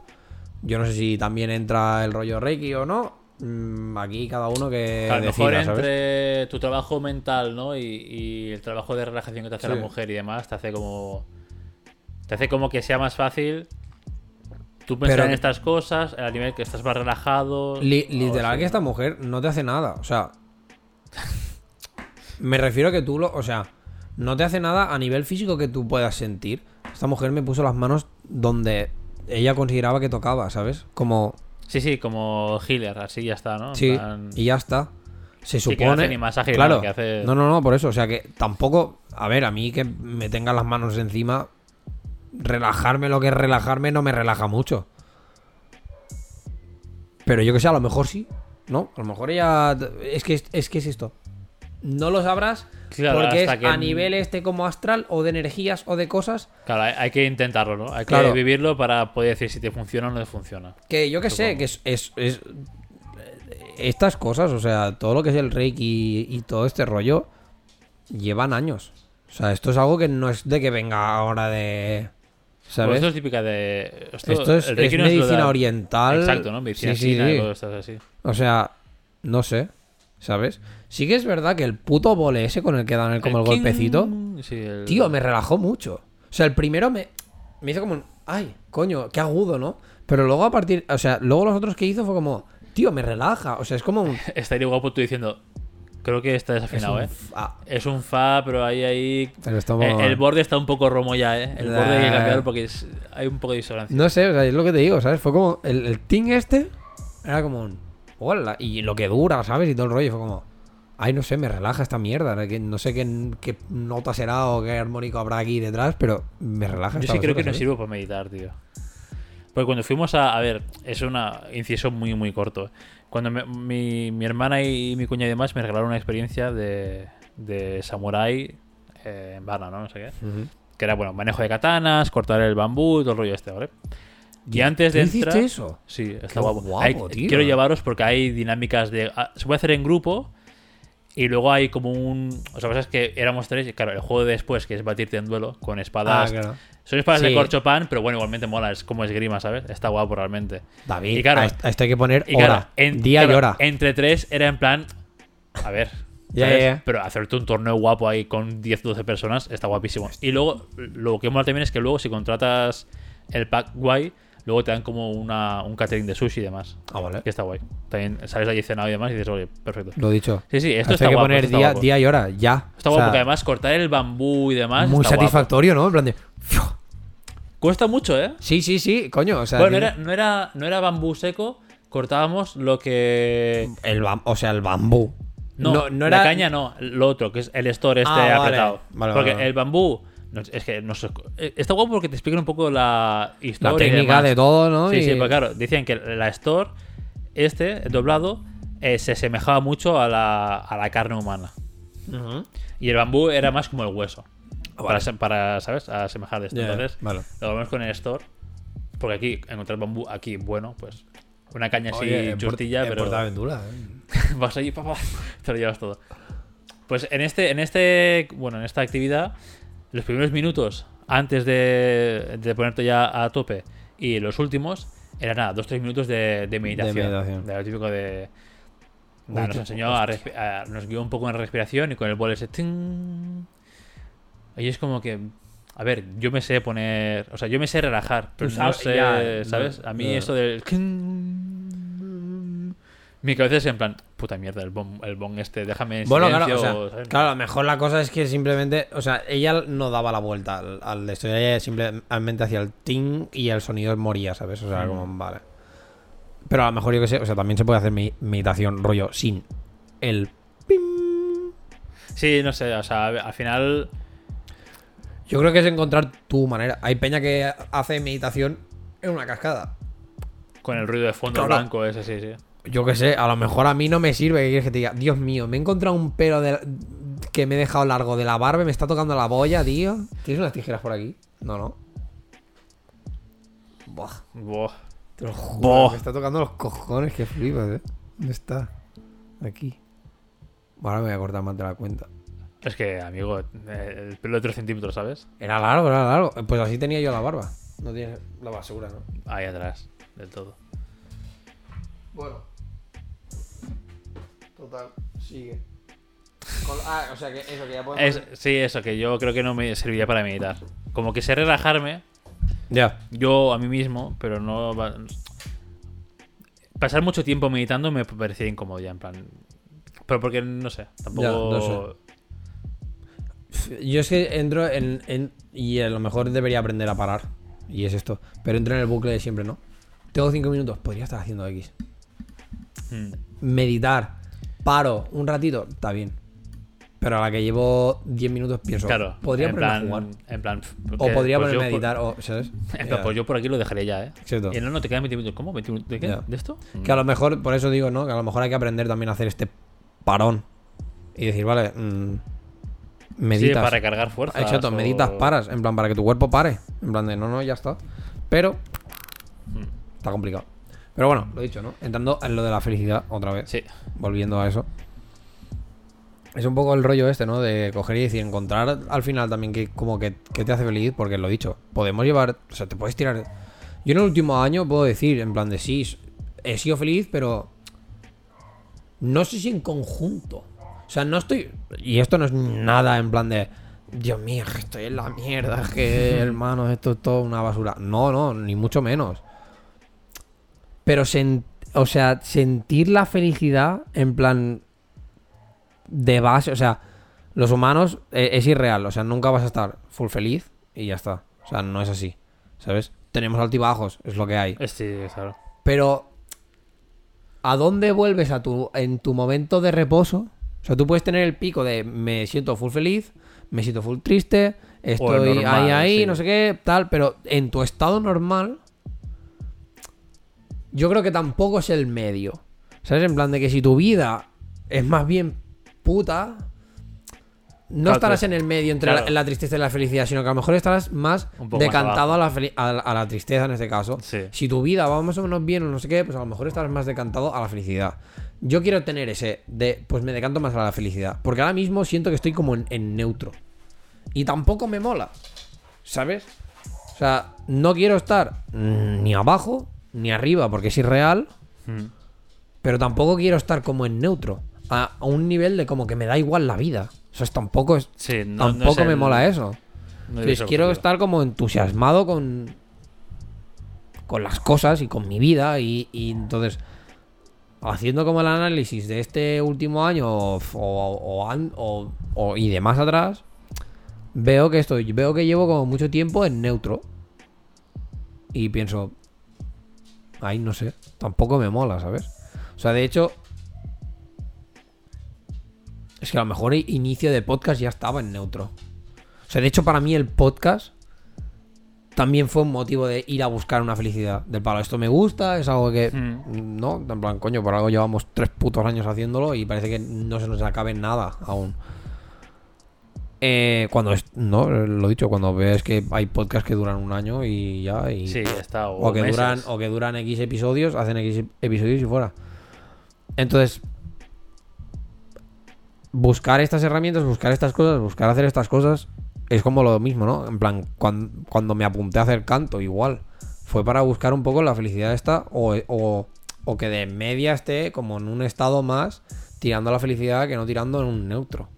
Yo no sé si también entra el rollo Reiki o no. Mm, aquí cada uno que a lo mejor entre tu trabajo mental, ¿no? Y, y el trabajo de relajación que te hace Sí. la mujer y demás, te hace como. Te hace como que sea más fácil. Tú pensar Pero- en estas cosas, a nivel que estás más relajado. Li- literal así, que ¿no? esta mujer no te hace nada. O sea. Me refiero a que tú lo. O sea, no te hace nada a nivel físico que tú puedas sentir. Esta mujer me puso las manos donde ella consideraba que tocaba, ¿sabes? Como. Sí, sí, como healer, así ya está, ¿no? Sí, y ya está. Se Sí, que no supone. hace ni masaje claro. nada, que hace- No, no, no, por eso. O sea que tampoco. A ver, a mí que me tengan las manos encima. Relajarme lo que es relajarme no me relaja mucho. Pero yo que sé, a lo mejor sí. ¿No? A lo mejor ella. Es que es, que es esto. No lo sabrás Claro, porque es que- a nivel este como astral o de energías o de cosas Claro, hay, hay que intentarlo, ¿no? Hay que vivirlo para poder decir si te funciona o no te funciona. Que yo que sé, que es, es- es- Estas cosas, o sea, todo lo que es el Reiki y, y todo este rollo, llevan años. O sea, esto es algo que no es de que venga ahora de... Pues ¿Sabes? esto es típica de. Esto, Esto es, no medicina da- oriental. Exacto, ¿no? Medicina Sí, sí, china y todo esto así. O sea, no sé. ¿Sabes? Sí que es verdad que el puto vole ese con el que dan el, como el, golpecito, Sí, el- tío, me relajó mucho. O sea, el primero me, me hizo como un... Ay, coño, qué agudo, ¿no? Pero luego a partir... O sea, luego los otros que hizo fue como... Tío, me relaja. O sea, es como un... Estaría guapo tú diciendo. Creo que está es desafinado, un ¿eh? fa- Es un fa, pero ahí ahí. Pero estamos- Eh, el borde está un poco romo ya, ¿eh? El borde hay que cambiarlo porque es- hay un poco de disonancia. No sé, o sea, es lo que te digo, ¿sabes? Fue como... El, el ting este era como un... Hola. Y lo que dura, ¿sabes? Y todo el rollo fue como... Ay, no sé, me relaja esta mierda. que no sé qué, qué nota será o qué armónico habrá aquí detrás, pero me relaja. Yo sí creo que no sirve para meditar, tío. Porque cuando fuimos a. A ver, es un inciso muy, muy corto. Cuando me- mi, mi hermana y mi cuña y demás me regalaron una experiencia de, de samurái eh, en Varna, ¿no? No sé qué. Que era, bueno, manejo de katanas, cortar el bambú, todo el rollo este, ¿vale? Y antes de ¿Tú hiciste entrar... eso? Sí, está Qué guapo. guapo, Hay- tío. Quiero llevaros porque hay dinámicas de... ah, se puede hacer en grupo y luego hay como un... O sea, pasa es que éramos tres y claro, el juego de después, que es batirte en duelo con Ah, espadas... claro. Son espadas de Sí. corchopan, pero bueno, igualmente mola, es como esgrima, ¿sabes? Está guapo realmente. David, Y claro- a esto- hay que poner Y claro, hora. en- día y hora. Entre tres era en plan... A ver... Ya, ya, ya. Pero hacerte un torneo guapo ahí con 10, 12 personas está guapísimo. Y luego, lo que mola también es que luego si contratas el pack guay, luego te dan como una, un catering de sushi y demás. Ah, vale. Que está guay. También sales allí cenado y demás y dices, oye, perfecto. Lo dicho. Sí, sí, Esto está hay que guapo. poner está día, guapo. día y hora, ya. Está O guapo porque además cortar el bambú y demás. muy está guapo. satisfactorio, ¿no? En plan de. ¡fiu! Cuesta mucho, ¿eh? Sí, sí, sí, coño. O sea, bueno, no tiene- era, no, era, no era bambú seco, cortábamos lo que. el bam- o sea, el bambú. No, no era. la caña no, lo otro, que es el store este Ah, vale. apretado. Vale, porque vale, vale. el bambú, no, es que no sé, eh, está guapo porque te explican un poco la historia. La técnica de todo, ¿no? Sí, Y- sí, pues claro, decían que la store, este, el doblado, eh, se asemejaba mucho a la, a la carne humana. Y el bambú era más como el hueso. vale. Para, se- para, ¿sabes? Asemejar de esto. Entonces, vale. lo vemos con el store. Porque aquí, encontrar bambú, aquí, bueno, pues. Una caña así, Oye, en Port- chustilla, en pero. Portaventura, ¿eh? Vas allí, papá, te lo llevas todo. Pues en este, en este, bueno, en esta actividad, los primeros minutos antes de, de ponerte ya a tope y los últimos, era nada, dos tres minutos de, de meditación. meditación. De lo típico de. nada, Uy, nos enseñó a, a- nos guió un poco en respiración y con el bol ese. ting. Y es como que. A ver, yo me sé poner. O sea, yo me sé relajar, pero Tú no sé. ya, ¿Sabes? no, A mí ya. eso del. Mi cabeza es en plan. Puta mierda, el bong, el bong este, déjame en Bueno, silencio, claro, o sea, ¿sabes? claro, a lo mejor la cosa es que simplemente, o sea, ella no daba la vuelta al, al esto, ella simplemente hacía el ting y el sonido moría, ¿sabes? O sea, Mm. como, vale. Pero a lo mejor yo que sé, o sea, también se puede hacer mi- meditación rollo sin el pim. Sí, no sé, o sea, al final. Yo creo que es encontrar tu manera. Hay peña que hace meditación en una cascada. Con el ruido de fondo Claro. blanco, ese sí, sí. Yo que sé, a lo mejor a mí no me sirve que te diga, Dios mío, me he encontrado un pelo de- que me he dejado largo de la barba me está tocando la boya, tío. ¿Tienes unas tijeras por aquí? No, no. Buah, Buah. te lo juro, Buah. me está tocando los cojones, que flipas, eh. ¿Dónde está? Aquí. Ahora me voy a cortar más de la cuenta. Es que, amigo, eh, el pelo de 3 centímetros, ¿sabes? Era largo, era largo. Pues así tenía yo la barba. No tienes la basura, ¿no? Ahí atrás, del todo. Bueno. Total, sigue. ah, o sea que eso, que ya Es, sí, eso, que yo creo que no me serviría para meditar. Como que sé relajarme, Ya. yo a mí mismo, pero no. va- Pasar mucho tiempo meditando me parecía incómodo ya, en plan. Pero porque no sé, tampoco. no sé. Yo es que entro en, en- Y a lo mejor debería aprender a parar. Y es esto. Pero entro en el bucle de siempre, ¿no? Tengo cinco minutos, podría estar haciendo X. Hmm. Meditar. Paro un ratito, está bien. Pero a la que llevo 10 minutos pienso. Claro, Podría en ponerme a plan, jugar. En plan. O podría pues ponerme a por- editar, o, ¿sabes? En plan, pues yo por aquí lo dejaré ya, ¿eh? Exacto. Y no, no, te quedan 20 minutos. ¿Cómo? ¿20 minutos? ¿De qué? ¿De esto? Que a lo mejor, por eso digo, ¿no? Que a lo mejor hay que aprender también a hacer este parón. Y decir, vale, mm, Sí, meditas. para recargar fuerza. Exacto, meditas, paras. En plan, para que tu cuerpo pare. En plan de, no, no, ya está. Pero, Hmm. está complicado. Pero bueno, lo dicho, ¿no? Entrando en lo de la felicidad otra vez. Sí. Volviendo a eso. Es un poco el rollo este, ¿no? De coger y decir, encontrar al final también que como que, que te hace feliz, porque lo he dicho, podemos llevar, o sea, te puedes tirar... Yo en el último año puedo decir, en plan de sí, he sido feliz, pero no sé si en conjunto. O sea, no estoy... Y esto no es nada en plan de, Dios mío, que estoy en la mierda, es que hermano, esto es todo una basura. No, no, ni mucho menos. Pero, sen- o sea, sentir la felicidad en plan de base, o sea, los humanos eh, es irreal, o sea, nunca vas a estar full feliz y ya está. O sea, no es así, ¿sabes? Tenemos altibajos, es lo que hay. Sí, claro. Pero ¿a dónde vuelves a tu en tu momento de reposo? O sea, tú puedes tener el pico de me siento full feliz, me siento full triste, estoy normal, ahí ahí, sí. no sé qué, tal, pero en tu estado normal yo creo que tampoco es el medio. ¿Sabes? En plan de que si tu vida es más bien puta, no Claro, estarás en el medio entre claro. la, la tristeza y la felicidad, sino que a lo mejor estarás más decantado a la, a, la- a la tristeza en este caso. Sí. Si tu vida va más o menos bien o no sé qué, pues a lo mejor estarás más decantado a la felicidad. Yo quiero tener ese de, pues me decanto más a la felicidad. Porque ahora mismo siento que estoy como en, en neutro. Y tampoco me mola. ¿Sabes? O sea, no quiero estar mm, ni abajo ni arriba porque es irreal. Mm. Pero tampoco quiero estar como en neutro. A, a un nivel de como que me da igual la vida. O sea, tampoco es, Sí, no, no es tampoco me mola eso. no es quiero estar como entusiasmado con con las cosas y con mi vida y, y entonces haciendo como el análisis de este último año o, o- o an- o- o- y de más atrás veo que estoy veo que llevo como mucho tiempo en neutro y pienso ay no sé tampoco me mola sabes o sea de hecho es que a lo mejor inicio de podcast ya estaba en neutro o sea, de hecho, para mí el podcast también fue un motivo de ir a buscar una felicidad. Del palo, esto me gusta, es algo que. Mm. No, en plan, coño, por algo llevamos tres putos años haciéndolo y parece que no se nos acabe nada aún. Eh, cuando es. No, lo dicho, cuando ves que hay podcasts que duran un año y ya. Y, Sí, ya está. O, o que meses. duran o que duran X episodios, hacen X episodios y fuera. Entonces, buscar estas herramientas, buscar estas cosas, buscar hacer estas cosas es como lo mismo, ¿no? En plan, cuan- cuando, me apunté a hacer canto, igual. Fue para buscar un poco la felicidad esta o, o, o que de media esté como en un estado más tirando a la felicidad que no tirando en un neutro.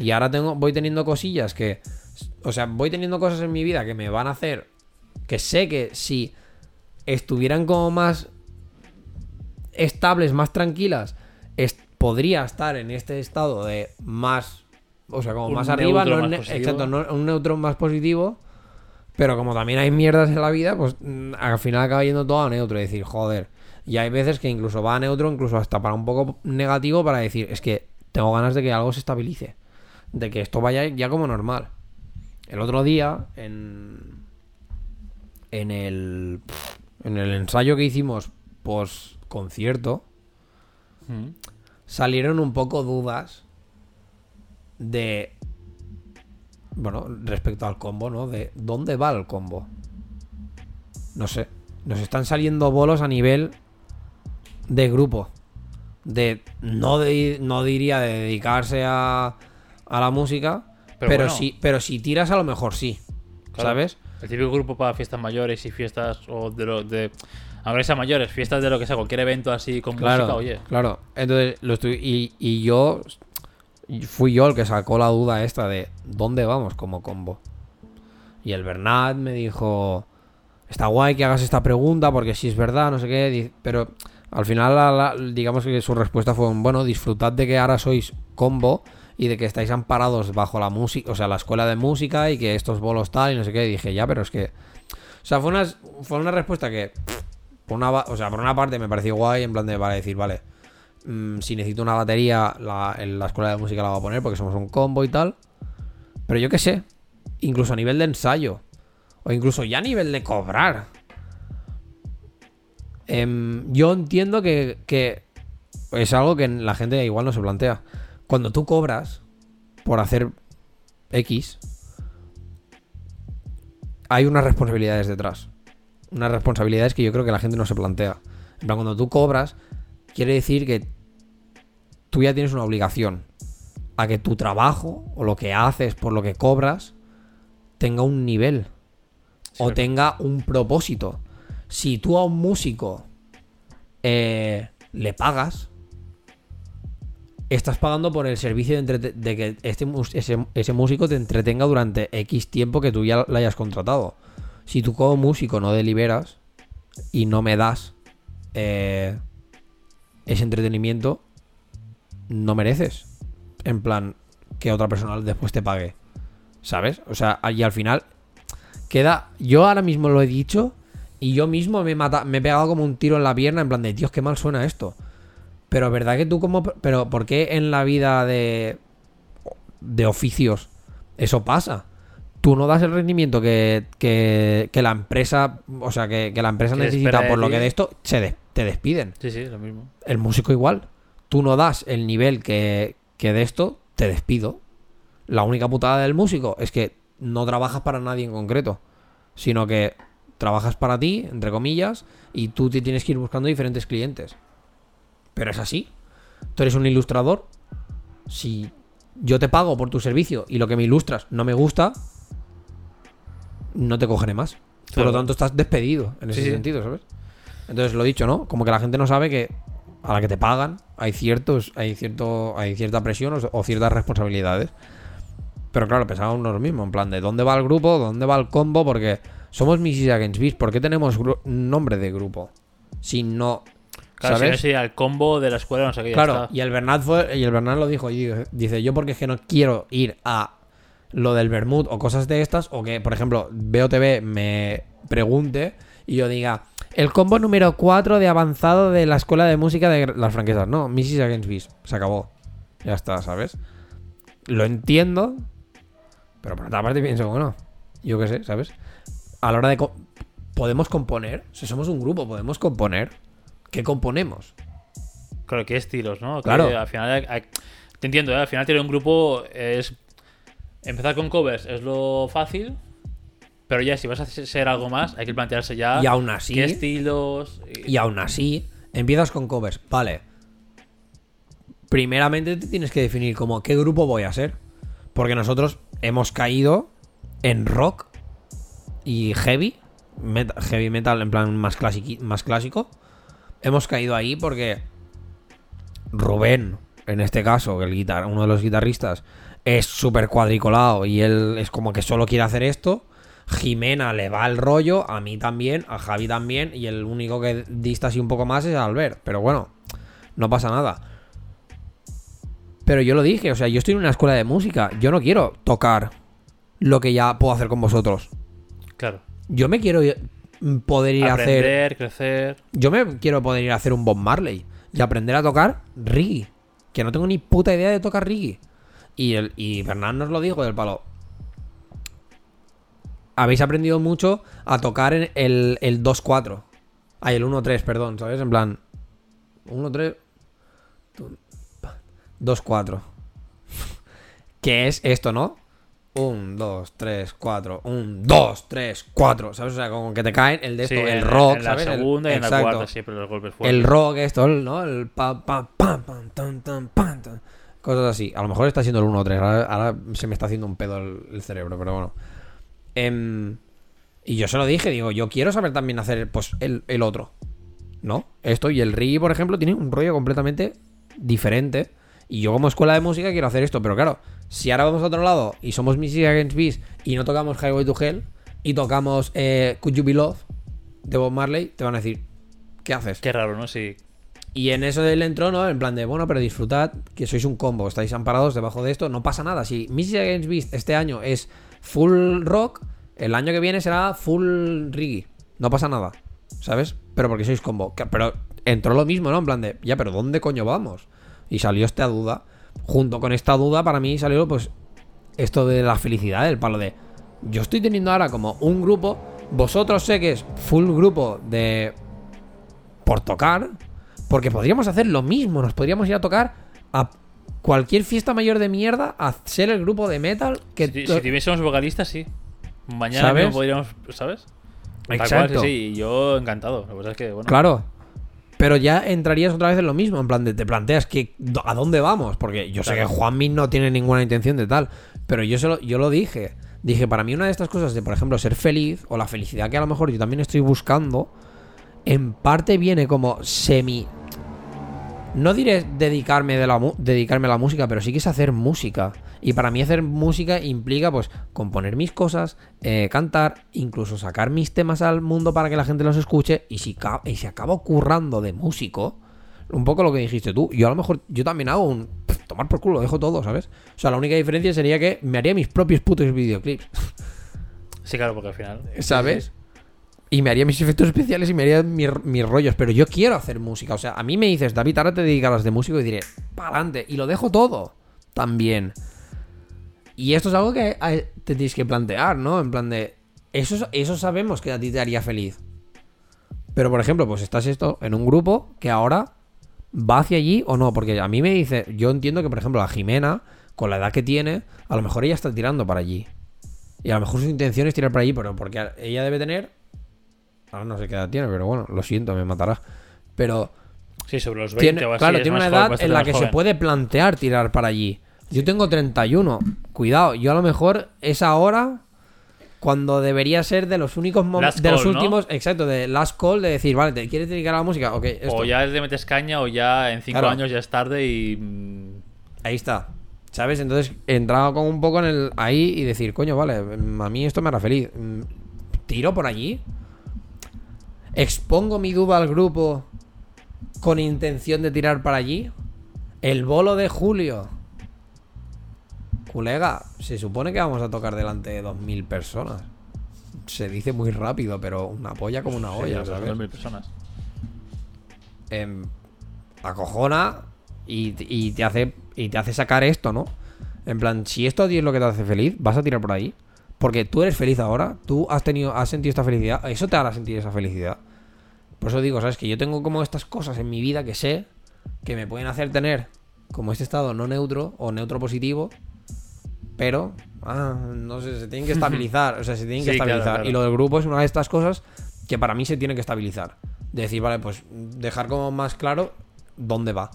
Y ahora tengo, voy teniendo cosillas que. O sea, voy teniendo cosas en mi vida que me van a hacer. Que sé que si estuvieran como más estables, más tranquilas, es- podría estar en este estado de más. O sea, como Un más arriba, no más exacto, no- un neutro más positivo. Pero como también hay mierdas en la vida, pues mm, al final acaba yendo todo a neutro. Y decir, joder. Y hay veces que incluso va a neutro, incluso hasta para un poco negativo, para decir, es que tengo ganas de que algo se estabilice. De que esto vaya ya como normal. El otro día, en. En el. En el ensayo que hicimos post concierto, Mm. salieron un poco dudas de. Bueno, respecto al combo, ¿no? De dónde va el combo. No sé. Nos están saliendo bolos a nivel de grupo. De. No, de- no diría de dedicarse a, a la música. Pero Pero, bueno. sí, pero si tiras a lo mejor sí. Claro. ¿Sabes? El típico grupo para fiestas mayores y fiestas o de lo de sean mayores, fiestas de lo que sea, cualquier evento así con Claro, música, oye. claro. Entonces, lo estoy. Y, y yo. Fui yo el que sacó la duda esta de dónde vamos como combo. Y el Bernat me dijo. Está guay que hagas esta pregunta porque si es verdad, no sé qué. Pero al final, la- la- digamos que su respuesta fue: Bueno, disfrutad de que ahora sois combo y de que estáis amparados bajo la música, o sea, la escuela de música y que estos bolos tal y no sé qué. Y dije, ya, pero es que. O sea, fue una, fue una respuesta que. Por una, o sea, por una parte me pareció guay, en plan de para decir, vale, mm, si necesito una batería, la, la escuela de música la voy a poner porque somos un combo y tal. Pero yo qué sé, incluso a nivel de ensayo, o incluso ya a nivel de cobrar. Em, yo entiendo que, que es algo que la gente igual no se plantea. Cuando tú cobras por hacer X, hay unas responsabilidades detrás. Unas responsabilidades que yo creo que la gente no se plantea. En plan, cuando tú cobras, quiere decir que tú ya tienes una obligación a que tu trabajo o lo que haces por lo que cobras tenga un nivel o tenga un propósito. Si tú a un músico eh, le pagas, estás pagando por el servicio de, de que este, ese, músico te entretenga durante X tiempo que tú ya le hayas contratado. Si tú como músico no deliberas y no me das eh, ese entretenimiento, no mereces. En plan, que otra persona después te pague. ¿Sabes? O sea, y al final queda. Yo ahora mismo lo he dicho y yo mismo me me he pegado como un tiro en la pierna en plan de, Dios, qué mal suena esto. Pero verdad que tú como... Pero ¿por qué en la vida de... de oficios eso pasa? Tú no das el rendimiento que, que, que la empresa... O sea, que, que la empresa necesita por lo que de esto, se te despiden. Sí, sí, lo mismo. El músico igual. Tú no das el nivel que, que de esto, te despido. La única putada del músico es que no trabajas para nadie en concreto, sino que trabajas para ti, entre comillas, y tú te tienes que ir buscando diferentes clientes. Pero es así. Tú eres un ilustrador. Si yo te pago por tu servicio y lo que me ilustras no me gusta, no te cogeré más. Por Claro. lo tanto, estás despedido en ese Sí, sentido, ¿sabes? Entonces, lo dicho, ¿no? Como que la gente no sabe que a la que te pagan hay ciertos, hay cierto, hay cierta presión o, o ciertas responsabilidades. Pero claro, pensaba uno lo mismo, en plan de dónde va el grupo, dónde va el combo, porque somos Mrs. Against Beast, ¿por qué tenemos nombre de grupo? Si no, Claro, si no ¿sabes? sería el combo de la escuela, no sé qué. Claro, y el Bernat fue, y el Bernat lo dijo, y dice, yo porque es que no quiero ir a lo del Bermud o cosas de estas, o que, por ejemplo, BOTV me pregunte y yo diga, el combo número 4 de avanzado de la escuela de música de las franquesas. No, Mrs. Against Beast, se acabó. Ya está, ¿sabes? Lo entiendo, pero por otra parte pienso, bueno, yo qué sé, ¿sabes? A la hora de... co- podemos componer, si somos un grupo, podemos componer. ¿Qué componemos? Claro, qué estilos, ¿no? Que Claro. al final, te entiendo, ¿eh? Al final tener un grupo es. Empezar con covers es lo fácil. Pero ya, si vas a ser algo más, hay que plantearse ya. Y aún así- ¿Qué estilos? Y aún así, empiezas con covers. Vale. Primeramente te tienes que definir como qué grupo voy a ser. Porque nosotros hemos caído en rock y heavy. heavy metal en plan más, más clásico. Hemos caído ahí porque Rubén, en este caso, el guitar uno de los guitarristas, es súper cuadriculado y él es como que solo quiere hacer esto. Jimena le va el rollo, a mí también, a Javi también, y el único que dista así un poco más es Albert. Pero bueno, no pasa nada. Pero yo lo dije, o sea, yo estoy en una escuela de música, yo no quiero tocar lo que ya puedo hacer con vosotros. Claro. Yo me quiero ir- poder ir a hacer Aprender, crecer. yo me quiero poder ir a hacer un Bob Marley y aprender a tocar reggae. Que no tengo ni puta idea de tocar reggae. Y, el, y Bernard nos lo dijo del palo. Habéis aprendido mucho a tocar en el, el 2-4. Ay, el 1-3, perdón, ¿sabes? En plan. 1-3. 2-4. que es esto, ¿no? 1, 2, 3, 4. 1, 2, 3, 4. ¿Sabes? O sea, como que te caen el de esto, Sí, el en- rock, en la ¿sabes? El- segunda y en la cuarta siempre los golpes fuertes. El rock, esto, el- ¿no? El pa, pa, pam, pam, tan, tan, pam, tan. Cosas así. A lo mejor está siendo el 1 o 3. Ahora, ahora se me está haciendo un pedo el, el cerebro, pero bueno. Em, y yo se lo dije, digo, yo quiero saber también hacer pues el, el otro. ¿No? Esto y el reggae, por ejemplo, tiene un rollo completamente diferente. Y yo como escuela de música quiero hacer esto, pero claro, si ahora vamos a otro lado y somos Missy Against Beast y no tocamos Highway to Hell y tocamos eh, Could You Be Love de Bob Marley, te van a decir, ¿qué haces? Qué raro, ¿no? Sí. Y en eso del entró, ¿no? En plan de, bueno, pero disfrutad, que sois un combo, estáis amparados debajo de esto, no pasa nada. Si Missy Against Beast este año es full rock, el año que viene será full reggae. No pasa nada, ¿sabes? Pero porque sois combo. Pero entró lo mismo, ¿no? En plan de, ya, pero ¿dónde coño vamos? Y salió esta duda. Junto con esta duda, para mí salió, pues, esto de la felicidad, el palo de, yo estoy teniendo ahora como un grupo, vosotros sé que es full grupo de por tocar, porque podríamos hacer lo mismo, nos podríamos ir a tocar a cualquier fiesta mayor de mierda, a ser el grupo de metal que... Si, tuviésemos vocalistas, sí. Mañana ¿Sabes? mismo podríamos, ¿sabes? Tal cual, Exacto. sí, sí, y yo encantado. Que pasa es que, bueno. Claro. Pero ya entrarías otra vez en lo mismo, en plan de te planteas que a dónde vamos, porque yo sé que Juanmi no tiene ninguna intención de tal, pero yo se lo, yo lo dije. Dije, para mí una de estas cosas de, por ejemplo, ser feliz o la felicidad que a lo mejor yo también estoy buscando, en parte viene como semi no diré dedicarme, de la dedicarme a la música, pero sí que es hacer música. Y para mí hacer música implica, pues, componer mis cosas, eh, cantar, incluso sacar mis temas al mundo para que la gente los escuche. Y si, y si acabo currando de músico, un poco lo que dijiste tú, yo a lo mejor, yo también hago un... pff, tomar por culo, dejo todo, ¿sabes? O sea, la única diferencia sería que me haría mis propios putos videoclips, Sí, claro, porque al final. ¿sabes? Y me haría mis efectos especiales y me haría mis, mis rollos. Pero yo quiero hacer música. O sea, a mí me dices, David, ahora te dedicarás de músico y diré, para adelante. Y lo dejo todo. También. Y esto es algo que eh, te tienes que plantear, ¿no? En plan de. Eso, eso sabemos que a ti te haría feliz. Pero, por ejemplo, pues estás esto en un grupo que ahora va hacia allí o no. Porque a mí me dice, yo entiendo que, por ejemplo, a Jimena, con la edad que tiene, a lo mejor ella está tirando para allí. Y a lo mejor su intención es tirar para allí, pero porque ella debe tener. Ahora no sé qué edad tiene, pero bueno, lo siento, me matará. Pero. Sí, sobre los 20 Tiene, o así, claro, tiene una joven, edad en la que se puede plantear tirar para allí. Yo tengo 31. Cuidado, yo a lo mejor es ahora cuando debería ser de los únicos momentos. De los call, ¿no? últimos, exacto, de last call, de decir, vale, ¿te quieres dedicar a la música? Ok, esto. O ya le metes caña o ya en 5 Claro. años ya es tarde y. mm, Ahí está. ¿Sabes? Entonces entraba con un poco en el ahí y decir, coño, vale, mm, a mí esto me hará feliz. Mm, ¿Tiro por allí? ¿Expongo mi duda al grupo con intención de tirar para allí? El bolo de julio. Colega, se supone que vamos a tocar delante de 2.000 personas. Se dice muy rápido, pero una polla como una sí, olla, son ¿sabes? 2.000 personas. em, acojona y, y te hace y te hace sacar esto, ¿no? En plan, si esto a ti es lo que te hace feliz, vas a tirar por ahí. Porque tú eres feliz ahora, tú has tenido, has sentido esta felicidad, eso te hará sentir esa felicidad. Por eso digo, ¿sabes? Que yo tengo como estas cosas en mi vida que sé que me pueden hacer tener como este estado no neutro o neutro positivo, pero, ah, no sé, se tienen que estabilizar, o sea, se tienen que Sí, estabilizar. claro. Y lo del grupo es una de estas cosas que para mí se tiene que estabilizar. De decir, vale, pues dejar como más claro dónde va.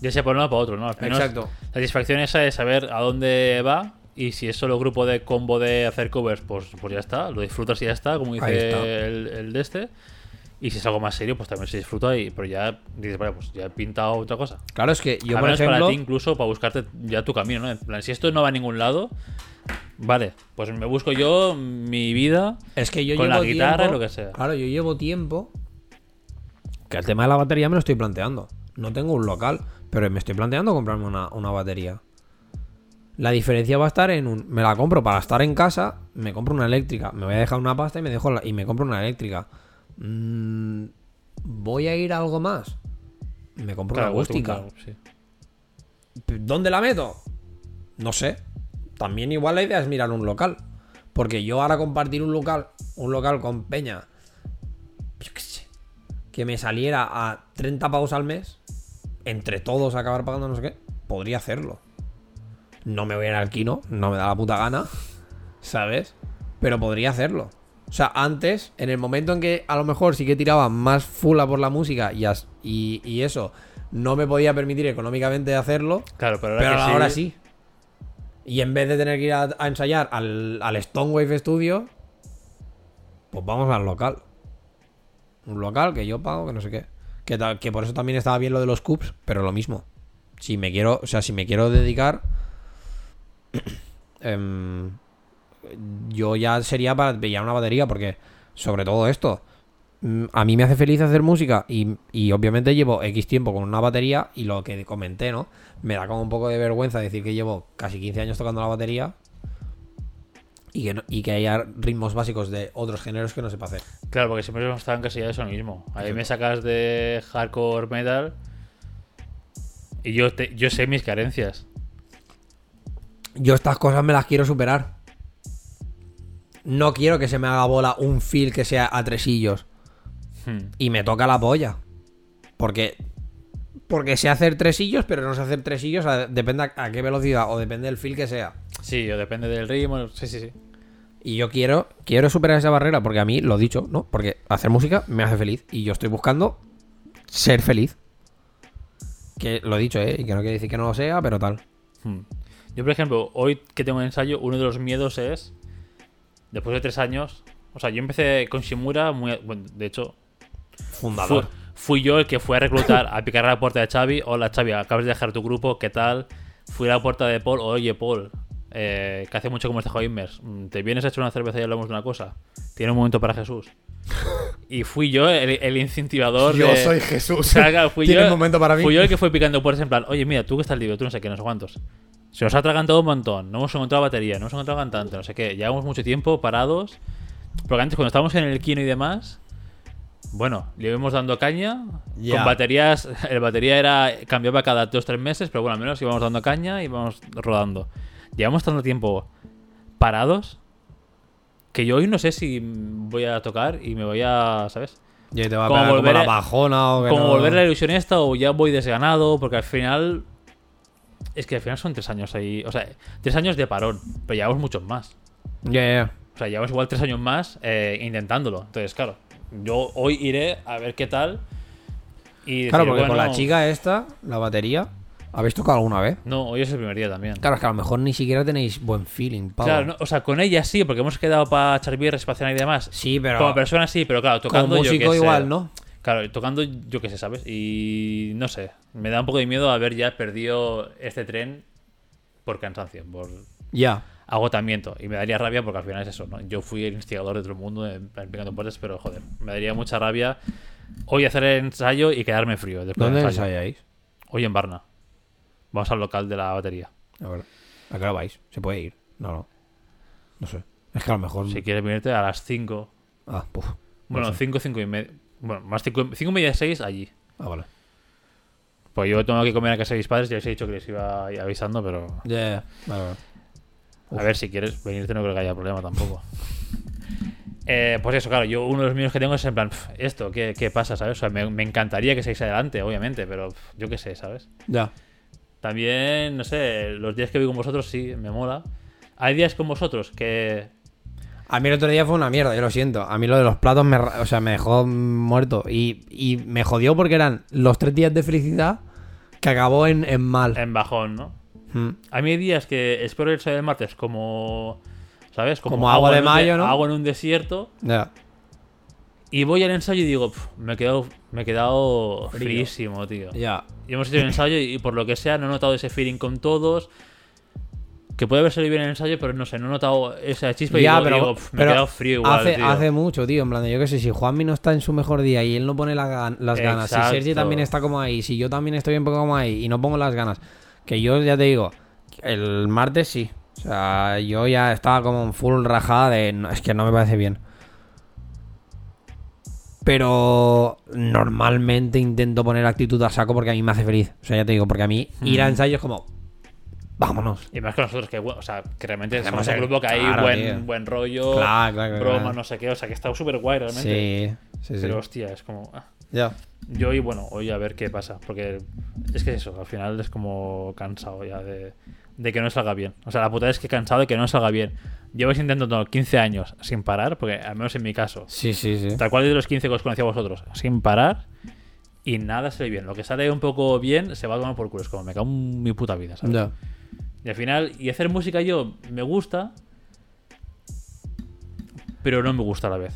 Ya sea por uno o para otro, ¿no? Al menos Exacto. La satisfacción esa es saber a dónde va y si es solo grupo de combo de hacer covers, pues, pues ya está, lo disfrutas y ya está, como dice está. el, el de este. Y si es algo más serio, pues también se disfruta, y, pero ya dices, vale, pues ya he pintado otra cosa. Claro, es que yo, Al por menos ejemplo, para ti incluso para buscarte ya tu camino, ¿no? En plan, si esto no va a ningún lado, vale, pues me busco yo mi vida. es que yo con llevo la guitarra tiempo- y lo que sea. Claro, yo llevo tiempo que el tema de la batería me lo estoy planteando. No tengo un local, pero me estoy planteando comprarme una, una batería. La diferencia va a estar en un. Me la compro para estar en casa, me compro una eléctrica. Me voy a dejar una pasta y me dejo la- y me compro una eléctrica. Mm, voy a ir a algo más. Me compro Claro, una acústica. sí. ¿Dónde la meto? No sé. También igual la idea es mirar un local. Porque yo ahora compartir un local, un local con Peña, yo qué sé, que me saliera a 30 pavos al mes, entre todos acabar pagando no sé qué, podría hacerlo. No me voy a ir al kino, no me da la puta gana, ¿sabes? Pero podría hacerlo. O sea, antes, en el momento en que a lo mejor sí que tiraba más full a por la música y, as- y, y eso no me podía permitir económicamente hacerlo, Claro, pero ahora, pero que ahora sí. Y en vez de tener que ir a, a ensayar al, al Stonewave Studio, pues vamos al local. Un local que yo pago, que no sé qué. Que por eso también estaba bien lo de los cups, pero lo mismo. Si me quiero, o sea, si me quiero dedicar, em, yo ya sería para pillar una batería, porque sobre todo esto, mm, a mí me hace feliz hacer música y, y obviamente llevo X tiempo con una batería y lo que comenté, ¿no? Me da como un poco de vergüenza decir que llevo casi 15 años tocando la batería y que, no- y que haya ritmos básicos de otros géneros que no sepa hacer. Claro, porque siempre hemos estado encasillados en eso mismo. Ahí me sacas de hardcore metal y yo, te- yo sé mis carencias. Yo estas cosas me las quiero superar. No quiero que se me haga bola un feel que sea a tresillos. Hmm. Y me toca la polla. Porque. Porque sé hacer tresillos, pero no sé hacer tresillos. a- depende a, a qué velocidad o depende del feel que sea. Sí, o depende del ritmo. Sí, sí, sí. Y yo quiero, quiero superar esa barrera porque a mí, lo dicho, ¿no? Porque hacer música me hace feliz. Y yo estoy buscando ser feliz. Que lo he dicho, ¿eh? Y que no quiere decir que no lo sea, pero tal. Hmm. Yo, por ejemplo, hoy que tengo un ensayo, uno de los miedos es, después de tres años, o sea, yo empecé con Shimura, muy, bueno, de hecho, Fundador. Fu- fui yo el que fue a reclutar, a picar a la puerta de Xavi. Hola Xavi, acabas de dejar tu grupo, ¿qué tal? Fui a la puerta de Paul, oye Paul, eh, que hace mucho como está Joimers, ¿te vienes a echar una cerveza y hablamos de una cosa? Tiene un momento para Jesús. Y fui yo el, el incentivador Yo de- soy Jesús. O sea, claro, fui Tiene yo, un momento para mí. Fui yo el que fue picando puertas en plan, oye, mira, tú que estás libre, tú no sé qué, no sé cuántos. Se nos ha atragantado un montón, no hemos encontrado batería, no hemos encontrado cantante, no sé qué. Llevamos mucho tiempo parados. Porque antes, cuando estábamos en el kino y demás, bueno, le íbamos dando caña. Con baterías, el batería era cambiaba cada dos o tres meses, pero bueno, al menos íbamos dando caña y íbamos rodando. Llevamos tanto tiempo parados que yo hoy no sé si voy a tocar y me voy a, ¿sabes? Y te va a Como volver como la bajona o que como no- volver a la ilusión esta o ya voy desganado, porque al final Es que al final son tres años ahí. O sea, tres años de parón. Pero llevamos muchos más. Ya, ya. O sea, llevamos igual tres años más eh, intentándolo. Entonces, claro, yo hoy iré a ver qué tal. Y Claro, porque con la chica esta, la batería, ¿habéis tocado alguna vez? No, hoy es el primer día también. Claro, es que a lo mejor ni siquiera tenéis buen feeling, pavo. Claro, no, o sea, con ella sí, porque hemos quedado para echar birras, para cenar y demás. Sí, pero Como persona sí, pero claro, como tocando yo músico sé. igual, ¿no? Claro, tocando yo qué sé, ¿sabes? Y no sé, me da un poco de miedo haber ya perdido este tren por cansancio, por Ya. agotamiento. Y me daría rabia porque al final es eso, ¿no? Yo fui el instigador de todo el mundo en plan picando puertas, pero joder, me daría mucha rabia hoy hacer el ensayo y quedarme frío después ¿Dónde del ensayo. ensayáis? Hoy en Barna. Vamos al local de la batería. A ver. ¿A qué hora vais? ¿Se puede ir? No, no. No sé. Es que a lo mejor. Si quieres venirte a las 5. Ah, puf. Bueno, No sé. 5, 5 y media. Bueno, más 5 y media, 6 allí. Ah, vale. Pues yo tengo que comer a casa de mis padres, ya les he dicho que les iba a ir avisando, pero Ya. Vale, vale. a ver si quieres venirte no creo que haya problema tampoco. Eh, pues eso, claro, yo uno de los míos que tengo es en plan, "Pf, esto, ¿qué, qué pasa, sabes? O sea, me, me encantaría que seáis adelante, obviamente, pero yo qué sé, ¿sabes? Ya. También, no sé, los días que vivo con vosotros sí, me mola. Hay días con vosotros que... A mí el otro día fue una mierda, yo lo siento. A mí lo de los platos me, o sea, me dejó muerto. Y, y me jodió porque eran los tres días de felicidad que acabó en, en mal. En bajón, ¿no? Mm. A mí hay días que espero el ensayo del martes como... ¿Sabes? Como agua de en un mayo, ¿no? Agua en un desierto. Ya. Y voy al ensayo y digo, "Pf, me he quedado, me he quedado Frío. fríísimo, tío. Ya. Y hemos hecho el ensayo y, y por lo que sea no he notado ese feeling con todos. Que puede haber salido bien el ensayo, pero no sé, no he notado esa chispa y Ya, digo, pero, digo, "Pf, me he quedado frío igual, hace, tío". hace mucho, tío. En plan, de, yo qué sé, si Juanmi no está en su mejor día y él no pone la las ganas, si. Sergi también está como ahí, si yo también estoy un poco como ahí y no pongo las ganas, que yo ya te digo, el martes sí. O sea, yo ya estaba como en full rajada de. "No, es que no me parece bien. Pero normalmente intento poner actitud a saco porque a mí me hace feliz. O sea, ya te digo, porque a mí ir a ensayos es como. Vámonos. Y más que nosotros, que, o sea, que realmente Hacemos somos un el- grupo que hay claro, buen, tío. buen rollo, Claro, broma, no sé qué, o sea, que está súper guay realmente. Sí, sí, sí. Pero hostia, es como. ah. Ya. Yo hoy, bueno, hoy a ver qué pasa, porque es que eso, al final es como cansado ya de, de que no salga bien. O sea, la putada es que cansado de que no salga bien. Llevo intentando 15 años sin parar, porque al menos en mi caso, Sí, sí, sí. tal cual de los 15 que os conocí a vosotros, sin parar y nada sale bien. Lo que sale un poco bien se va a tomar por culo. Es como me cago en mi puta vida, ¿sabes? Ya. Y al final, y hacer música yo me gusta, pero no me gusta a la vez.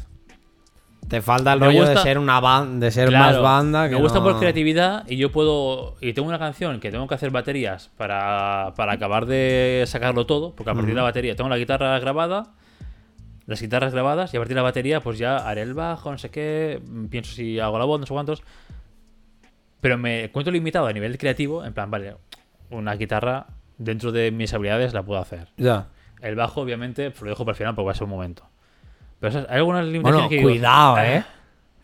Te falta el Me rollo de gusta- ser una banda, de ser Claro, más banda. Que me gusta no- por creatividad y yo puedo. Y tengo una canción que tengo que hacer baterías para, para acabar de sacarlo todo, porque a partir de la batería tengo la guitarra grabada, las guitarras grabadas, y a partir de la batería, pues ya haré el bajo, no sé qué, mm, pienso si hago la voz, no sé cuántos. Pero me encuentro limitado a nivel creativo, en plan, vale, una guitarra dentro de mis habilidades la puedo hacer. Ya. El bajo, obviamente, pues lo dejo para el final porque va a ser un momento. Pero hay algunas limitaciones Bueno, que cuidado, "Ah, eh.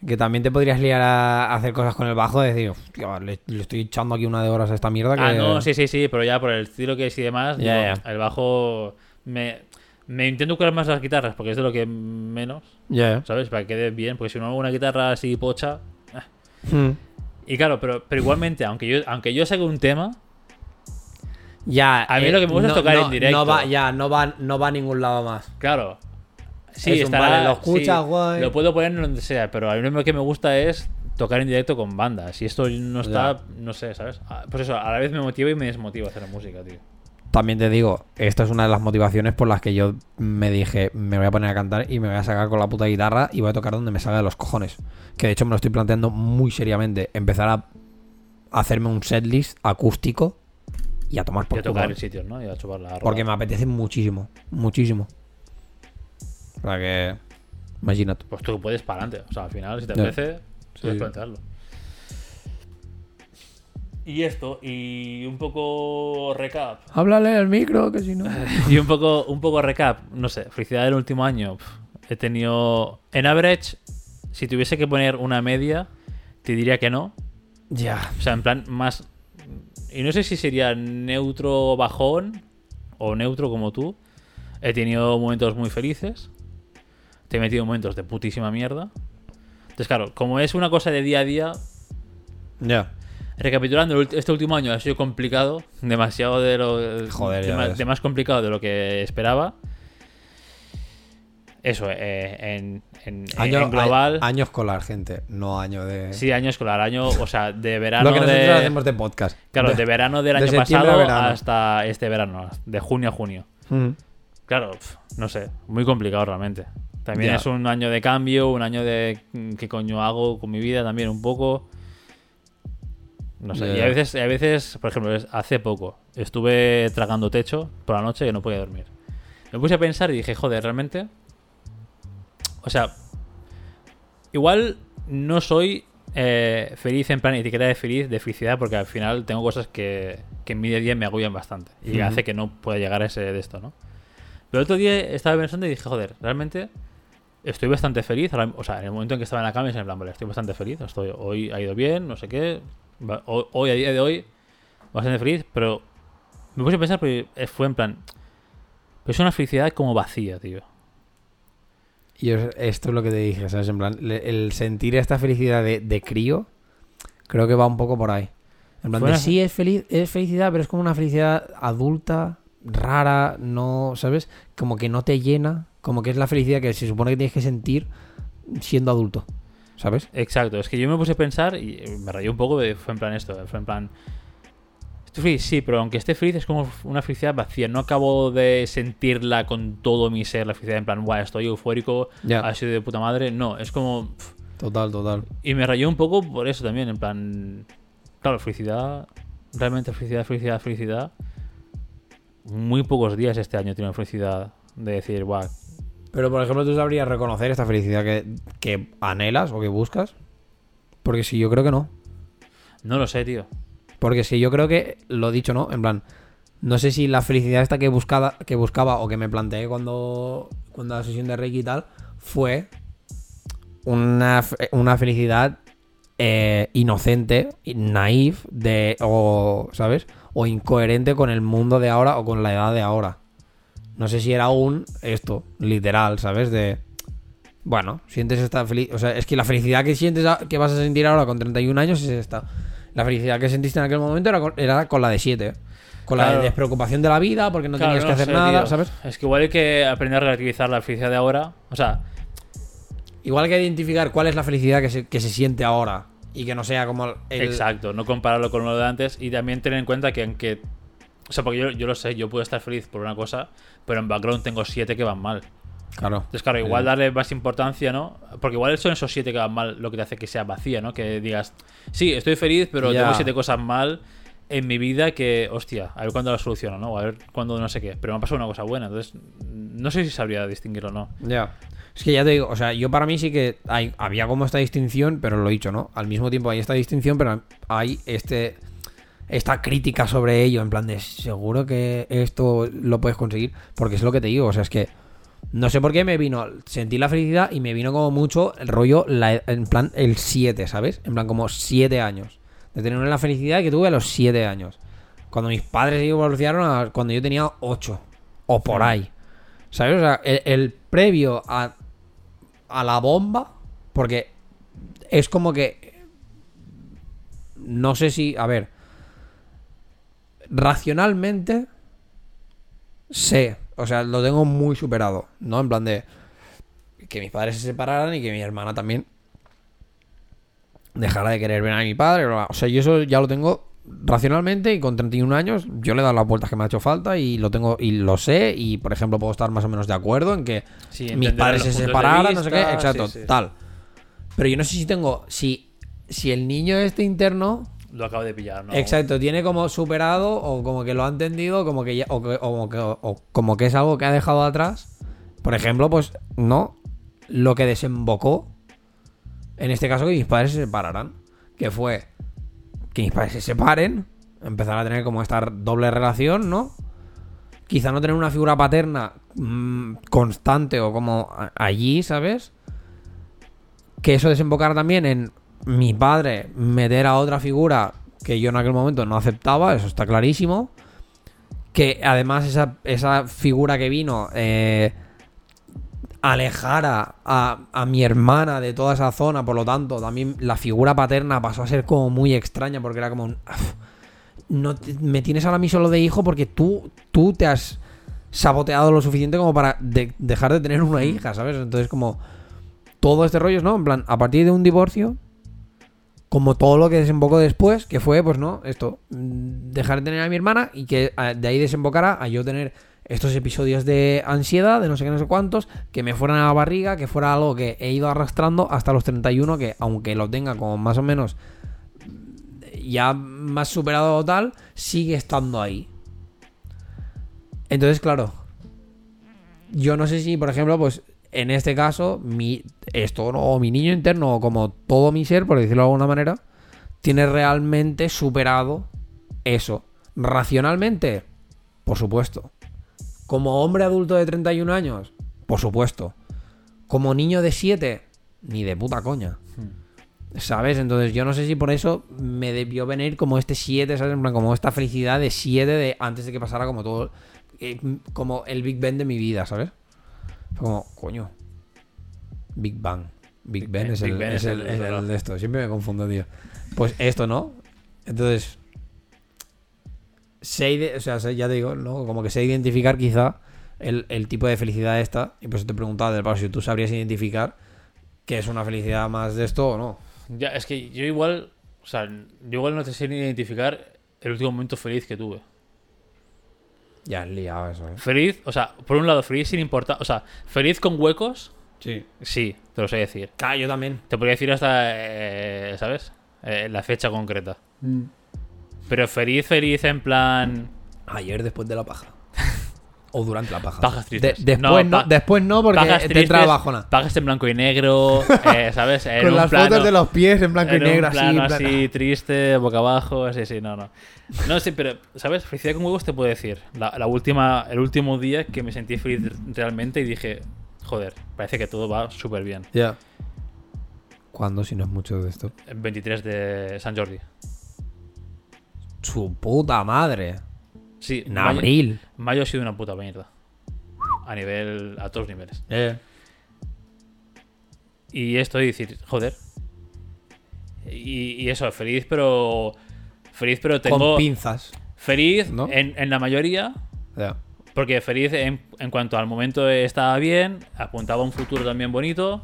Que también te podrías liar a hacer cosas con el bajo y decir, hostia, le, le estoy echando aquí una de horas a esta mierda. Que... Ah, no, sí, sí, sí, pero ya por el estilo que es y demás, Ya, digo, el bajo me, me intento curar más las guitarras porque es de lo que menos, Ya. ¿sabes? Para que quede bien, porque si no hago una guitarra así pocha. Hmm. Y claro, pero, pero igualmente, aunque yo, aunque yo saque un tema, Ya. A mí eh, lo que me gusta es no- tocar no- en directo. No va, ya, no va, no va a ningún lado más. claro. Sí, Es estará, vale, lo escuchas, sí, guay. Lo puedo poner en donde sea, pero a mí lo que me gusta es tocar en directo con bandas. Y esto no está, no sé, ¿sabes? Ah, Pues eso, a la vez me motiva y me desmotiva hacer música, tío. También te digo, esta es una de las motivaciones por las que yo me dije, me voy a poner a cantar y me voy a sacar con la puta guitarra y voy a tocar donde me salga de los cojones. Que de hecho me lo estoy planteando muy seriamente. Empezar a hacerme un setlist acústico y a tomar Y por a culo. tocar en sitios, ¿no? Y a chupar la ropa. Porque me apetece muchísimo, muchísimo. O sea que, imagínate. Pues tú puedes para adelante. O sea, al final, si te apetece, puedes plantearlo. Y esto, y un poco recap. Háblale al micro, que si no. Y un poco, un poco recap. No sé, felicidad del último año. He tenido. En average, si tuviese que poner una media, te diría que no. ya. O sea, en plan, más. Y no sé si sería neutro bajón o neutro como tú. He tenido momentos muy felices. Te he metido momentos de putísima mierda. Entonces, claro, como es una cosa de día a día, Ya. Recapitulando, este último año ha sido complicado, demasiado de lo Joder, de, más, ves. de más complicado de lo que esperaba. Eso, eh, en, en- Año, en global. año escolar, gente. No año de. Sí, año escolar, año, o sea, de verano lo que nosotros de, hacemos de podcast. Claro, De- de verano del de año pasado hasta este verano, de junio a junio. Mm. Claro, no sé, muy complicado realmente. También Ya. es un año de cambio, un año de mm, qué coño hago con mi vida también un poco. No sé, y a veces, a veces, por ejemplo, hace poco estuve tragando techo por la noche que no podía dormir. Me puse a pensar y dije, joder, realmente. O sea, igual no soy eh, feliz en plan etiqueta de feliz, de felicidad, porque al final tengo cosas que, que en mi día a día me agobian bastante y Ujú. hace que no pueda llegar a ese de esto, ¿no? Pero el otro día estaba pensando y dije, joder, realmente estoy bastante feliz. ahora- O sea, en el momento en que estaba en la cama, en plan, vale, estoy bastante feliz. Estoy, hoy ha ido bien, no sé qué. Hoy, a día de hoy, bastante feliz, pero me puse a pensar, pero fue en plan. Pero es una felicidad como vacía, tío. Y es- esto es lo que te dije, ¿sabes? En plan, el sentir esta felicidad de, de crío, creo que va un poco por ahí. En plan, de sí es, feliz, es felicidad, pero es como una felicidad adulta, rara, no, ¿sabes? Como que no te llena, como que es la felicidad que se supone que tienes que sentir siendo adulto, ¿sabes? Exacto, es que yo me puse a pensar y me rayé un poco, fue en plan esto, fue en plan... Estoy feliz, sí, pero aunque esté feliz es como una felicidad vacía. No acabo de sentirla con todo mi ser, la felicidad en plan, guau, estoy eufórico, Ya. ha sido de puta madre. No, es como... Total, total. Y me rayó un poco por eso también, en plan... Claro, felicidad, realmente felicidad, felicidad, felicidad. Muy pocos días este año tenido felicidad de decir, guau, Pero, por ejemplo, tú sabrías reconocer esta felicidad que, que anhelas o que buscas. Porque si yo creo que no. no lo sé, tío. Porque si yo creo que, lo dicho, ¿no? En plan, no sé si la felicidad esta que buscaba, que buscaba o que me planteé cuando, cuando la sesión de Reiki y tal, fue una, una felicidad eh, inocente, naif, de, o, ¿sabes? O incoherente con el mundo de ahora o con la edad de ahora. No sé si era un esto, literal, ¿sabes? De, bueno, sientes esta felicidad. O sea, es que la felicidad que sientes, a- que vas a sentir ahora con 31 años es esta. La felicidad que sentiste en aquel momento era con, era con la de 7. Con la de despreocupación de la vida, porque no Claro, tenías que hacer sé, nada, tío. ¿sabes? Es que igual hay que aprender a relativizar la felicidad de ahora. O sea, Igual que identificar cuál es la felicidad que se, que se siente ahora. Y que no sea como el. exacto, no compararlo con lo de antes. Y también tener en cuenta que aunque. O sea, porque yo, yo lo sé, yo puedo estar feliz por una cosa, pero en background tengo siete que van mal. Claro. Entonces, claro, igual darle más importancia, ¿no? Porque igual son esos siete que van mal lo que te hace que sea vacía, ¿no? Que digas, sí, estoy feliz, pero Ya. tengo siete cosas mal en mi vida que, hostia, a ver cuándo las soluciono, ¿no? O a ver cuándo no sé qué. Pero me ha pasado una cosa buena, entonces no sé si sabría distinguirlo o no. Ya. Es que ya te digo, o sea, yo para mí sí que hay, había como esta distinción, pero lo he dicho, ¿no? Al mismo tiempo hay esta distinción, pero hay este esta crítica sobre ello, en plan de seguro que esto lo puedes conseguir, porque es lo que te digo, o sea, es que no sé por qué me vino, sentí la felicidad y me vino como mucho el rollo, la- en plan el 7, ¿sabes? En plan como 7 años, de tener la felicidad que tuve a los 7 años, cuando mis padres se divorciaron a cuando yo tenía 8, o por ahí. ¿Sabes? O sea, el, el previo a, a la bomba, porque es como que. No sé si. A ver. Racionalmente. Sé. O sea, lo tengo muy superado. ¿No? En plan de. Que mis padres se separaran y que mi hermana también. Dejara de querer ver a mi padre. O sea, yo eso ya lo tengo racionalmente y con 31 años yo le he dado las vueltas que me ha hecho falta y lo tengo y lo sé y por ejemplo puedo estar más o menos de acuerdo en que Sí, mis padres se separaran, no sé qué, exacto, sí, sí. tal. Pero yo no sé si tengo, si, si el niño este interno, Lo acabo de pillar, ¿no? exacto, tiene como superado o como que lo ha entendido, como que ya, o, que- o que, o como que es algo que ha dejado atrás. Por ejemplo, pues no, lo que desembocó, en este caso que mis padres se separaran, que fue que mis padres se separen, empezar a tener como esta doble relación, ¿no? Quizá no tener una figura paterna mm, constante o como allí, ¿sabes? Que eso desembocara también en mi padre meter a otra figura que yo en aquel momento no aceptaba, eso está clarísimo. Que además esa, esa figura que vino eh, alejara a, a mi hermana de toda esa zona, por lo tanto, también la figura paterna pasó a ser como muy extraña porque era como un, "Uf, no me tienes ahora mí solo de hijo porque tú, tú te has saboteado lo suficiente como para de- dejar de tener una hija, ¿sabes? Entonces como todo este rollo, ¿no? En plan, a partir de un divorcio, como todo lo que desembocó después, que fue, pues no, esto, mm, dejar de tener a mi hermana y que eh, de ahí desembocara a yo tener estos episodios de ansiedad, de no sé qué, no sé cuántos, que me fueran a la barriga, que fuera algo que he ido arrastrando hasta los 31, que aunque lo tenga como más o menos ya más superado o tal, sigue estando ahí. Entonces, claro, yo no sé si, por ejemplo, pues en este caso, mi, esto, o mi niño interno, o como todo mi ser, por decirlo de alguna manera, tiene realmente superado eso. Racionalmente, por supuesto. Como hombre adulto de 31 años, por supuesto. Como niño de 7, ni de puta coña. ¿Sabes? Entonces yo no sé si por eso me debió venir como este 7, ¿sabes? En plan, como esta felicidad de 7 de antes de que pasara como todo, eh, como el Big Ben de mi vida, ¿sabes? Fue como, coño. Big Bang. Big, Big Ben, Ben- es, Big el, Ben es el- el- es el el- de esto. Siempre me confundo, tío. Pues esto, ¿no? Entonces, sé, o sea, sé- ya te digo, ¿no? Como que sé identificar quizá el, el tipo de felicidad esta. Y por eso te preguntaba del paso si tú sabrías identificar que es una felicidad más de esto o no. Ya, es que yo igual, o sea, yo igual no te sé ni identificar el último momento feliz que tuve. Ya, es liado eso, ¿eh? Feliz, o sea, por un lado, feliz sin importar, o sea, feliz con huecos, Sí. sí, te lo sé decir. Claro, yo también. Te podría decir hasta, eh, ¿sabes? Eh, la fecha concreta. Pero feliz, feliz en plan... Ayer después de la paja. O durante la paja. Pajas tristes. De- después, no, pa- después no, porque pajas te entra bajona. Pagas en blanco y negro, eh, ¿sabes? En Con un las plano- fotos de los pies en blanco y en un negro, así. en plano plan- así, triste, boca abajo, así, sí, no, no. No, sí, pero, ¿sabes? Felicidad con huevos te puedo decir. La, la última, el último día que me sentí feliz realmente y dije, joder, parece que todo va súper bien. Ya. ¿Cuándo, si no es mucho de esto? El 23 de San Jordi. Su puta madre. Sí, En mayo- abril. Mayo ha sido una puta mierda. A nivel, a todos niveles. Eh. Y esto de decir, joder. Y, y eso, feliz, pero. Feliz, pero tengo. Con pinzas. Feliz ¿No? en, en la mayoría. Porque feliz en, en cuanto al momento estaba bien, apuntaba a un futuro también bonito.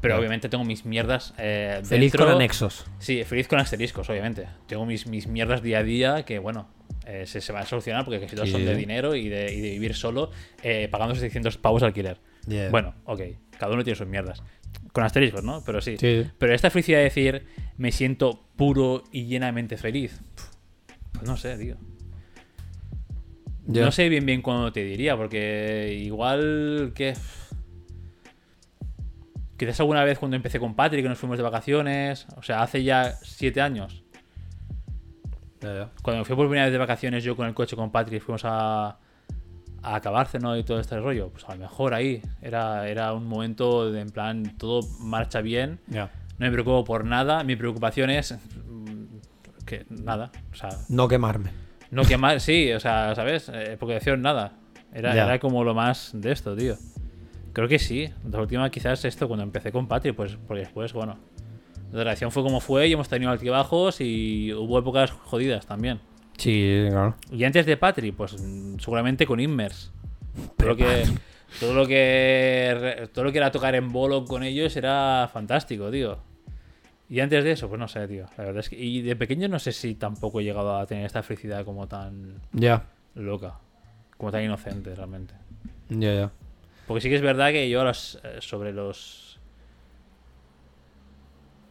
Pero obviamente tengo mis mierdas. eh, Feliz dentro. con anexos. Sí, feliz con asteriscos, obviamente. Tengo mis, mis mierdas día a día que, bueno, eh, se, se van a solucionar porque casi todas Sí. son de dinero y de, y de vivir solo eh, pagando 600 pavos de alquiler. Yeah. Bueno, ok, cada uno tiene sus mierdas. Con asteriscos, ¿no? Pero sí. Sí. Pero esta felicidad de decir, me siento puro y llenamente feliz. Pues no sé, tío. No sé bien bien cuándo te diría, porque igual que... Quizás alguna vez cuando empecé con Patrick, que nos fuimos de vacaciones, o sea, hace ya siete años. Ya, ya. Cuando me fui por primera vez de vacaciones yo con el coche con Patrick, fuimos a, a acabarse, ¿no? Y todo este rollo. Pues a lo mejor ahí era, era un momento de en plan, todo marcha bien, Ya. no me preocupo por nada, mi preocupación es mm, que nada, o sea, No quemarme. no quemar, sí, o sea, ¿sabes? Eh, porque decían nada. Era, era como lo más de esto, tío. Creo que sí. La última quizás esto, cuando empecé con Patrick, pues porque después, bueno, la relación fue como fue y hemos tenido altibajos y hubo épocas jodidas también. Sí, claro. Y antes de Patri, pues seguramente con Immers. Todo lo que, todo lo que todo lo que era tocar en bolo con ellos era fantástico, tío. Y antes de eso, pues no sé, tío. La verdad es que y de pequeño no sé si tampoco he llegado a tener esta felicidad como tan Ya. loca, como tan inocente realmente. Ya, ya. Porque sí que es verdad que yo a los, eh, sobre los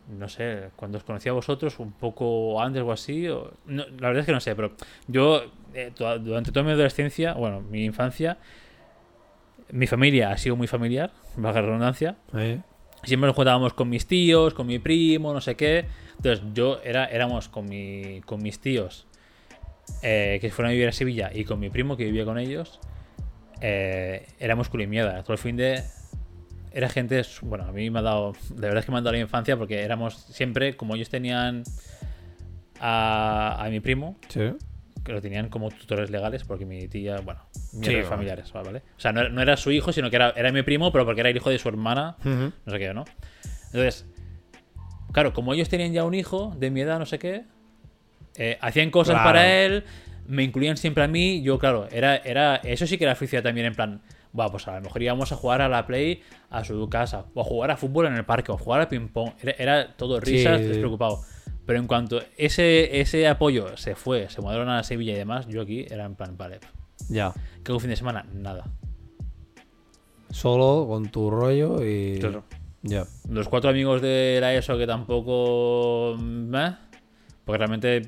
no sé, cuando os conocí a vosotros, un poco antes o así, o- no, la verdad es que no sé, pero yo eh, toda- durante toda mi adolescencia, bueno, mi infancia, mi familia ha sido muy familiar, la redundancia. Eh. Siempre nos juntábamos con mis tíos, con mi primo, no sé qué. Entonces yo era, éramos con, mi, con mis tíos eh, que fueron a vivir a Sevilla y con mi primo que vivía con ellos. eh, éramos mierda. Todo el fin de... Era gente... Bueno, a mí me ha dado... De verdad es que me ha dado la infancia porque éramos siempre, como ellos tenían a, a mi primo, Sí. que lo tenían como tutores legales porque mi tía, bueno, Sí, Mierda. familiares, ¿vale? O sea, no, era- no era su hijo, sino que era, era mi primo, pero porque era el hijo de su hermana, no sé qué, ¿no? Entonces, claro, como ellos tenían ya un hijo de mi edad, no sé qué, eh, hacían cosas Claro. para él, me incluían siempre a mí, yo, claro, era, era, eso sí que era felicidad también, en plan, Buah, pues a lo mejor íbamos a jugar a la Play a su casa, o a jugar a fútbol en el parque, o a jugar a ping-pong, era, era todo risas, Sí, despreocupado. Pero en cuanto ese, ese apoyo se fue, se mudaron a Sevilla y demás, yo aquí era en plan, vale, Ya. que un fin de semana, nada. Solo con tu rollo y. Claro. Ya. Los cuatro amigos de la ESO que tampoco. mm, eh, porque realmente.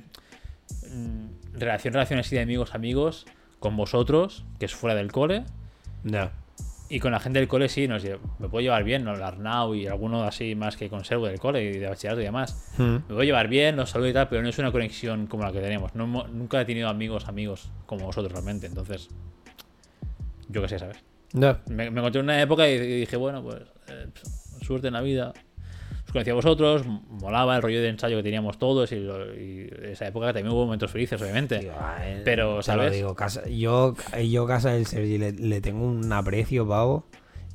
mm, relación, relación así de amigos, amigos. Con vosotros, que es fuera del cole. Ya. Y con la gente del cole sí, nos, me puedo llevar bien, ¿no? El Arnau y alguno así más que conservo del cole y de bachillerato y demás. Mm. Me a llevar bien, los saludo y tal, pero no es una conexión como la que tenemos. No, nunca he tenido amigos, amigos como vosotros realmente. Entonces, yo qué sé, ¿sabes? Ya. Me, me encontré en una época y, y dije, bueno, pues eh, suerte en la vida. Os conocí a vosotros, molaba el rollo de ensayo que teníamos todos y, lo- y esa época también hubo momentos felices, obviamente. Tío, eh, Pero, te lo ¿sabes? digo, casa- yo, yo casa del Sergi le, le tengo un aprecio, pavo,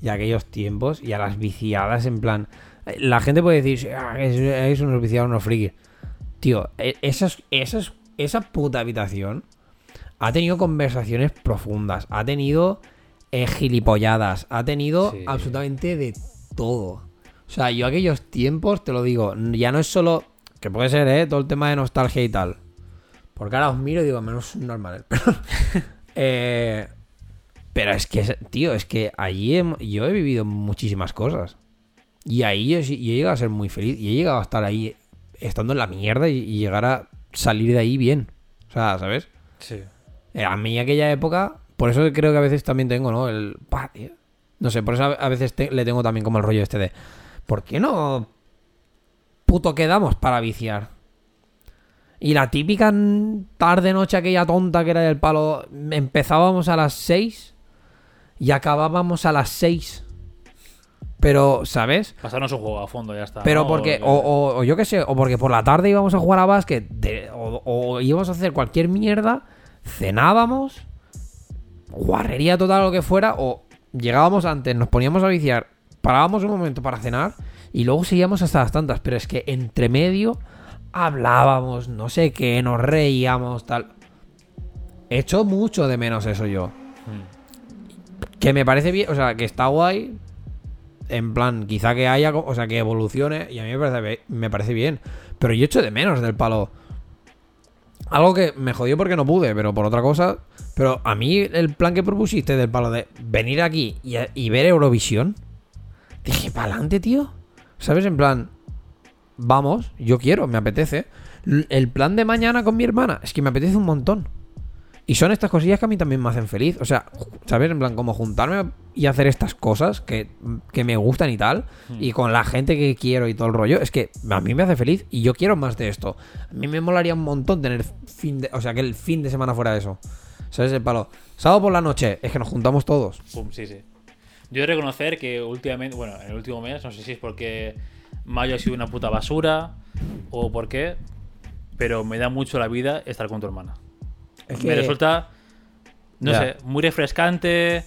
y a aquellos tiempos, y a las viciadas, en plan... eh, La gente puede decir, "Ah, es, es unos viciados, unos frikis. Tío, e- esas, esas, esa puta habitación ha tenido conversaciones profundas, ha tenido eh, gilipolladas, ha tenido Sí. absolutamente de todo. O sea, yo aquellos tiempos, te lo digo, ya no es solo... Que puede ser, ¿eh? Todo el tema de nostalgia y tal. Porque ahora os miro y digo, menos normal. Pero, eh, pero es que, tío, es que allí yo he vivido muchísimas cosas. Y ahí yo, yo he llegado a ser muy feliz. Y he llegado a estar ahí estando en la mierda y, y llegar a salir de ahí bien. O sea, ¿sabes? Sí. Eh, A mí aquella época, por eso creo que a veces también tengo, ¿no? El... No sé, por eso a a veces te- le tengo también como el rollo este de... ¿Por qué no puto quedamos para viciar? Y la típica tarde-noche aquella tonta que era del palo, empezábamos a las 6 y acabábamos a las 6. Pero, ¿sabes? Pasarnos un juego a fondo, ya está. Pero ¿no? porque, que- o, o- o yo qué sé, o porque por la tarde íbamos a jugar a básquet, de- o, o íbamos a hacer cualquier mierda, cenábamos, guarrería total lo que fuera, o llegábamos antes, nos poníamos a viciar, parábamos un momento para cenar y luego seguíamos hasta las tantas. Pero es que entre medio hablábamos, no sé qué, nos reíamos, tal. Echo mucho de menos eso yo. Mm. Que me parece bien, o sea, que está guay. En plan, quizá que haya, o sea, que evolucione. Y a mí me parece, me parece bien. Pero yo echo de menos del palo. Algo que me jodió porque no pude, pero por otra cosa. Pero a mí el plan que propusiste del palo de venir aquí y, y ver Eurovisión. Dije, para adelante, tío. ¿Sabes? En plan, vamos, yo quiero, me apetece. El plan de mañana con mi hermana es que me apetece un montón. Y son estas cosillas que a mí también me hacen feliz. O sea, ¿sabes? En plan, como juntarme y hacer estas cosas que, que me gustan y tal. Y con la gente que quiero y todo el rollo. Es que a mí me hace feliz y yo quiero más de esto. A mí me molaría un montón tener fin de... O sea, que el fin de semana fuera eso. ¿Sabes? El palo. Sábado por la noche. Es que nos juntamos todos. Pum, sí, sí. Yo he de reconocer que últimamente, bueno, en el último mes, no sé si es porque mayo ha sido una puta basura o por qué, pero me da mucho la vida estar con tu hermana. Es Me resulta, no sé, muy refrescante,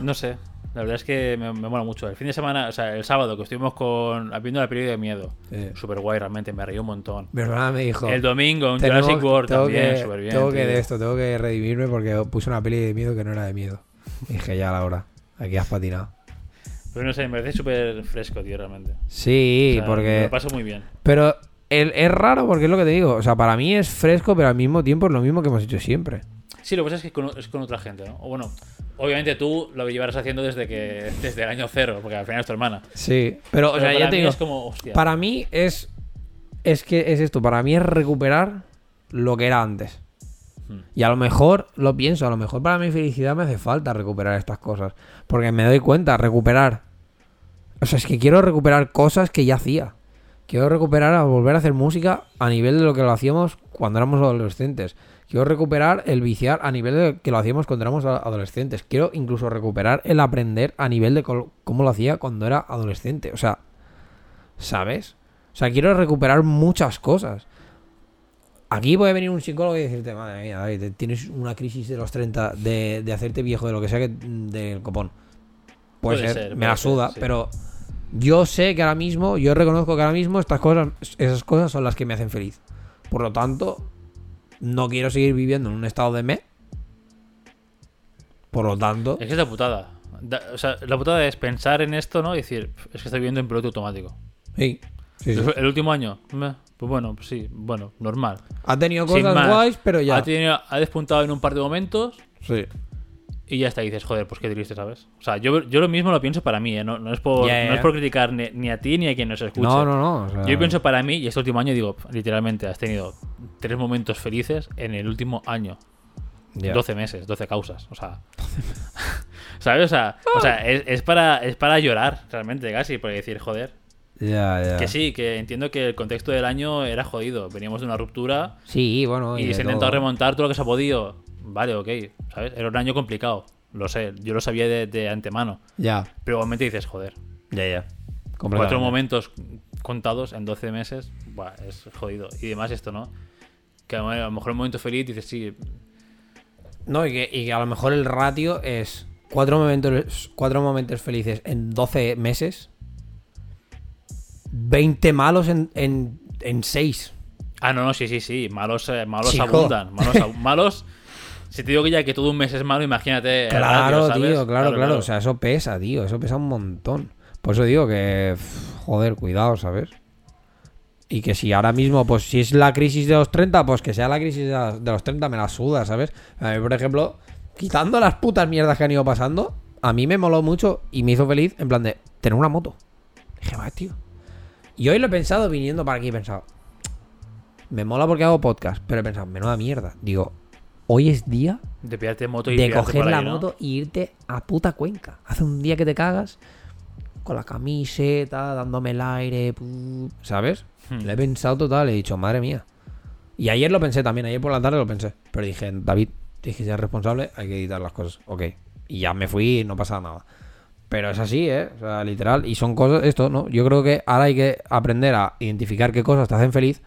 no sé. La verdad es que me, me mola mucho. El fin de semana, o sea, el sábado que estuvimos con viendo la película de miedo, Sí. súper guay realmente, me reí un montón. Mi hermana me dijo... El domingo, un tenemos- Jurassic World también, que, súper bien. Tengo que tío. de esto, tengo que redimirme porque puse una peli de miedo que no era de miedo. Y dije, ya a la hora. Aquí has patinado. Pero no sé, me parece súper fresco, tío, realmente. Sí, O sea, Me porque... lo paso muy bien. Pero el- es raro porque es lo que te digo. O sea, para mí es fresco, pero al mismo tiempo es lo mismo que hemos hecho siempre. Sí, lo que pasa es que con- es con otra gente, ¿no? O bueno, obviamente tú lo llevarás haciendo desde que desde el año cero, porque al final es tu hermana. Sí, pero, o sea, ya te digo, es como, hostia. para mí es es que es esto, para mí es recuperar lo que era antes. Y a lo mejor lo pienso, a lo mejor para mi felicidad me hace falta recuperar estas cosas, porque me doy cuenta recuperar o sea, es que quiero recuperar cosas que ya hacía. Quiero recuperar a volver a hacer música a nivel de lo que lo hacíamos cuando éramos adolescentes. Quiero recuperar el viciar a nivel de que lo hacíamos cuando éramos adolescentes. Quiero incluso recuperar el aprender a nivel de cómo lo hacía cuando era adolescente. O sea, ¿sabes? O sea, quiero recuperar muchas cosas. Aquí puede venir un psicólogo y decirte, madre mía, David, tienes una crisis de los 30 de, de hacerte viejo de lo que sea que del copón. Puede, Puede ser, ser, me la puede ser, suda, sí. pero yo sé que ahora mismo, yo reconozco que ahora mismo estas cosas, esas cosas son las que me hacen feliz. Por lo tanto, no quiero seguir viviendo en un estado de me. Por lo tanto, Es que es la putada. Da- o sea, la putada es pensar en esto, ¿no? Y decir, "Pf, es que estoy viviendo en piloto automático. sí, sí, sí. El último año, pues bueno, pues sí, bueno, normal. ha tenido cosas más. guays, pero ya. Ha, tenido- ha despuntado en un par de momentos Sí. y ya está. Y dices, joder, pues qué triste, ¿sabes? O sea, yo, yo lo mismo lo pienso para mí, ¿eh? No, no es, por, no es por criticar ni, ni a ti ni a quien nos escuche. No, no, no. o sea, Yo pienso para mí, y este último año digo, literalmente, has tenido tres momentos felices en el último año. ya. 12 meses, 12 causas. O sea. ¿Sabes? O sea, o sea es, es para, es para llorar, realmente, casi, por decir, joder. Ya, ya. Que sí, que entiendo que el contexto del año era jodido. Veníamos de una ruptura Sí, bueno. y se ha intentado remontar todo lo que se ha podido. Vale, ok, ¿sabes? Era un año complicado. Lo sé, yo lo sabía de, de antemano. Ya, Pero igualmente dices, joder, ya, ya. cuatro momentos contados en 12 meses, buah, es jodido. Y además esto, ¿no? Que a lo mejor un momento feliz dices, sí, No, y que, y que a lo mejor el ratio es cuatro momentos, cuatro momentos felices en 12 meses. 20 malos en, en, en 6. Ah, no, no, sí, sí, sí. Malos, eh, malos Chico. abundan. Malos. Si te digo que ya que todo un mes es malo, imagínate. Claro, tío, claro, claro, O sea, eso pesa, tío. Eso pesa un montón. Por eso digo que, joder, cuidado, ¿sabes? Y que si ahora mismo, pues si es la crisis de los 30, pues que sea la crisis de los 30, me la suda, ¿sabes? A mí, por ejemplo, quitando las putas mierdas que han ido pasando, a mí me moló mucho y me hizo feliz en plan de tener una moto. Dije, va, tío. Y hoy lo he pensado viniendo para aquí, he pensado, me mola porque hago podcast, pero he pensado, menuda mierda. Digo, hoy es día de pillarte moto y de coger la ahí, ¿no? moto y irte a puta Cuenca. Hace un día que te cagas con la camiseta, dándome el aire, ¿sabes? Hmm. Lo he pensado total, he dicho, madre mía. Y ayer lo pensé también, ayer por la tarde lo pensé. Pero dije, David, tienes que ser responsable, hay que editar las cosas. Ok. Y ya me fui y no pasaba nada. Pero es así, ¿eh? O sea, literal. Y son cosas, esto, ¿no? Yo creo que ahora hay que aprender a identificar qué cosas te hacen feliz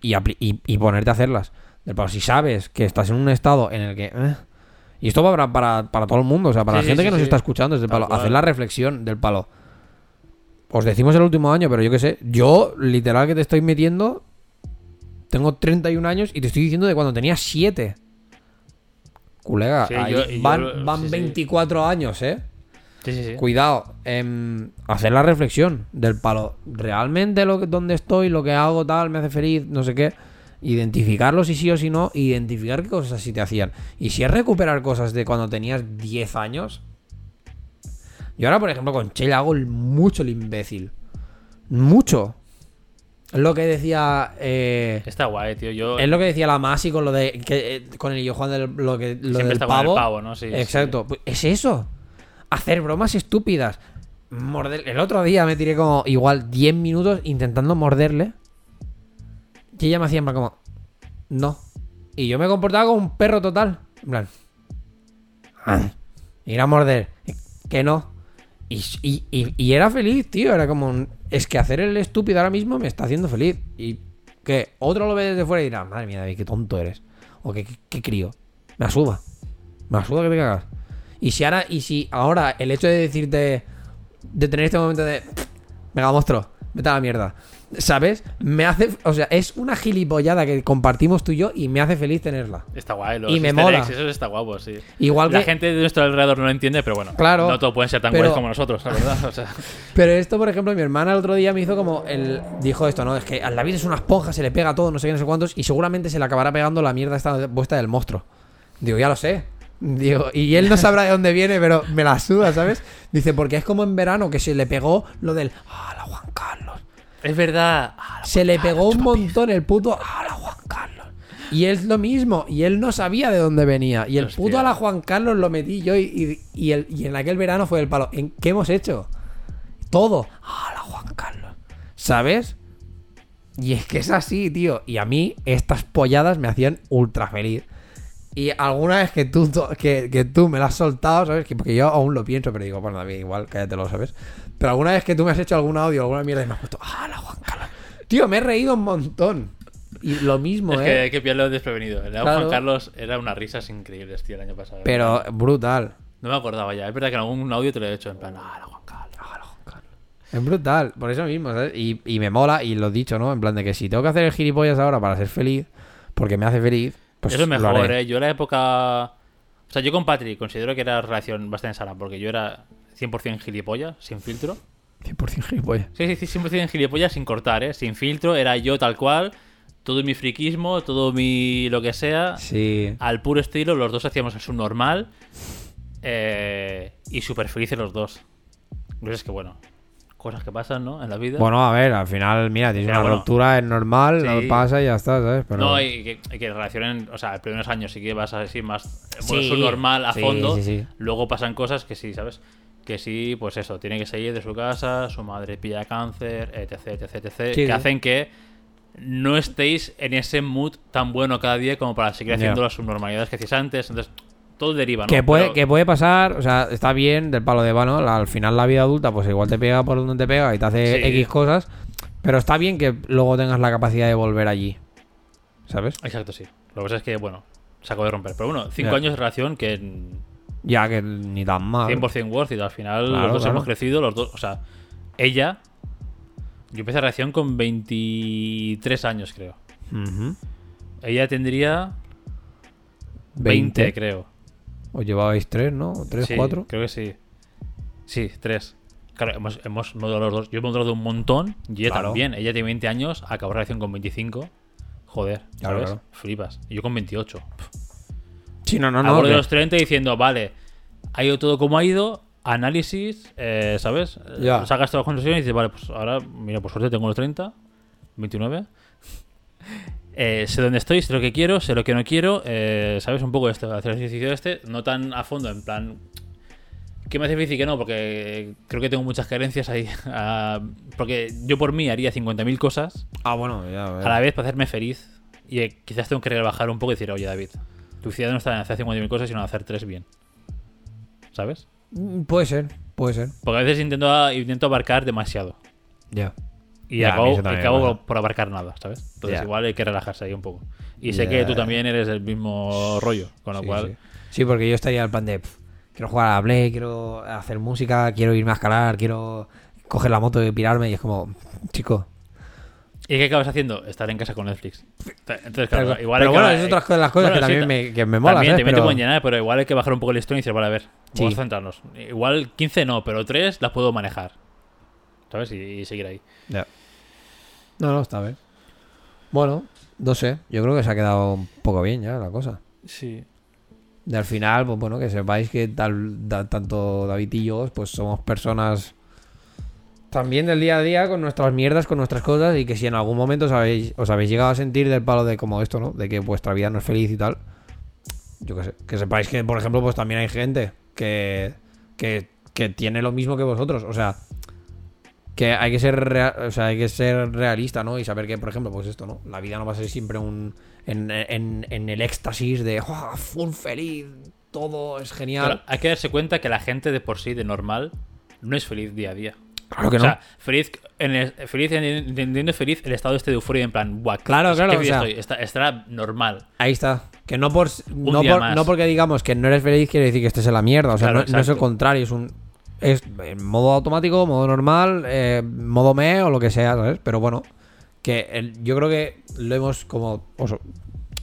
y, y, y ponerte a hacerlas. Del palo, si sabes que estás en un estado en el que... eh, y esto va para, para, para todo el mundo, o sea, para Sí, la gente sí, que sí, nos está escuchando, es del Tal palo, cual. hacer la reflexión del palo. Os decimos el último año, pero yo qué sé, yo literal que te estoy metiendo, tengo 31 años y te estoy diciendo de cuando tenía 7. Colega, Sí, ahí yo- y yo van, lo- van sí, sí. 24 años, ¿eh? Sí, sí, sí. Cuidado, em, hacer la reflexión del palo. ¿Realmente lo que, donde estoy, lo que hago, tal, me hace feliz, no sé qué? Identificarlo si sí o si no, identificar qué cosas así te hacían. Y si es recuperar cosas de cuando tenías 10 años. Yo ahora, por ejemplo, con Chela hago mucho el imbécil. Mucho. Es lo que decía. eh, Está guay, tío. Yo es lo que decía la Masi con lo de. Que, eh, con el yo Juan del, lo que, lo siempre del está con el pavo. ¿no? Sí. Exacto. Pues es eso. Hacer bromas estúpidas. Morder- El otro día me tiré como igual 10 minutos intentando morderle. Y ella me hacía en plan como. No. Y yo me comportaba como un perro total. En plan. "Ah". Ir a morder. Que no. Y, era feliz, tío. Era como. Es que hacer el estúpido ahora mismo me está haciendo feliz. Y que otro lo ve desde fuera y dirá, madre mía, David, qué tonto eres. O qué, qué, qué crío. Me asuda. Me asuda que te cagas. Y si ahora, y si ahora el hecho de decirte. De tener este momento de. Mega monstruo, vete a la mierda. ¿Sabes? Me hace. O sea, es una gilipollada que compartimos tú y yo y me hace feliz tenerla. Está guay. Los Y me mola. eggs, Eso está guapo, sí. Igual La que. gente de nuestro alrededor no lo entiende, pero bueno. Claro, No todos pueden ser tan guays como nosotros, la verdad. O sea, Pero esto, por ejemplo, mi hermana el otro día me hizo como. El, dijo esto, ¿no? Es que al David es una esponja, se le pega todo, no sé qué, no sé cuántos. Y seguramente se le acabará pegando la mierda esta vuestra del monstruo. Digo, ya lo sé. Digo, y él no sabrá de dónde viene, pero me la suda, ¿sabes? Dice, porque es como en verano que se le pegó lo del. ¡Ah, la Juan Carlos! Es verdad. Ah, Se le pegó un montón el puto a la Juan Carlos. Y es lo mismo, y él no sabía de dónde venía. Y el Hostia. puto a la Juan Carlos lo metí yo y, y, y el- y en aquel verano fue el palo. ¿En qué hemos hecho? Todo. A la Juan Carlos. ¿Sabes? Y es que es así, tío. Y a mí estas polladas me hacían ultra feliz. Y alguna vez que tú, que, que tú me la has soltado, ¿sabes? Que porque yo aún lo pienso, pero digo, bueno, David, igual, cállatelo, ¿sabes? Pero alguna vez que tú me has hecho algún audio, alguna mierda y me has puesto, ¡ah, la Juan Carlos! Tío, me he reído un montón. y lo mismo, Es ¿eh? que hay que pillarlo desprevenido. El de Claro. Juan Carlos era unas risas increíbles, tío, el año pasado. Pero brutal. No me acordaba ya. Es verdad que en algún audio te lo he hecho en plan, ah, la Juan Carlos. Es brutal, por eso mismo, ¿sabes? Y, y me mola, y lo he dicho, ¿no? En plan de que si tengo que hacer el gilipollas ahora para ser feliz, porque me hace feliz, pues Eso es lo mejor, haré. ¿eh? Yo en la época... O sea, yo con Patrick considero que era relación bastante sana, porque yo era 100% gilipollas, sin filtro. 100% gilipollas. Sí, sí, sí, 100% gilipollas sin cortar, ¿eh? Sin filtro, era yo tal cual, todo mi friquismo, todo mi lo que sea, Sí. al puro estilo, los dos hacíamos el subnormal eh, y súper felices los dos. Entonces es que bueno, cosas que pasan, ¿no? En la vida. Bueno, a ver, al final, mira, tienes Pero una bueno. ruptura, es normal, Sí. no pasa y ya está, ¿sabes? Pero... No, y que, y que relacionen, o sea, los primeros años sí que vas a decir más en modo Sí, subnormal a sí, fondo. sí, sí. Luego pasan cosas que sí, ¿sabes? Que sí, pues eso, tiene que salir de su casa, su madre pilla cáncer, etc, etc, etc. Sí, que hacen que no estéis en ese mood tan bueno cada día como para seguir haciendo las subnormalidades que hacéis antes. Entonces, todo deriva, ¿no? Que puede, Pero- que puede pasar, o sea, está bien del palo de vano. Al final la vida adulta, pues igual te pega por donde te pega y te hace Sí. X cosas. Pero está bien que luego tengas la capacidad de volver allí. ¿Sabes? Exacto, sí. Lo que pasa es que, bueno, se acabó de romper. Pero bueno, cinco años de relación que Ya que ni tan mal. 100% worth it. Al final Claro, los dos claro. hemos crecido, los dos, o sea, ella... Yo empecé la relación con 23 años, creo. Ujú. Ella tendría 20, 20. creo. Os llevabais tres, ¿no? ¿Tres, Sí, cuatro? Creo que sí. Sí, tres. Claro, hemos, hemos madurado los dos. Yo he madurado un montón y ella Claro. también. Ella tiene 20 años, acabó relación con 25. Joder, Claro, ¿sabes? Flipas. Y yo con 28. Sí, no, no, de los 30 diciendo, vale, ha ido todo como ha ido, análisis, eh, ¿sabes? Ya. Sacas todas las conclusiones y dices, vale, pues ahora, mira, por suerte tengo los 30, 29. Eh, sé dónde estoy, sé lo que quiero, sé lo que no quiero, eh, ¿sabes? Un poco esto, hacer el ejercicio este, no tan a fondo, en plan, ¿qué me hace difícil que no? Porque creo que tengo muchas carencias ahí. ah, porque yo por mí haría 50.000 cosas Ah, bueno, ya. a a la vez para hacerme feliz. Y eh, quizás tengo que rebajar un poco y decir, oye, David, tu felicidad no está en hacer 50.000 cosas, sino en hacer tres bien. ¿Sabes? Mm, Puede ser, puede ser. Porque a veces intento, intento abarcar demasiado. Ya. Y acabo, por abarcar nada, ¿sabes? Entonces igual hay que relajarse ahí un poco. Y sé que tú también eres del mismo rollo, con lo Sí, cual... sí. Sí, porque yo estaría al plan de. pff, quiero jugar a la Play, quiero hacer música, quiero irme a escalar, quiero coger la moto y pirarme. Y es como, chico. ¿Y qué acabas haciendo? Estar en casa con Netflix. Entonces, claro, Pero igual hay que- bueno, es otras cosas, las cosas Bueno, que también ta- me, que me mola. También, te Pero- pueden llenar, pero igual hay que bajar un poco el listón y decir, vale, a ver, vamos Sí. a centrarnos. Igual 15 no, pero 3 las puedo manejar. ¿Sabes? Y, y seguir ahí. Ya. No, no, está bien. Bueno, no sé. Yo creo que se ha quedado un poco bien ya la cosa. Sí. Y al final, pues bueno, que sepáis que tal, da- tanto David y yo, pues somos personas también del día a día con nuestras mierdas, con nuestras cosas, y que si en algún momento os habéis, os habéis llegado a sentir del palo de como esto, ¿no? De que vuestra vida no es feliz y tal. Yo qué sé. Que sepáis que, por ejemplo, pues también hay gente que, que, que tiene lo mismo que vosotros. O sea, que hay que ser rea- o sea, hay que ser realista, ¿no? Y saber que, por ejemplo, pues esto, ¿no? La vida no va a ser siempre un en, en- en el éxtasis de "Oh, full feliz, todo es genial. Pero hay que darse cuenta que la gente de por sí, de normal, no es feliz día a día. Claro que o no. sea, feliz, en el- feliz en- entendiendo feliz el estado este de euforia en plan, guau, Claro, claro, o sea- estoy. Está- estará normal. Ahí está. Que no por no, por- porque digamos que no eres feliz quiere decir que estés en la mierda. O sea, Claro, no, no es el contrario, es un es en modo automático, modo normal, eh, modo me o lo que sea, ¿sabes? Pero bueno, que el- yo creo que lo hemos como oso,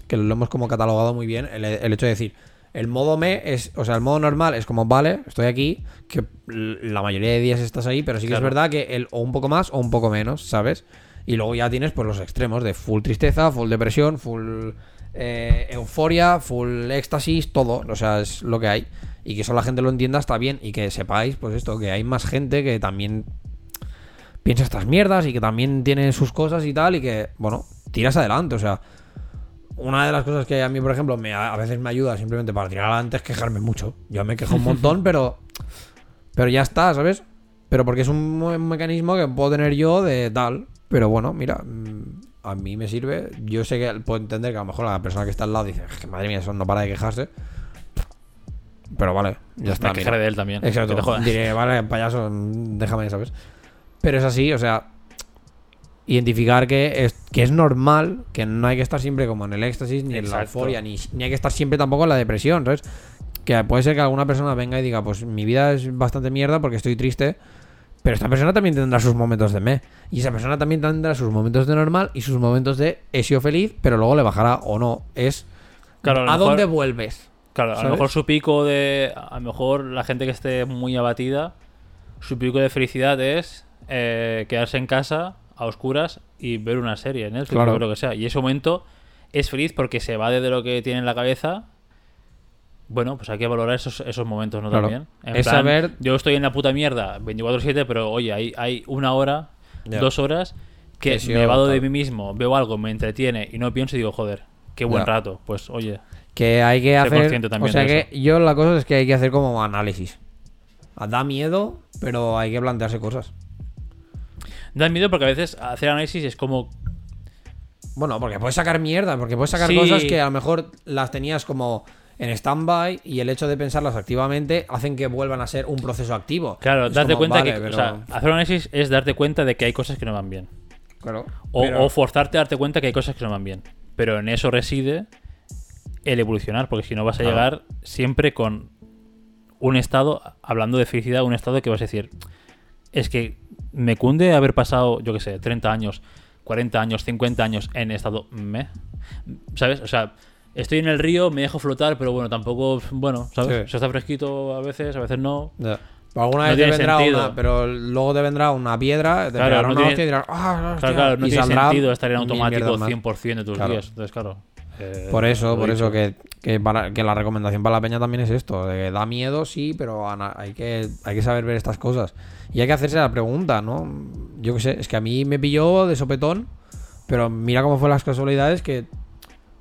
que lo hemos como catalogado muy bien el, el hecho de decir el modo me es, o sea, el modo normal es como, vale, estoy aquí, que la mayoría de días estás ahí, pero sí que Claro. es verdad que el o un poco más o un poco menos, ¿sabes? Y luego ya tienes pues los extremos de full tristeza, full depresión, full eh, euforia, full éxtasis, todo. O sea, es lo que hay. Y que eso la gente lo entienda está bien. Y que sepáis, pues esto, que hay más gente que también piensa estas mierdas y que también tiene sus cosas y tal. Y que, bueno, tiras adelante. O sea, una de las cosas que a mí, por ejemplo, me, a veces me ayuda simplemente para tirar adelante es quejarme mucho. Yo me quejo un montón, pero. Pero ya está, ¿sabes? Pero porque es un me- mecanismo que puedo tener yo de tal. Pero bueno, mira, mm, a mí me sirve. Yo sé que puedo entender que a lo mejor la persona que está al lado dice, "Es que madre mía, eso no para de quejarse. Pero vale, ya está. Me mira. quejaré de él también. Exacto. Diré, vale, payaso, mm, déjame, ¿sabes? Pero es así, o sea. Identificar que es, que es normal, que no hay que estar siempre como en el éxtasis, ni en la euforia, ni, ni hay que estar siempre tampoco en la depresión, ¿sabes? Que puede ser que alguna persona venga y diga, pues mi vida es bastante mierda porque estoy triste, pero esta persona también tendrá sus momentos de me. Y esa persona también tendrá sus momentos de normal y sus momentos de he sido feliz, pero luego le bajará o no. Es Claro, a lo a, mejor- dónde vuelves. Claro, a lo mejor su pico de. A lo mejor la gente que esté muy abatida, su pico de felicidad es eh, quedarse en casa a oscuras y ver una serie en Netflix Claro. o lo que sea. Y ese momento es feliz porque se evade de lo que tiene en la cabeza. Bueno, pues hay que valorar esos, esos momentos, ¿no? Claro. También. En Es saber- Yo estoy en la puta mierda 24-7, pero oye, hay, hay una hora, dos horas que sí, me evado de mí mismo, veo algo, me entretiene y no pienso y digo, joder, qué buen rato. Pues oye, Que hay que hacer. o sea que yo la cosa es que hay que hacer como análisis. Da miedo, pero hay que plantearse cosas. Da miedo porque a veces hacer análisis es como Bueno, porque puedes sacar mierda, porque puedes sacar Sí. cosas que a lo mejor las tenías como en stand-by y el hecho de pensarlas activamente hacen que vuelvan a ser un proceso activo. Claro, Es darte como, cuenta vale, que. pero- O sea, hacer un análisis es darte cuenta de que hay cosas que no van bien. claro, O, pero- o forzarte a darte cuenta que hay cosas que no van bien. Pero en eso reside el evolucionar, porque si no vas a Claro. llegar siempre con un estado, hablando de felicidad, un estado que vas a decir, es que me cunde haber pasado, yo qué sé, 30 años, 40 años, 50 años en estado me. ¿Sabes? O sea, estoy en el río, me dejo flotar, pero bueno, tampoco, bueno, ¿sabes? Sí. Se está fresquito a veces, a veces no. Pero alguna No vez te vendrá sentido. una, pero luego te vendrá una piedra, te Claro, pegará no una tiene- hostia y dirás, ah, hostia", Claro, claro, no y tiene sentido estar en automático mierdas más. 100% de tus días. Entonces, claro. Eh, Por eso, por eso que, que, para, que la recomendación para la peña también es esto, de que da miedo, sí, pero hay que, hay que saber ver estas cosas. Y hay que hacerse la pregunta, ¿no? Yo qué sé, es que a mí me pilló de sopetón, pero mira cómo fue las casualidades que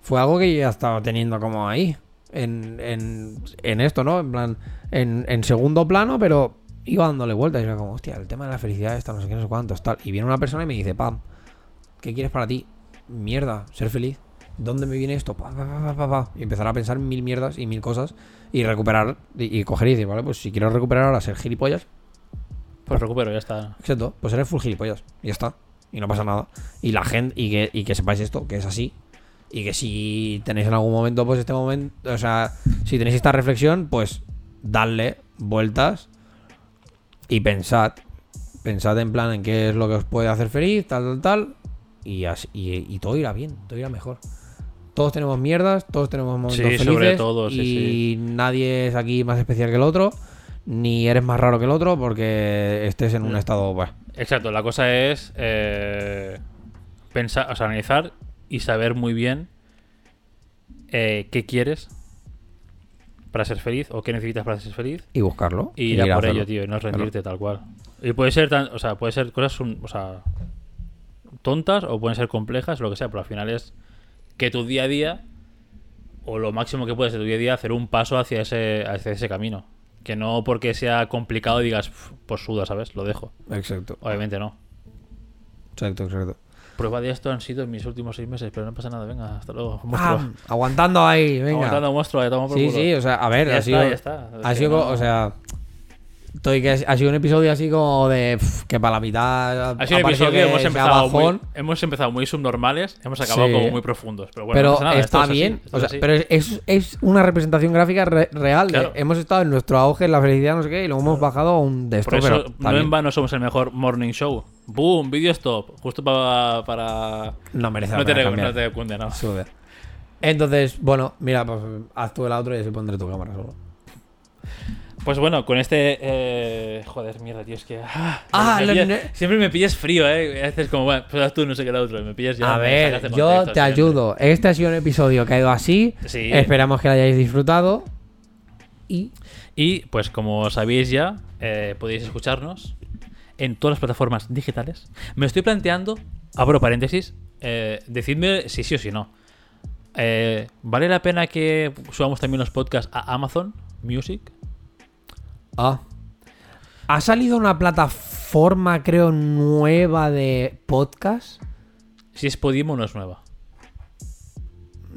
fue algo que ya estaba teniendo como ahí, en, en, en esto, ¿no? En plan, en, en segundo plano, pero iba dándole vueltas y era como, hostia, el tema de la felicidad está, no sé qué, no sé cuántos, tal. Y viene una persona y me dice, pam, ¿qué quieres para ti? Mierda, ser feliz. ¿Dónde me viene esto? Pa, pa, pa. Y empezar a pensar mil mierdas y mil cosas y recuperar y, y coger y decir, vale, pues si quiero recuperar ahora ser gilipollas, Pues recupero, ya está. exacto, pues eres full gilipollas. Y ya está. Y no pasa nada. Y la gente, y que, y que sepáis esto, que es así. Y que si tenéis en algún momento, pues este momento, o sea, si tenéis esta reflexión, pues dadle vueltas y pensad. Pensad en plan en qué es lo que os puede hacer feliz, tal, tal, tal. Y, así- y, y todo irá bien, todo irá mejor. Todos tenemos mierdas, todos tenemos momentos Sí, felices. sobre todo, sí, y nadie es aquí más especial que el otro. Ni eres más raro que el otro porque estés en un estado. Bueno, Exacto, la cosa es eh, pensar, o sea, analizar y saber muy bien eh, qué quieres para ser feliz o qué necesitas para ser feliz y buscarlo. y ir a por ello, tío, y no rendirte tal cual. Y puede ser tan, o sea, puede ser cosas o sea, tontas o pueden ser complejas, lo que sea, pero al final es que tu día a día o lo máximo que puedes de tu día a día hacer un paso hacia ese hacia ese camino. Que no porque sea complicado digas, "Pf, pues suda, ¿sabes? Lo dejo. Exacto, Obviamente no. exacto, exacto. Prueba de esto han sido en mis últimos seis meses, pero no pasa nada. Venga, hasta luego. ¡Pam! Aguantando ahí, venga. Aguantando monstruo, ya toma por Sí, culo. sí, o sea, a ver, Ya ha está, sido. ya está. Ha no- o sea. Que ha sido un episodio así como de. que para la mitad. Ha sido un episodio que hemos empezado, muy, hemos empezado muy subnormales, hemos acabado Sí. como muy profundos. Pero bueno, pero no pasa nada, esto está así, bien. o sea, pero es, es, una representación gráfica re- real. de- hemos estado en nuestro auge, en la felicidad, no sé qué, y luego hemos bajado a un de esto, Por eso pero está no en vano somos el mejor morning show. ¡Boom! Video stop. Justo pa- para. No merece No te, no te cunde, no. Entonces, bueno, mira, pues haz tú el outro y así pondré tu cámara solo. Pues bueno, con este. eh, Joder, mierda, tío, es que. ah, Ah, me pillas- siempre me pillas frío, ¿eh? A veces como, bueno, pues tú, no sé qué el otro. Me pillas ya. A ver, yo contexto, te siempre. ayudo. Este ha sido un episodio que ha ido así. Sí. Esperamos que lo hayáis disfrutado. Y Y pues como sabéis ya, eh, podéis escucharnos en todas las plataformas digitales. Me estoy planteando, abro paréntesis, eh, decidme si sí o si no. Eh, ¿Vale la pena que subamos también los podcasts a Amazon Music? Ah. Ha salido una plataforma, creo, nueva de podcast. Si es Podimo no es nueva.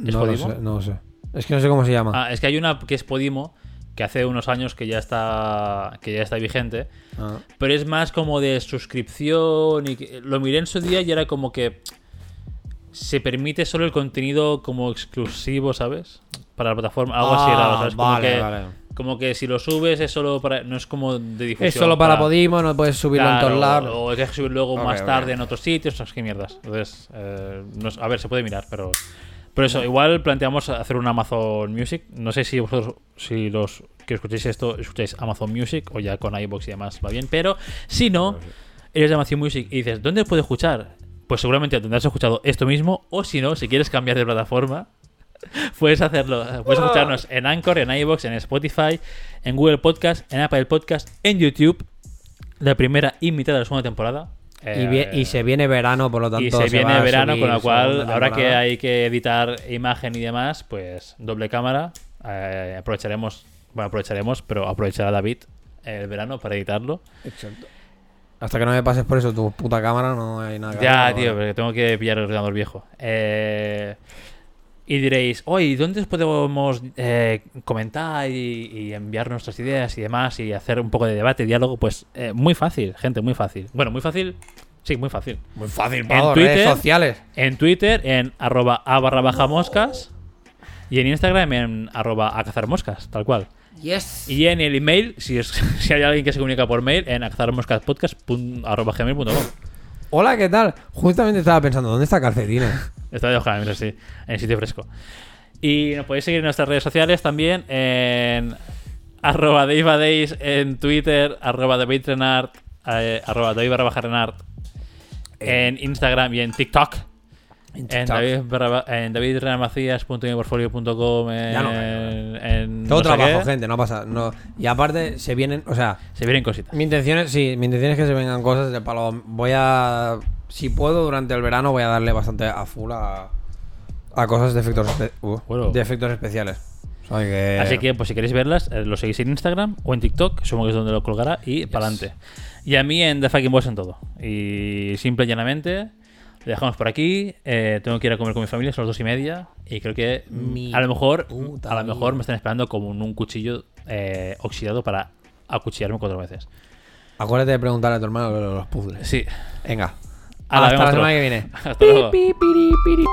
¿Es no lo sé, no lo sé. Es que no sé cómo se llama. Ah, es que hay una que es Podimo que hace unos años que ya está que ya está vigente, Ah. pero es más como de suscripción y que- lo miré en su día y era como que se permite solo el contenido como exclusivo, ¿sabes? Para la plataforma, algo así Ah, raro, ¿sabes? Como vale, que, vale. Como que si lo subes es solo para no es como de difusión. Es solo para Podimo, no puedes subirlo Claro, en todos lados. O hay que subir luego más tarde en otros sitios, o sea, qué mierdas. Entonces, eh, no es- a ver, se puede mirar, pero. Por eso, igual planteamos hacer un Amazon Music. No sé si vosotros, si los que escuchéis esto, escucháis Amazon Music o ya con iBox y demás va bien. Pero si no, eres de Amazon Music y dices, ¿dónde puedo escuchar? Pues seguramente tendrás escuchado esto mismo. O si no, si quieres cambiar de plataforma, puedes hacerlo. Puedes escucharnos en Anchor, en iBox, en Spotify, en Google Podcast, en Apple Podcast, en YouTube. La primera y mitad de la segunda temporada. Y, Eh, se viene verano, por lo tanto. y se viene verano, con lo cual, ahora que hay que editar imagen y demás, pues doble cámara. eh, aprovecharemos, bueno, aprovecharemos, pero aprovechará David el verano para editarlo. Exacto. Hasta que no me pases por eso tu puta cámara, no hay nada que Ya, hacer, tío, ¿vale? porque tengo que pillar el ordenador viejo. Eh, y diréis, oye, ¿dónde podemos eh, comentar y, y enviar nuestras ideas y demás y hacer un poco de debate, diálogo? Pues eh, muy fácil, gente, muy fácil. Bueno, muy fácil, sí, muy fácil. Muy fácil, En para Twitter- redes sociales. En Twitter, en arroba a barra baja moscas. Y en Instagram, en arroba a cazar moscas, tal cual. Yes. Y en el email, si, es, si hay alguien que se comunica por mail, en a. Hola, ¿qué tal? Justamente estaba pensando, ¿dónde está Calcetines? Está de hoja, mira, sí, en sitio fresco. Y nos podéis seguir en nuestras redes sociales también, en arroba Days en Twitter, arroba David Renard, eh, arroba barra Renard, en Instagram y en TikTok. En En. David, en en, Ya no, en Todo no trabajo, qué. gente, no pasa. No. Y aparte, se vienen, o sea, Se vienen cositas. mi intención es, sí, mi intención es que se vengan cosas de palo. Voy a, si puedo, durante el verano voy a darle bastante a full a, a cosas de efectos, uh, Bueno. de efectos especiales. O sea, que- Así que, pues si queréis verlas, eh, lo seguís en Instagram o en TikTok, supongo que es donde lo colgará, y para adelante. Y a mí en The Fucking Boss en todo. Y simple y llanamente, le dejamos por aquí. eh, tengo que ir a comer con mi familia, son las dos y media. Y creo que mm, Mi a lo mejor, a lo mejor me están esperando como un un cuchillo eh, oxidado para acuchillarme cuatro veces. Acuérdate de preguntarle a tu hermano lo los puzzles. Sí. Venga. Hasta la semana que viene. Hasta luego. Pi, piri, piri.